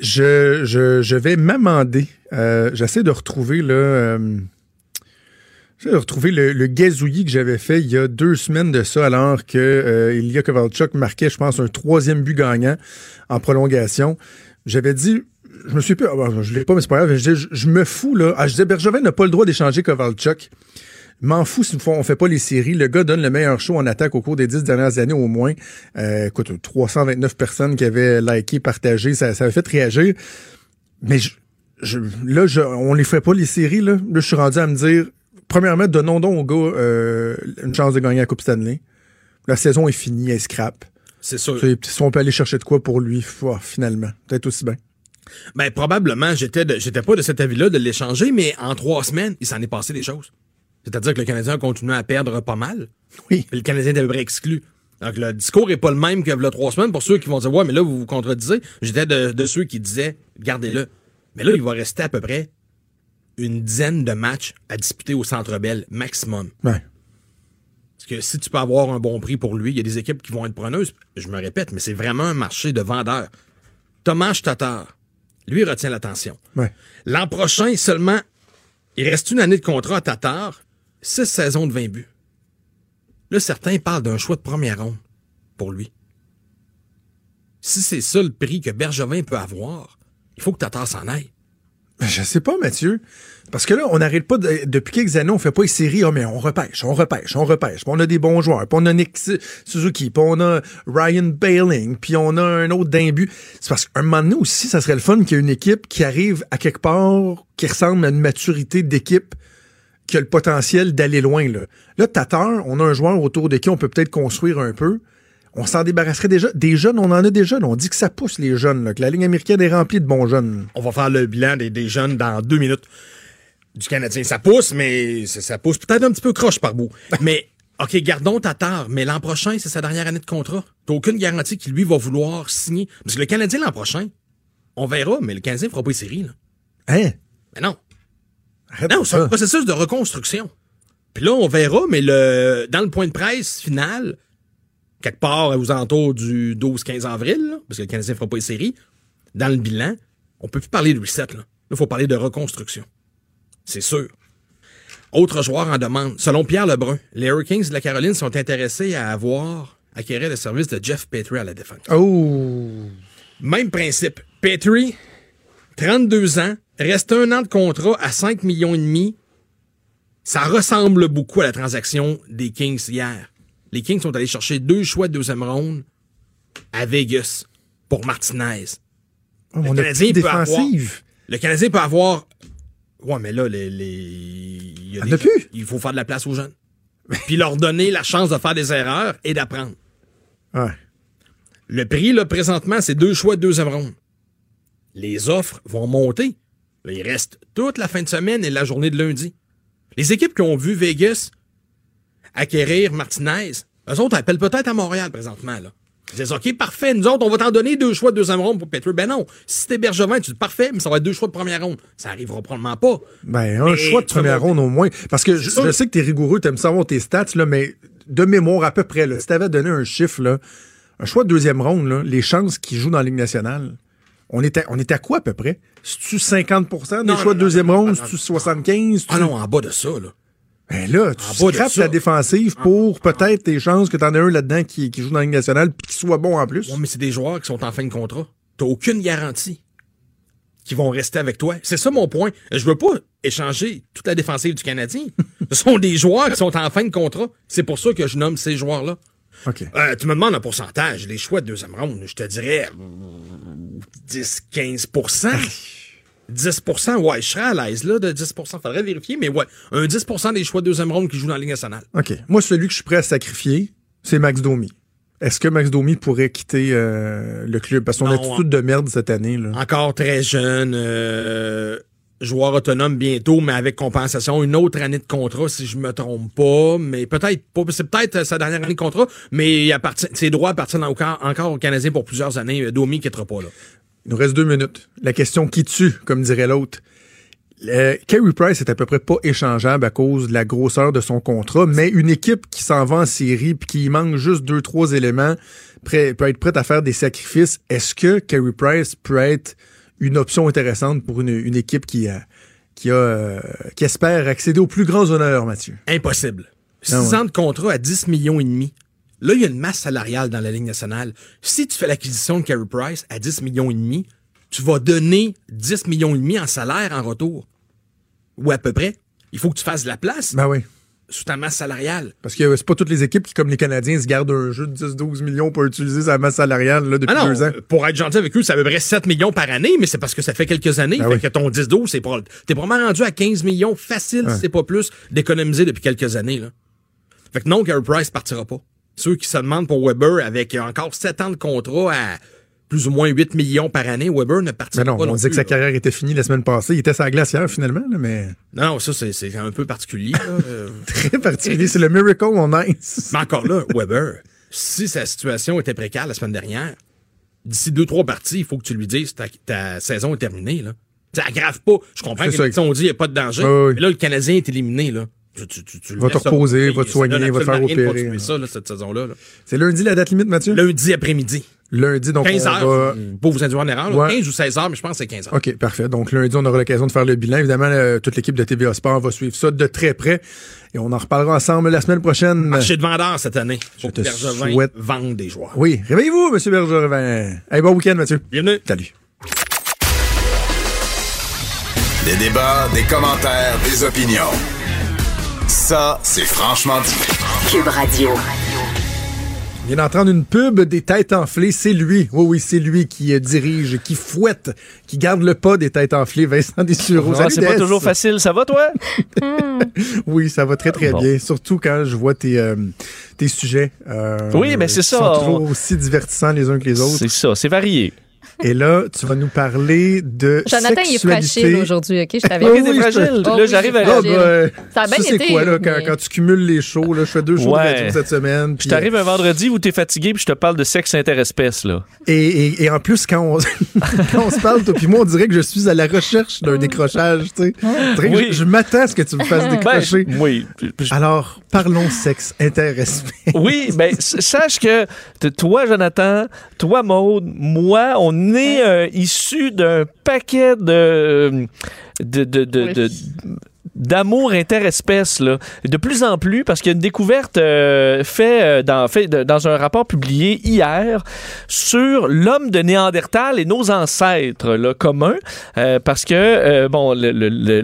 [SPEAKER 4] Je, je, je vais m'amender. Euh, J'essaie de retrouver là, euh, j'essaie de retrouver le, le gazouillis que j'avais fait il y a deux semaines de ça, alors que euh, Ilya Kovalchuk marquait, je pense, un troisième but gagnant en prolongation. J'avais dit, je me suis pas, ah, je l'ai pas, mais c'est pas grave. Je, je, je me fous là. Ah, je disais, Bergevin n'a pas le droit d'échanger Kovalchuk. M'en fous si on fait pas les séries. Le gars donne le meilleur show en attaque au cours des dix dernières années au moins. Euh, écoute, 329 personnes qui avaient liké, partagé, ça, ça a fait réagir. Mais je, je- là, je, on les fait pas les séries. Là, là je suis rendu à me dire, premièrement, donnons donc au gars euh, une chance de gagner la Coupe Stanley. La saison est finie, elle scrap.
[SPEAKER 15] C'est sûr.
[SPEAKER 4] Si on peut aller chercher de quoi pour lui, finalement, peut-être aussi bien.
[SPEAKER 15] Ben, probablement, j'étais j'étais pas de cet avis-là de l'échanger, mais en trois semaines, il s'en est passé des choses. C'est-à-dire que le Canadien a continué à perdre pas mal.
[SPEAKER 4] Oui.
[SPEAKER 15] Le Canadien était à peu près exclu. Donc, le discours est pas le même que le trois semaines. Pour ceux qui vont dire, ouais, mais là, vous vous contredisez. J'étais de, de ceux qui disaient, gardez-le. Mais là, il va rester à peu près une dizaine de matchs à disputer au Centre Bell, maximum.
[SPEAKER 4] Ouais.
[SPEAKER 15] Parce que si tu peux avoir un bon prix pour lui, il y a des équipes qui vont être preneuses. Je me répète, mais c'est vraiment un marché de vendeurs. Thomas Tatar, lui, retient l'attention.
[SPEAKER 4] Ouais.
[SPEAKER 15] L'an prochain, seulement, il reste une année de contrat à Tatar, six saisons de 20 buts. Là, certains parlent d'un choix de première ronde pour lui. Si c'est ça le prix que Bergevin peut avoir, il faut que Tatar s'en aille.
[SPEAKER 4] Je sais pas, Mathieu. Parce que là, on n'arrête pas, de- depuis quelques années, on fait pas les séries, Ah, mais on repêche, on repêche, on repêche. Puis on a des bons joueurs, puis on a Nick Suzuki, puis on a Ryan Bailing, puis on a un autre d'un but. C'est parce qu'un moment donné aussi, ça serait le fun qu'il y ait une équipe qui arrive à quelque part, qui ressemble à une maturité d'équipe, qui a le potentiel d'aller loin. Là, là Tatar, on a un joueur autour de qui on peut peut-être construire un peu. On s'en débarrasserait déjà. Des jeunes, on en a des jeunes. On dit que ça pousse les jeunes, là, que la ligne américaine est remplie de bons jeunes.
[SPEAKER 15] On va faire le bilan des, des jeunes dans deux minutes. Du Canadien, ça pousse, mais ça, pousse peut-être un petit peu croche par bout. mais, OK, gardons Tatar, mais l'an prochain, c'est sa dernière année de contrat. T'as aucune garantie qu'il, lui, va vouloir signer. Parce que le Canadien, l'an prochain, on verra, mais le Canadien fera pas les séries, là.
[SPEAKER 4] Hein?
[SPEAKER 15] Mais non. non, c'est un processus de reconstruction. Puis là, on verra, mais le dans le point de presse final, quelque part aux alentours du 12-15 avril, là, parce que le Canadien fera pas les séries, dans le bilan, on peut plus parler de reset. Là, il faut parler de reconstruction. C'est sûr. Autre joueur en demande. Selon Pierre Lebrun, les Hurricanes de la Caroline sont intéressés à avoir acquérir le service de Jeff Petrie à la défense.
[SPEAKER 4] Oh!
[SPEAKER 15] Même principe. Petrie, 32 ans, reste un an de contrat à 5 millions et demi. Ça ressemble beaucoup à la transaction des Kings hier. Les Kings sont allés chercher deux choix de deuxième ronde à Vegas pour Martinez.
[SPEAKER 4] Oh, on a plus de défensive.
[SPEAKER 15] le Canadien peut avoir. Ouais, mais là, les. les- il, y a
[SPEAKER 4] On
[SPEAKER 15] des-
[SPEAKER 4] a plus.
[SPEAKER 15] il faut faire de la place aux jeunes. Puis leur donner la chance de faire des erreurs et d'apprendre.
[SPEAKER 4] Ouais.
[SPEAKER 15] Le prix, là, présentement, c'est deux choix de deuxième ronde. Les offres vont monter. Là, il reste toute la fin de semaine et la journée de lundi. Les équipes qui ont vu Vegas acquérir Martinez, eux autres appellent peut-être à Montréal présentement. Là. Ils disent OK, parfait, nous autres, on va t'en donner deux choix de deuxième ronde pour Petrie. Ben non, si c'était Bergevin, tu dis parfait, mais ça va être deux choix de première ronde. Ça arrivera probablement pas.
[SPEAKER 4] Ben, un
[SPEAKER 15] Mais
[SPEAKER 4] choix de première ronde au moins. Parce que je, sais que t'es rigoureux, t'aimes savoir tes stats, là, mais de mémoire à peu près, là, si t'avais donné un chiffre, là, un choix de deuxième ronde, là, les chances qu'il joue dans la Ligue nationale, on est à, on est à quoi à peu près? C'est-tu 50 des
[SPEAKER 15] Non,
[SPEAKER 4] choix
[SPEAKER 15] non,
[SPEAKER 4] de deuxième
[SPEAKER 15] non,
[SPEAKER 4] ronde? C'est-tu 75?
[SPEAKER 15] Ah non, en bas de ça, là.
[SPEAKER 4] Ben là, tu scrapes la défensive pour peut-être tes chances que t'en aies un là-dedans qui, qui joue dans la Ligue nationale puis qui soit bon en plus.
[SPEAKER 15] Ouais, mais c'est des joueurs qui sont en fin de contrat. T'as aucune garantie qu'ils vont rester avec toi. C'est ça mon point. Je veux pas échanger toute la défensive du Canadien. Ce sont des joueurs qui sont en fin de contrat. C'est pour ça que je nomme ces joueurs-là.
[SPEAKER 4] OK.
[SPEAKER 15] Euh, tu me demandes un pourcentage. Les choix de deuxième ronde, je te dirais euh, 10-15 10% ouais, je serais à l'aise là, de 10% Faudrait vérifier, mais ouais, un 10% des choix de deuxième ronde qui jouent dans la Ligue nationale.
[SPEAKER 4] OK. Moi, celui que je suis prêt à sacrifier, c'est Max Domi. Est-ce que Max Domi pourrait quitter euh, le club? Parce qu'on a
[SPEAKER 15] Non, hein.
[SPEAKER 4] de merde cette année. Là.
[SPEAKER 15] Encore très jeune, euh, joueur autonome bientôt, mais avec compensation. Une autre année de contrat, si je me trompe pas, mais peut-être pas. C'est peut-être sa dernière année de contrat, mais il appartient, ses droits appartiennent encore, encore aux Canadiens pour plusieurs années. Euh, Domi quittera pas là.
[SPEAKER 4] Il nous reste deux minutes. La question qui tue, comme dirait l'autre. Euh, Carey Price est à peu près pas échangeable à cause de la grosseur de son contrat, mais une équipe qui s'en va en série puis qui manque juste deux, trois éléments prêt- peut être prête à faire des sacrifices. Est-ce que Carey Price peut être une option intéressante pour une, une équipe qui, a, qui, a, euh, qui espère accéder aux plus grands honneurs, Mathieu?
[SPEAKER 15] Impossible. Six
[SPEAKER 4] Ah ouais.
[SPEAKER 15] ans de contrat à 10 millions et demi. Là, il y a une masse salariale dans la Ligue nationale. Si tu fais l'acquisition de Carey Price à 10 millions et demi, tu vas donner 10 millions et demi en salaire en retour. Ou à peu près. Il faut que tu fasses de la place
[SPEAKER 4] Ben oui.
[SPEAKER 15] sous ta masse salariale.
[SPEAKER 4] Parce que c'est pas toutes les équipes qui, comme les Canadiens, se gardent un jeu de 10-12 millions pour utiliser sa masse salariale là, depuis
[SPEAKER 15] Ah non,
[SPEAKER 4] deux ans.
[SPEAKER 15] pour être gentil avec eux, c'est à peu près 7 millions par année, mais c'est parce que ça fait quelques années. Fait
[SPEAKER 4] oui.
[SPEAKER 15] que ton 10-12, c'est pas. T'es probablement rendu à 15 millions facile,
[SPEAKER 4] Ouais.
[SPEAKER 15] si c'est pas plus, d'économiser depuis quelques années. Là. Fait que non, Carey Price partira pas. Ceux qui se demandent pour Weber avec encore 7 ans de contrat à plus ou moins 8 millions par année, Weber ne partira
[SPEAKER 4] Mais non,
[SPEAKER 15] pas.
[SPEAKER 4] on
[SPEAKER 15] non
[SPEAKER 4] disait que sa
[SPEAKER 15] là.
[SPEAKER 4] carrière était finie la semaine passée. Il était sa glacière finalement, là, mais
[SPEAKER 15] Non, ça, c'est, c'est un peu particulier. Euh,
[SPEAKER 4] très particulier. C'est le miracle on ice.
[SPEAKER 15] Mais encore là, Weber, si sa situation était précaire la semaine dernière, d'ici deux, trois parties, il faut que tu lui dises ta, ta saison est terminée. Là. Ça aggrave pas. Je comprends
[SPEAKER 4] C'est
[SPEAKER 15] que les ont dit qu'il n'y a pas de danger.
[SPEAKER 4] Oui, oui.
[SPEAKER 15] Mais là, le Canadien est éliminé. Là. Tu, tu, tu, tu le
[SPEAKER 4] Va te reposer, va te soigner, va te faire opérer,
[SPEAKER 15] continuer
[SPEAKER 4] là.
[SPEAKER 15] ça, là, cette saison-là. là.
[SPEAKER 4] C'est lundi la date limite, Mathieu?
[SPEAKER 15] Lundi après-midi.
[SPEAKER 4] Lundi, donc
[SPEAKER 15] 15
[SPEAKER 4] on
[SPEAKER 15] heures.
[SPEAKER 4] va-
[SPEAKER 15] Pour vous induire en erreur.
[SPEAKER 4] Ouais.
[SPEAKER 15] 15 ou 16 heures, mais je pense que c'est 15 heures.
[SPEAKER 4] OK, parfait. Donc lundi, on aura l'occasion de faire le bilan. Évidemment, euh, toute l'équipe de TVA Sport va suivre ça de très près. Et on en reparlera ensemble la semaine prochaine.
[SPEAKER 15] Marché de vendeurs cette année. Pour
[SPEAKER 4] te
[SPEAKER 15] que Bergevin
[SPEAKER 4] souhaite-
[SPEAKER 15] vende des joueurs.
[SPEAKER 4] Oui, réveillez-vous, M. Bergevin. Hey, bon week-end, Mathieu.
[SPEAKER 15] Bienvenue.
[SPEAKER 4] Salut.
[SPEAKER 3] Des débats, des commentaires, des opinions. Ça, c'est franchement dit.
[SPEAKER 1] Cube Radio.
[SPEAKER 4] Il vient d'entendre une pub des têtes enflées. C'est lui. Oui, oui, c'est lui qui euh, dirige, qui fouette, qui garde le pas des têtes enflées. Vincent Dessureau.
[SPEAKER 16] Ah, c'est pas
[SPEAKER 4] Des.
[SPEAKER 16] toujours facile. Ça va, toi?
[SPEAKER 4] Oui, ça va très, très
[SPEAKER 16] Bon.
[SPEAKER 4] bien. Surtout quand je vois tes, euh, tes sujets. euh,
[SPEAKER 16] Oui, mais c'est ça,
[SPEAKER 4] sont
[SPEAKER 16] on-
[SPEAKER 4] toujours aussi divertissants les uns que les autres.
[SPEAKER 16] C'est ça, c'est varié.
[SPEAKER 4] Et là, tu vas nous parler de
[SPEAKER 5] Jonathan, il est
[SPEAKER 4] sexualité.
[SPEAKER 5] fragile aujourd'hui, OK? Je t'avais dit.
[SPEAKER 4] oui,
[SPEAKER 16] fragile.
[SPEAKER 4] je-
[SPEAKER 5] Oh
[SPEAKER 16] là, j'arrive à-
[SPEAKER 4] ben,
[SPEAKER 5] Ça a bien
[SPEAKER 4] ça, c'est
[SPEAKER 5] été,
[SPEAKER 4] quoi, là, quand,
[SPEAKER 5] mais-
[SPEAKER 4] quand tu cumules les shows, là, je fais deux shows
[SPEAKER 16] Ouais.
[SPEAKER 4] de radio cette semaine.
[SPEAKER 16] Puis
[SPEAKER 4] puis,
[SPEAKER 16] t'arrives un vendredi où t'es fatigué, puis je te parle de sexe interespèce, là.
[SPEAKER 4] Et, et- et en plus, quand on, quand on se parle, toi puis moi, on dirait que je suis à la recherche d'un décrochage, tu sais.
[SPEAKER 16] Oui.
[SPEAKER 4] Je, je m'attends à ce que tu me fasses décrocher.
[SPEAKER 16] Ben, oui.
[SPEAKER 4] Alors, parlons sexe, intéresse
[SPEAKER 16] Oui, ben sache que toi, Jonathan, toi, Maude, moi, on est euh, issus d'un paquet de de, de, de- de- d'amour interespèce là. De plus en plus parce qu'il y a une découverte euh, fait, euh, dans, fait dans un rapport publié hier sur l'homme de Néandertal et nos ancêtres communs. Euh, parce que euh, bon le, le- le-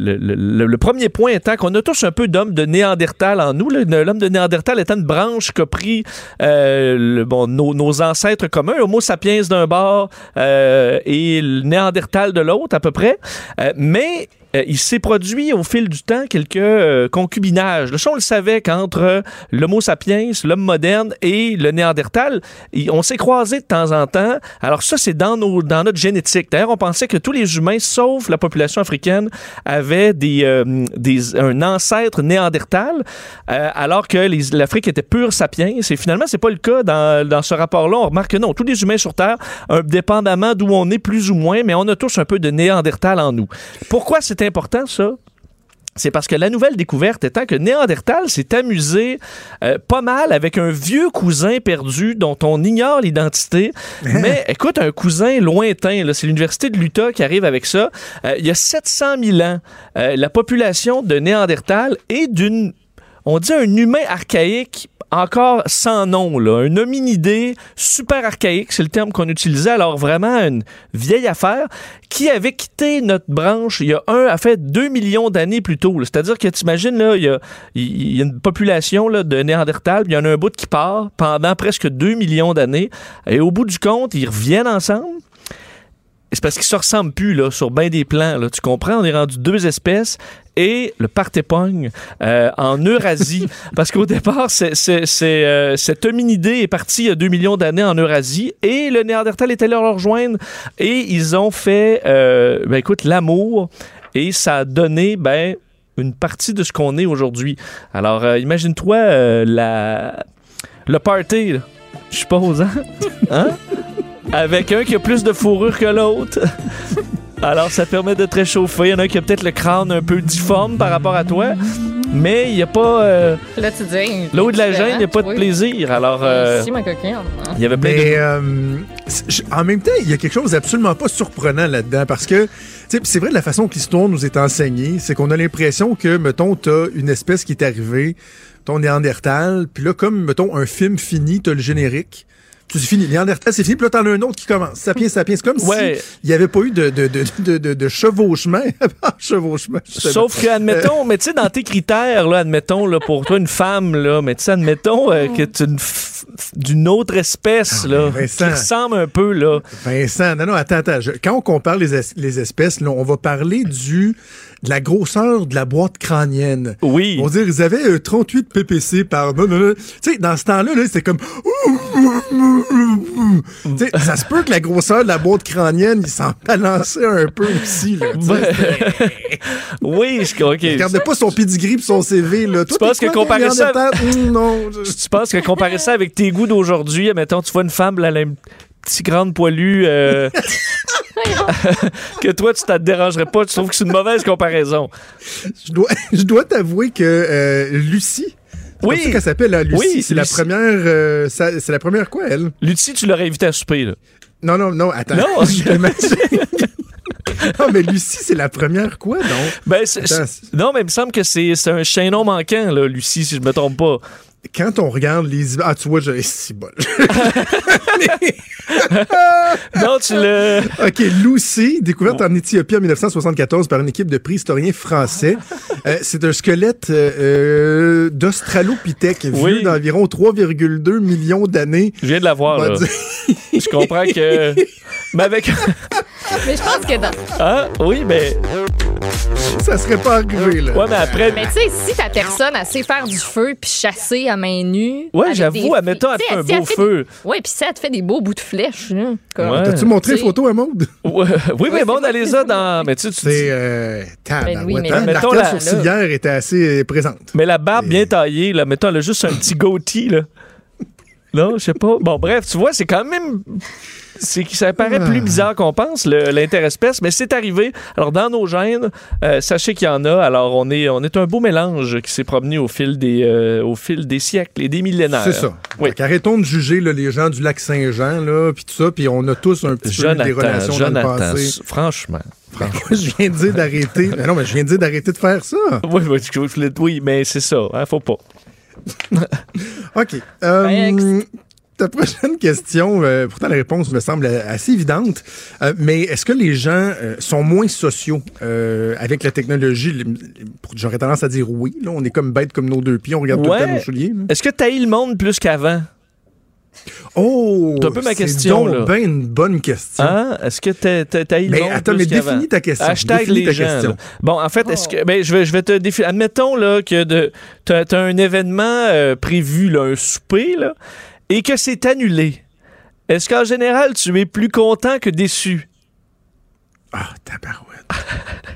[SPEAKER 16] le- premier point étant qu'on a tous un peu d'homme de Néandertal en nous l'homme de Néandertal étant une branche qu'a pris bon, nos, nos ancêtres communs Homo sapiens d'un bord et le Néandertal de l'autre à peu près. Mais euh, il s'est produit au fil du temps quelques euh, concubinages. Le on le savait qu'entre euh, l'Homo sapiens, l'homme moderne et le Néandertal, on s'est croisés de temps en temps. Alors ça, c'est dans, dans notre génétique. D'ailleurs, on pensait que tous les humains, sauf la population africaine, avaient des, des, un ancêtre néandertal, alors que l'Afrique était pure sapiens. Et finalement, c'est pas le cas dans, dans ce rapport-là. On remarque que non, tous les humains sur Terre, euh, dépendamment d'où on est plus ou moins, mais on a tous un peu de néandertal en nous. Pourquoi c'est important, ça? c'est parce que la nouvelle découverte étant que Néandertal s'est amusé euh, pas mal avec un vieux cousin perdu dont on ignore l'identité. Mais écoute, un cousin lointain, c'est l'Université de l'Utah qui arrive avec ça. Euh, il y a 700 000 ans, euh, la population de Néandertal est d'une, on dit un humain archaïque encore sans nom, là. un hominidé super archaïque, c'est le terme qu'on utilisait, alors vraiment une vieille affaire, qui avait quitté notre branche il y a un, a fait deux millions d'années plus tôt. C'est-à-dire que tu imagines, là, il y a, une population là, de Néandertal, il y en a un bout qui part pendant presque deux millions d'années, et au bout du compte, ils reviennent ensemble. C'est parce qu'ils se ressemblent plus là, sur bien des plans. Tu comprends? On est rendu deux espèces et le partépogne euh, en Eurasie. parce qu'au départ, c'est, c'est, c'est, euh, cet hominidé est parti il y a deux millions d'années en Eurasie et le Néandertal est allé leur rejoindre et ils ont fait, euh, ben écoute, l'amour et ça a donné, ben, une partie de ce qu'on est aujourd'hui. Alors, euh, imagine-toi euh, la, le party, là, je suppose, hein? hein? Avec un qui a plus de fourrure que l'autre. Alors, ça permet de te réchauffer. Il y en a qui a peut-être le crâne un peu difforme par rapport à toi, mais il n'y a pas. euh,
[SPEAKER 5] Là, tu dis.
[SPEAKER 16] Où de la gêne, il n'y a pas de
[SPEAKER 5] Oui.
[SPEAKER 16] plaisir. Alors, euh,
[SPEAKER 5] Si, ma coquine.
[SPEAKER 16] il y avait plein
[SPEAKER 4] Mais
[SPEAKER 16] de.
[SPEAKER 4] euh, en même temps, il y a quelque chose d'absolument pas surprenant là-dedans parce que tu sais, c'est vrai de la façon que l'histoire nous est enseignée, c'est qu'on a l'impression que, mettons, t'as une espèce qui est arrivée, ton Néandertal, puis là, comme, mettons, un film fini, t'as le générique. C'est fini. Néandertal, c'est fini. Puis là, t'en as un autre qui commence. Sapiens, sapiens. C'est comme
[SPEAKER 16] Ouais.
[SPEAKER 4] si il n'y avait pas eu de, de, de, de, chevauchement.
[SPEAKER 16] Sauf que, admettons, mais tu sais, dans tes critères, là, admettons, là, pour toi, une femme, là, mais tu sais, admettons euh, que tu es une d'une autre espèce, là, qui ressemble un peu, là.
[SPEAKER 4] Vincent, non, non, attends, attends. Je- quand on compare les, es- les espèces, là, on va parler du de la grosseur de la boîte crânienne.
[SPEAKER 16] Oui.
[SPEAKER 4] On va dire, ils avaient euh, 38 ppc par... Tu sais, dans ce temps-là, là, c'était comme... Tu sais, ça se peut que la grosseur de la boîte crânienne, il s'en balançait un peu aussi, là.
[SPEAKER 16] oui, je OK.
[SPEAKER 4] Il regardait pas son pedigree pis son CV, là.
[SPEAKER 16] Tu penses que comparer ça-?
[SPEAKER 4] Hum, non. je-
[SPEAKER 16] Tu penses que comparer ça avec tes goûts d'aujourd'hui, admettons, tu vois une femme, là, elle petite grande poilue, euh, que toi, tu t'en dérangerais pas, tu trouves que c'est une mauvaise comparaison.
[SPEAKER 4] Je dois, je dois t'avouer que euh, Lucie... C'est
[SPEAKER 16] Oui.
[SPEAKER 4] ça qu'elle s'appelle, là, Lucie.
[SPEAKER 16] Oui,
[SPEAKER 4] c'est la première... euh, ça- c'est la première quoi, elle?
[SPEAKER 16] Lucie, tu l'aurais invité à souper, là.
[SPEAKER 4] Non, non, non, attends.
[SPEAKER 16] Non.
[SPEAKER 4] Je non, mais Lucie, c'est la première quoi, non?
[SPEAKER 16] Ben, c'est-
[SPEAKER 4] Attends,
[SPEAKER 16] c'est- non, mais il me semble que c'est c'est un chaînon manquant, là, Lucie, si je me trompe pas.
[SPEAKER 4] Quand on regarde les... Ah, tu vois, je... c'est bon.
[SPEAKER 16] non, tu le...
[SPEAKER 4] OK, Lucie, découverte en Éthiopie en 1974 par une équipe de préhistoriens français. Euh, c'est un squelette euh, euh, d'Australopithèque vieux
[SPEAKER 16] Oui.
[SPEAKER 4] d'environ 3,2 millions d'années.
[SPEAKER 16] Je viens de la voir, là. Je comprends que... Mais avec...
[SPEAKER 5] Mais je pense que dans.
[SPEAKER 16] Ah, oui, mais...
[SPEAKER 4] Ça serait pas arrivé, là.
[SPEAKER 16] Ouais, mais après...
[SPEAKER 5] Mais tu sais, si ta personne, elle sait faire du feu puis chasser à main nue.
[SPEAKER 16] Ouais, j'avoue,
[SPEAKER 5] des-
[SPEAKER 16] admettons, elle
[SPEAKER 5] sais,
[SPEAKER 16] fait un
[SPEAKER 5] elle
[SPEAKER 16] beau
[SPEAKER 5] fait
[SPEAKER 16] feu.
[SPEAKER 5] des- Ouais, puis ça, elle te fait des beaux bouts de flèches, là. Comme-
[SPEAKER 16] Ouais.
[SPEAKER 4] T'as-tu montré les photos à Maude?
[SPEAKER 16] Ouais, oui, mais bon, on a les a dans... Mais tu sais, tu
[SPEAKER 4] C'est... Euh,
[SPEAKER 5] Ben oui, mais
[SPEAKER 4] hein?
[SPEAKER 5] là-
[SPEAKER 16] Mettons la-
[SPEAKER 4] sourcilière était assez présente.
[SPEAKER 16] Mais la barbe bien taillée, là, mettons, elle a juste un petit goatee, là. Non, je sais pas. Bon, bref, tu vois, c'est quand même. C'est que ça paraît plus bizarre qu'on pense, l'interespèce, mais c'est arrivé. Alors, dans nos gènes, euh, sachez qu'il y en a. Alors, on est, on est un beau mélange qui s'est promené au fil des, euh, au fil des siècles et des millénaires.
[SPEAKER 4] C'est ça.
[SPEAKER 16] Oui.
[SPEAKER 4] Qu'arrêtons de juger là, les gens du lac Saint-Jean, là, puis tout ça, puis on a tous un petit peu des
[SPEAKER 16] Jonathan,
[SPEAKER 4] relations dans
[SPEAKER 16] Jonathan,
[SPEAKER 4] le passé.
[SPEAKER 16] franchement.
[SPEAKER 4] je viens de dire d'arrêter. Mais non, mais je viens de dire d'arrêter de faire ça.
[SPEAKER 16] Oui, oui, mais c'est ça, hein, faut pas.
[SPEAKER 4] OK. Euh,
[SPEAKER 5] Next.
[SPEAKER 4] Ta prochaine question, euh, pourtant la réponse me semble assez évidente, euh, mais est-ce que les gens euh, sont moins sociaux euh, avec la technologie? J'aurais tendance à dire oui. Là, on est comme bêtes comme nos deux pieds, on regarde tout le temps nos souliers.
[SPEAKER 16] Est-ce que tu le monde plus qu'avant?
[SPEAKER 4] Oh!
[SPEAKER 16] C'est un peu ma
[SPEAKER 4] c'est
[SPEAKER 16] question,
[SPEAKER 4] donc
[SPEAKER 16] là.
[SPEAKER 4] ben une bonne question.
[SPEAKER 16] Hein? Est-ce que t'as t'as le
[SPEAKER 4] Mais
[SPEAKER 16] monde
[SPEAKER 4] attends,
[SPEAKER 16] plus
[SPEAKER 4] mais
[SPEAKER 16] qu'avant?
[SPEAKER 4] définis ta question.
[SPEAKER 16] Hashtag
[SPEAKER 4] Définis
[SPEAKER 16] les
[SPEAKER 4] ta
[SPEAKER 16] gens.
[SPEAKER 4] question.
[SPEAKER 16] Bon, en fait, est-ce que. Ben, je vais, je vais te définir. Admettons là, que t'as, t'as un événement euh, prévu, là, un souper, là, et que c'est annulé. Est-ce qu'en général, tu es plus content que déçu?
[SPEAKER 4] Ah, tabarouette.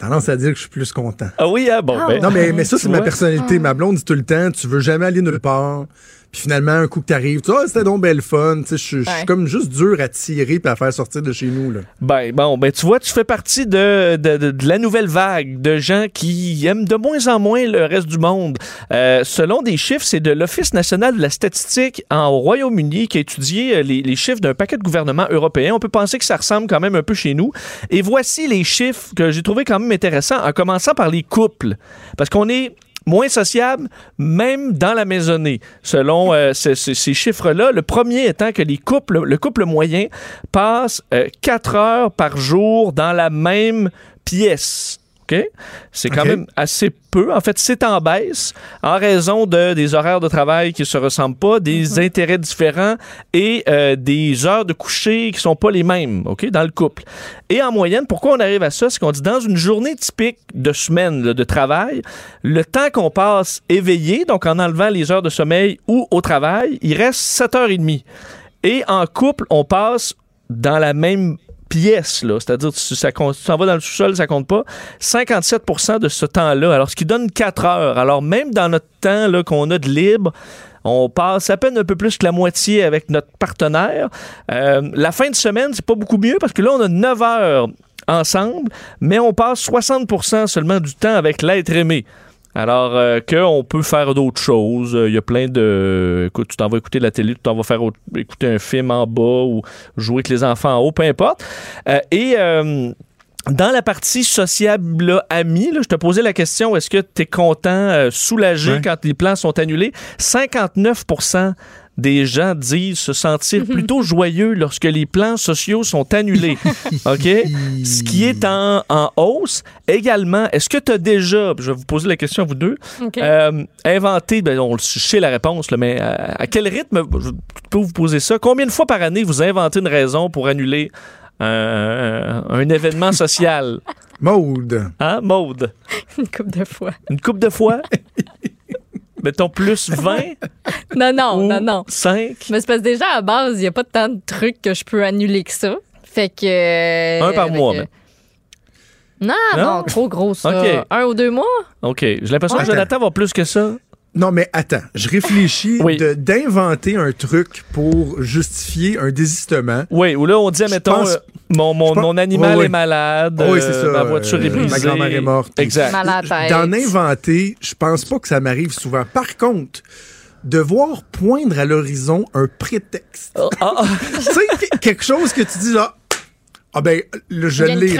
[SPEAKER 4] Tendance à dire que je suis plus content.
[SPEAKER 16] Ah oui, hein? Bon, ben.
[SPEAKER 4] Non, mais, mais ça, c'est ma personnalité. Ma blonde dit tout le temps, tu veux jamais aller nulle part. Puis finalement, un coup que t'arrives, tu vois, ah, c'était donc belle fun. Tu sais, je suis
[SPEAKER 5] Ouais.
[SPEAKER 4] comme juste dur à tirer puis à faire sortir de chez nous, là.
[SPEAKER 16] Ben, bon, ben, tu vois, tu fais partie de, de, de- de la nouvelle vague de gens qui aiment de moins en moins le reste du monde. Euh, selon des chiffres, c'est de l'Office national de la statistique en Royaume-Uni qui a étudié euh, les, les chiffres d'un paquet de gouvernements européens. On peut penser que ça ressemble quand même un peu chez nous. Et voici les chiffres que j'ai trouvé quand même intéressants, en commençant par les couples. Parce qu'on est moins sociable, même dans la maisonnée, selon euh, ce- ce- ces chiffres-là. Le premier étant que les couples, le couple moyen passe 4 heures par jour dans la même pièce. OK? C'est quand même assez peu. En fait, c'est en baisse en raison de, des horaires de travail qui se ressemblent pas, des intérêts différents et euh, des heures de coucher qui sont pas les mêmes, OK, dans le couple. Et en moyenne, pourquoi on arrive à ça? C'est qu'on dit dans une journée typique de semaine là, de travail, le temps qu'on passe éveillé, donc en enlevant les heures de sommeil ou au travail, il reste 7h30. Et en couple, on passe dans la même pièce, là. C'est-à-dire, tu ça compte- tu dans le sous-sol, ça compte pas. 57% de ce temps-là. Alors, ce qui donne 4 heures. Alors, même dans notre temps, là, qu'on a de libre, on passe à peine un peu plus que la moitié avec notre partenaire. Euh, la fin de semaine, c'est pas beaucoup mieux parce que là, on a 9 heures ensemble, mais on passe 60% seulement du temps avec l'être aimé. Alors euh, qu'on peut faire d'autres choses. Euh, Il y a plein de... Écoute, tu t'en vas écouter la télé, tu t'en vas faire autre- écouter un film en bas ou jouer avec les enfants en haut, peu importe. Euh, et... dans la partie sociable, là, amis, là, je te posais la question, est-ce que tu es content, euh, soulagé quand les plans sont annulés? 59 des gens disent se sentir plutôt joyeux lorsque les plans sociaux sont annulés. OK? Ce qui est en, en hausse. Également, est-ce que tu as déjà, je vais vous poser la question à vous deux, euh, inventé, ben, on le sait la réponse, là, mais euh, à quel rythme, je peux vous poser ça, combien de fois par année vous inventez une raison pour annuler un, un événement social?
[SPEAKER 4] Maude.
[SPEAKER 16] Hein, Maude?
[SPEAKER 5] Une couple de fois.
[SPEAKER 16] Une coupe de fois? Mettons plus 20
[SPEAKER 5] Non, non, non, non.
[SPEAKER 16] 5?
[SPEAKER 5] Mais c'est parce que déjà, à base, il n'y a pas tant de trucs que je peux annuler que ça. Fait que. euh,
[SPEAKER 16] Un par
[SPEAKER 5] fait
[SPEAKER 16] mois,
[SPEAKER 5] que-
[SPEAKER 16] mais.
[SPEAKER 5] Non,
[SPEAKER 16] Non?
[SPEAKER 5] non, trop gros ça. Un ou deux mois?
[SPEAKER 16] OK. J'ai l'impression que
[SPEAKER 4] Attends.
[SPEAKER 16] Jonathan va plus que ça.
[SPEAKER 4] Non, mais attends, je réfléchis
[SPEAKER 16] Oui.
[SPEAKER 4] de- d'inventer un truc pour justifier un désistement.
[SPEAKER 16] Oui, ou là, on dit, mettons,
[SPEAKER 4] pense-
[SPEAKER 16] euh, mon, mon,
[SPEAKER 4] pense-
[SPEAKER 16] mon animal est malade,
[SPEAKER 4] Oui,
[SPEAKER 16] euh,
[SPEAKER 4] ça.
[SPEAKER 16] ma voiture est
[SPEAKER 4] euh,
[SPEAKER 16] brisée.
[SPEAKER 4] Ma grand-mère est morte.
[SPEAKER 16] Exact.
[SPEAKER 4] D'en inventer, je pense pas que ça m'arrive souvent. Par contre, de voir poindre à l'horizon un prétexte.
[SPEAKER 16] Ah.
[SPEAKER 4] tu sais, que- quelque chose que tu dis là. Ah ben, le je l'ai.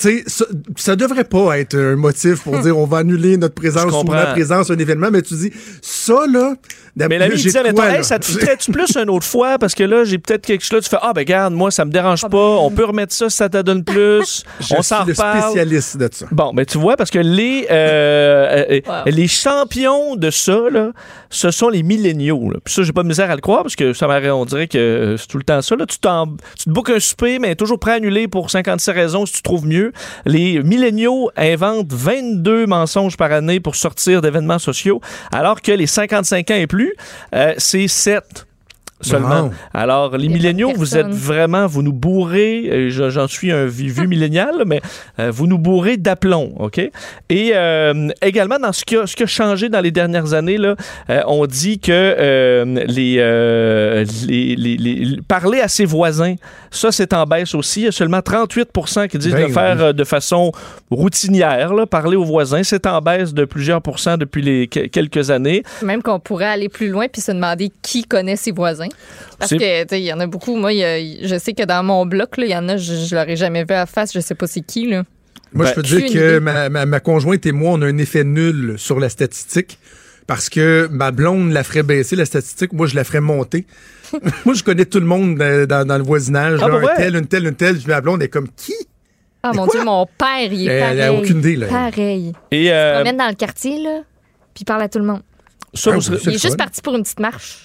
[SPEAKER 4] Tu ça, ça devrait pas être un motif pour dire on va annuler notre présence ou la présence à un événement, mais tu dis ça là.
[SPEAKER 16] Mais la vie
[SPEAKER 4] j'ai
[SPEAKER 16] disait, mettons, hey, ça te fitterait-tu plus une autre fois? Parce que là, j'ai peut-être quelque chose. Là, tu fais, ah, ben, regarde, moi, ça me dérange pas. On peut remettre ça si ça te donne plus.
[SPEAKER 4] Je
[SPEAKER 16] On s'en
[SPEAKER 4] suis le
[SPEAKER 16] reparle.
[SPEAKER 4] spécialiste de ça.
[SPEAKER 16] Bon, ben tu vois, parce que les, euh, euh,
[SPEAKER 5] Wow.
[SPEAKER 16] les champions de ça, là, ce sont les milléniaux. là. Puis ça, j'ai pas de misère à le croire, parce que ça m'arrête, on dirait que euh, c'est tout le temps ça. Là. Tu, t'en- tu te bookes un souper, mais toujours prêt à annuler pour 56 raisons si tu trouves mieux. Les milléniaux inventent 22 mensonges par année pour sortir d'événements sociaux, alors que les 55 ans et plus, euh, c'est 7 seulement. Alors, les milléniaux, vous êtes vraiment, vous nous bourrez, euh, je- j'en suis un vi- vieux millénial, mais euh, vous nous bourrez d'aplomb, OK? Et euh, également, dans ce qui, a, ce qui a changé dans les dernières années, là, euh, on dit que euh, les, euh, les, les- les- parler à ses voisins, ça, c'est en baisse aussi. Il y a seulement 38% qui disent
[SPEAKER 4] Ben
[SPEAKER 16] de le faire
[SPEAKER 4] oui.
[SPEAKER 16] de façon routinière, là, parler aux voisins. C'est en baisse de plusieurs pourcents depuis les que- quelques années.
[SPEAKER 5] Même qu'on pourrait aller plus loin puis se demander qui connaît ses voisins. Parce que, tu sais, il y en a beaucoup. Moi, a- je sais que dans mon bloc, là, il y en a, je, je l'aurais jamais vu à face. Je sais pas c'est qui, là.
[SPEAKER 4] Moi,
[SPEAKER 16] Ben,
[SPEAKER 4] je peux te
[SPEAKER 5] aucune
[SPEAKER 4] dire que ma, ma, ma conjointe et moi, on a un effet nul sur la statistique parce que ma blonde la ferait baisser, la statistique. Moi, je la ferais monter. moi, je connais tout le monde dans, dans le voisinage.
[SPEAKER 16] Ah,
[SPEAKER 4] là,
[SPEAKER 16] bah
[SPEAKER 4] un tel, une telle, une telle. Puis ma blonde est comme qui?
[SPEAKER 5] Ah,
[SPEAKER 4] Mais
[SPEAKER 5] mon
[SPEAKER 4] quoi?
[SPEAKER 5] Dieu, mon père, il est
[SPEAKER 4] Elle-
[SPEAKER 5] pareil.
[SPEAKER 4] elle a aucune idée, là.
[SPEAKER 5] Pareil.
[SPEAKER 16] Et
[SPEAKER 5] Il se
[SPEAKER 16] euh,
[SPEAKER 5] promène dans le quartier, là, puis il parle à tout le monde.
[SPEAKER 16] ça,
[SPEAKER 4] Ah,
[SPEAKER 16] vous
[SPEAKER 5] Il est juste parti pour une petite marche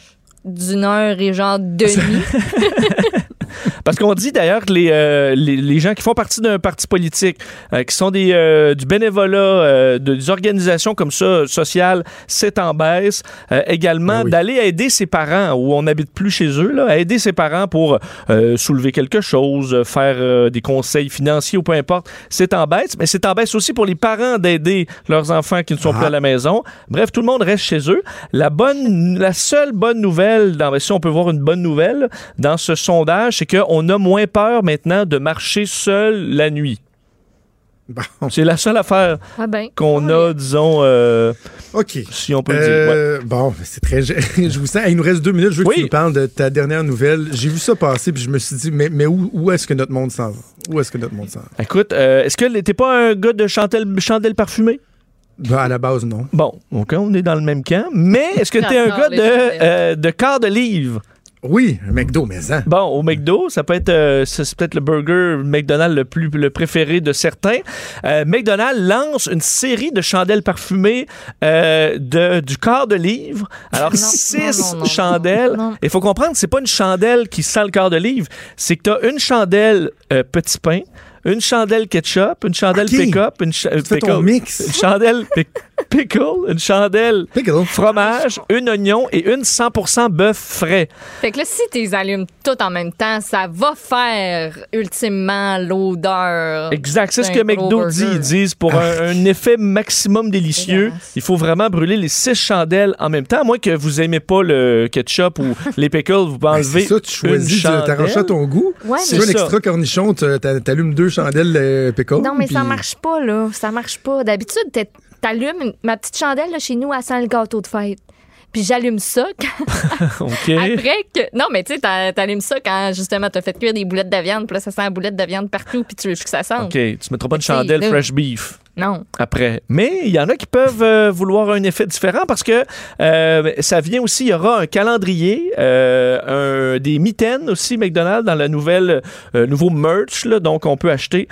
[SPEAKER 5] d'une heure et genre demie.
[SPEAKER 16] Parce qu'on dit d'ailleurs que les, euh, les, les gens qui font partie d'un parti politique, euh, qui sont des, euh, du bénévolat, de- des organisations comme ça, sociales, c'est en baisse. Également, d'aller aider ses parents où on n'habite plus chez eux, là, aider ses parents pour soulever quelque chose, faire des conseils financiers ou peu importe, c'est en baisse. Mais c'est en baisse aussi pour les parents d'aider leurs enfants qui ne sont plus à la maison. Bref, tout le monde reste chez eux. La bonne, la seule bonne nouvelle, dans, si on peut voir une bonne nouvelle dans ce sondage, c'est qu'on a moins peur maintenant de marcher seul la nuit. C'est la seule affaire
[SPEAKER 5] Ah ben.
[SPEAKER 16] qu'on a, disons, euh,
[SPEAKER 4] OK.
[SPEAKER 16] si on peut
[SPEAKER 4] Euh,
[SPEAKER 16] dire. ouais.
[SPEAKER 4] Bon, c'est très. Je vous sens. Il nous reste deux minutes. Je veux que tu nous parles de ta dernière nouvelle. J'ai vu ça passer, puis je me suis dit, mais, mais où, où est-ce que notre monde s'en va? Où est-ce que notre monde s'en va?
[SPEAKER 16] Écoute, euh, est-ce que t'es pas un gars de chandelle, chandelle parfumée?
[SPEAKER 4] Ben, à la base, non.
[SPEAKER 16] Bon, OK, on est dans le même camp. Mais est-ce que t'es un gars de, euh, de quart de livre?
[SPEAKER 4] Oui, un McDo, mais hein.
[SPEAKER 16] Bon, au McDo, ça peut être, euh, c'est peut-être le burger McDonald's le plus le préféré de certains. Euh, McDonald's lance une série de chandelles parfumées euh, de, du quart de livre. Alors,
[SPEAKER 5] Non,
[SPEAKER 16] six
[SPEAKER 5] non, non, non,
[SPEAKER 16] chandelles. Il faut comprendre, c'est pas une chandelle qui sent le quart de livre. C'est que tu as une chandelle euh, petit pain, une chandelle ketchup, une chandelle pick-up, une,
[SPEAKER 4] ton mix.
[SPEAKER 16] une chandelle pic- pickle, une chandelle fromage, une oignon et une 100% bœuf frais.
[SPEAKER 5] Fait que là, si tu les allumes toutes en même temps, ça va faire ultimement l'odeur.
[SPEAKER 16] Exact, c'est ce que McDo dit. Ils disent pour un, un effet maximum délicieux, il faut vraiment brûler les six chandelles en même temps. À moins que vous aimez pas le ketchup ou les pickles, vous pouvez
[SPEAKER 4] Ben, c'est
[SPEAKER 16] enlever
[SPEAKER 4] ça, tu choisis, t'arranges ça à ton goût.
[SPEAKER 5] Ouais,
[SPEAKER 4] si tu veux un
[SPEAKER 16] C'est ça.
[SPEAKER 4] extra cornichon, t'allumes deux chandelles euh, pickle.
[SPEAKER 5] Non, mais ça
[SPEAKER 4] puis-
[SPEAKER 5] marche pas, là. Ça marche pas. D'habitude, t'es- t'allumes ma petite chandelle là, chez nous, elle sent le gâteau de fête. Puis j'allume ça quand-
[SPEAKER 16] OK.
[SPEAKER 5] après que. Non, mais tu sais, t'a- t'allumes ça quand justement t'as fait cuire des boulettes de viande, puis là, ça sent la boulette de viande partout, puis tu veux que ça sente.
[SPEAKER 16] OK, tu mettras pas de chandelle fresh beef.
[SPEAKER 5] Non.
[SPEAKER 16] après. Mais il y en a qui peuvent euh, vouloir un effet différent parce que euh, ça vient aussi, il y aura un calendrier, euh, un- des mitaines aussi McDonald's dans la nouvelle nouveau merch, là, donc on peut acheter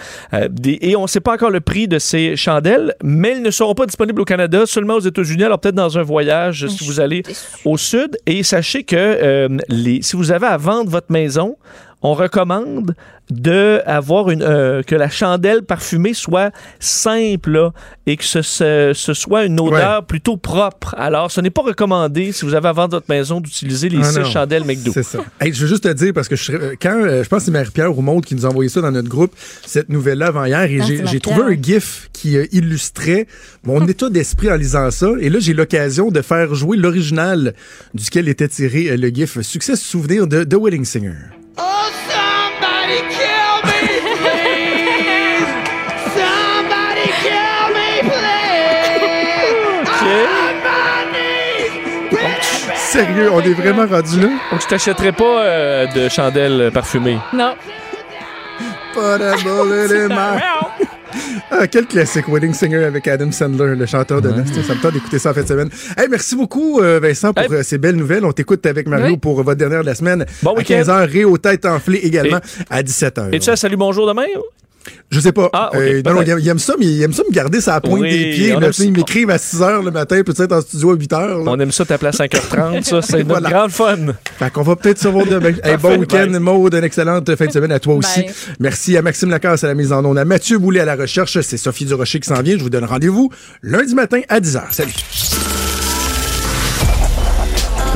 [SPEAKER 16] des et on ne sait pas encore le prix de ces chandelles, mais elles ne seront pas disponibles au Canada, seulement aux États-Unis. Alors peut-être dans un voyage si vous allez au sud. Et sachez que les, si vous avez à vendre votre maison, on recommande de avoir une euh, que la chandelle parfumée soit simple là, et que ce, ce- ce soit une odeur plutôt propre. Alors, ce n'est pas recommandé si vous avez à vendre votre maison d'utiliser les
[SPEAKER 4] Ah
[SPEAKER 16] six
[SPEAKER 4] non,
[SPEAKER 16] chandelles McDo.
[SPEAKER 4] C'est ça. Hey, je veux juste te dire, parce que je, serais- euh, quand euh, je pense que c'est Marie-Pierre Roumaud qui nous a envoyé ça dans notre groupe, cette nouvelle-là avant hier, et
[SPEAKER 5] Ah,
[SPEAKER 4] j'ai trouvé un. GIF qui euh, illustrait mon état d'esprit en lisant ça. Et là, j'ai l'occasion de faire jouer l'original duquel était tiré euh, le GIF. Succès souvenir de The Wedding Singer.
[SPEAKER 17] Somebody kill me, please! Somebody kill me, please! On my knees!
[SPEAKER 4] Sérieux, on est vraiment rendu là?
[SPEAKER 16] Donc, je t'achèterai pas euh, de chandelle parfumée.
[SPEAKER 5] Non.
[SPEAKER 4] Put a bullet in my- Ah, quel classique Wedding Singer avec Adam Sandler, le chanteur de Nest. Ça me tente d'écouter ça en fin de semaine. Hey, merci beaucoup, euh, Vincent, pour euh, ces belles nouvelles. On t'écoute avec Mario
[SPEAKER 16] Oui.
[SPEAKER 4] pour votre dernière de la semaine.
[SPEAKER 16] Bon
[SPEAKER 4] à
[SPEAKER 16] week-end.
[SPEAKER 4] 15h, Ré aux têtes enflées également à 17h.
[SPEAKER 16] Et tu as salut bonjour demain?
[SPEAKER 4] Je sais pas.
[SPEAKER 16] Ah, ok,
[SPEAKER 4] Euh, non, non, il, aime, il aime ça, mais il aime ça me garder sa pointe
[SPEAKER 16] Oui,
[SPEAKER 4] des pieds.
[SPEAKER 16] on
[SPEAKER 4] Là, ils m'écrivent à 6h le matin, peut-être en studio à 8h.
[SPEAKER 16] On aime ça t'appeler à 5h30, ça, c'est notre
[SPEAKER 4] Voilà.
[SPEAKER 16] grande fun.
[SPEAKER 4] Fait qu'on va peut-être se voir demain. Hey, bon week-end. Maud. Une excellente fin de semaine à toi aussi.
[SPEAKER 5] Bye.
[SPEAKER 4] Merci à Maxime Lacasse à la mise en onde, à Mathieu Boulet à la recherche. C'est Sophie Durocher qui s'en vient. Je vous donne rendez-vous lundi matin à 10h. Salut.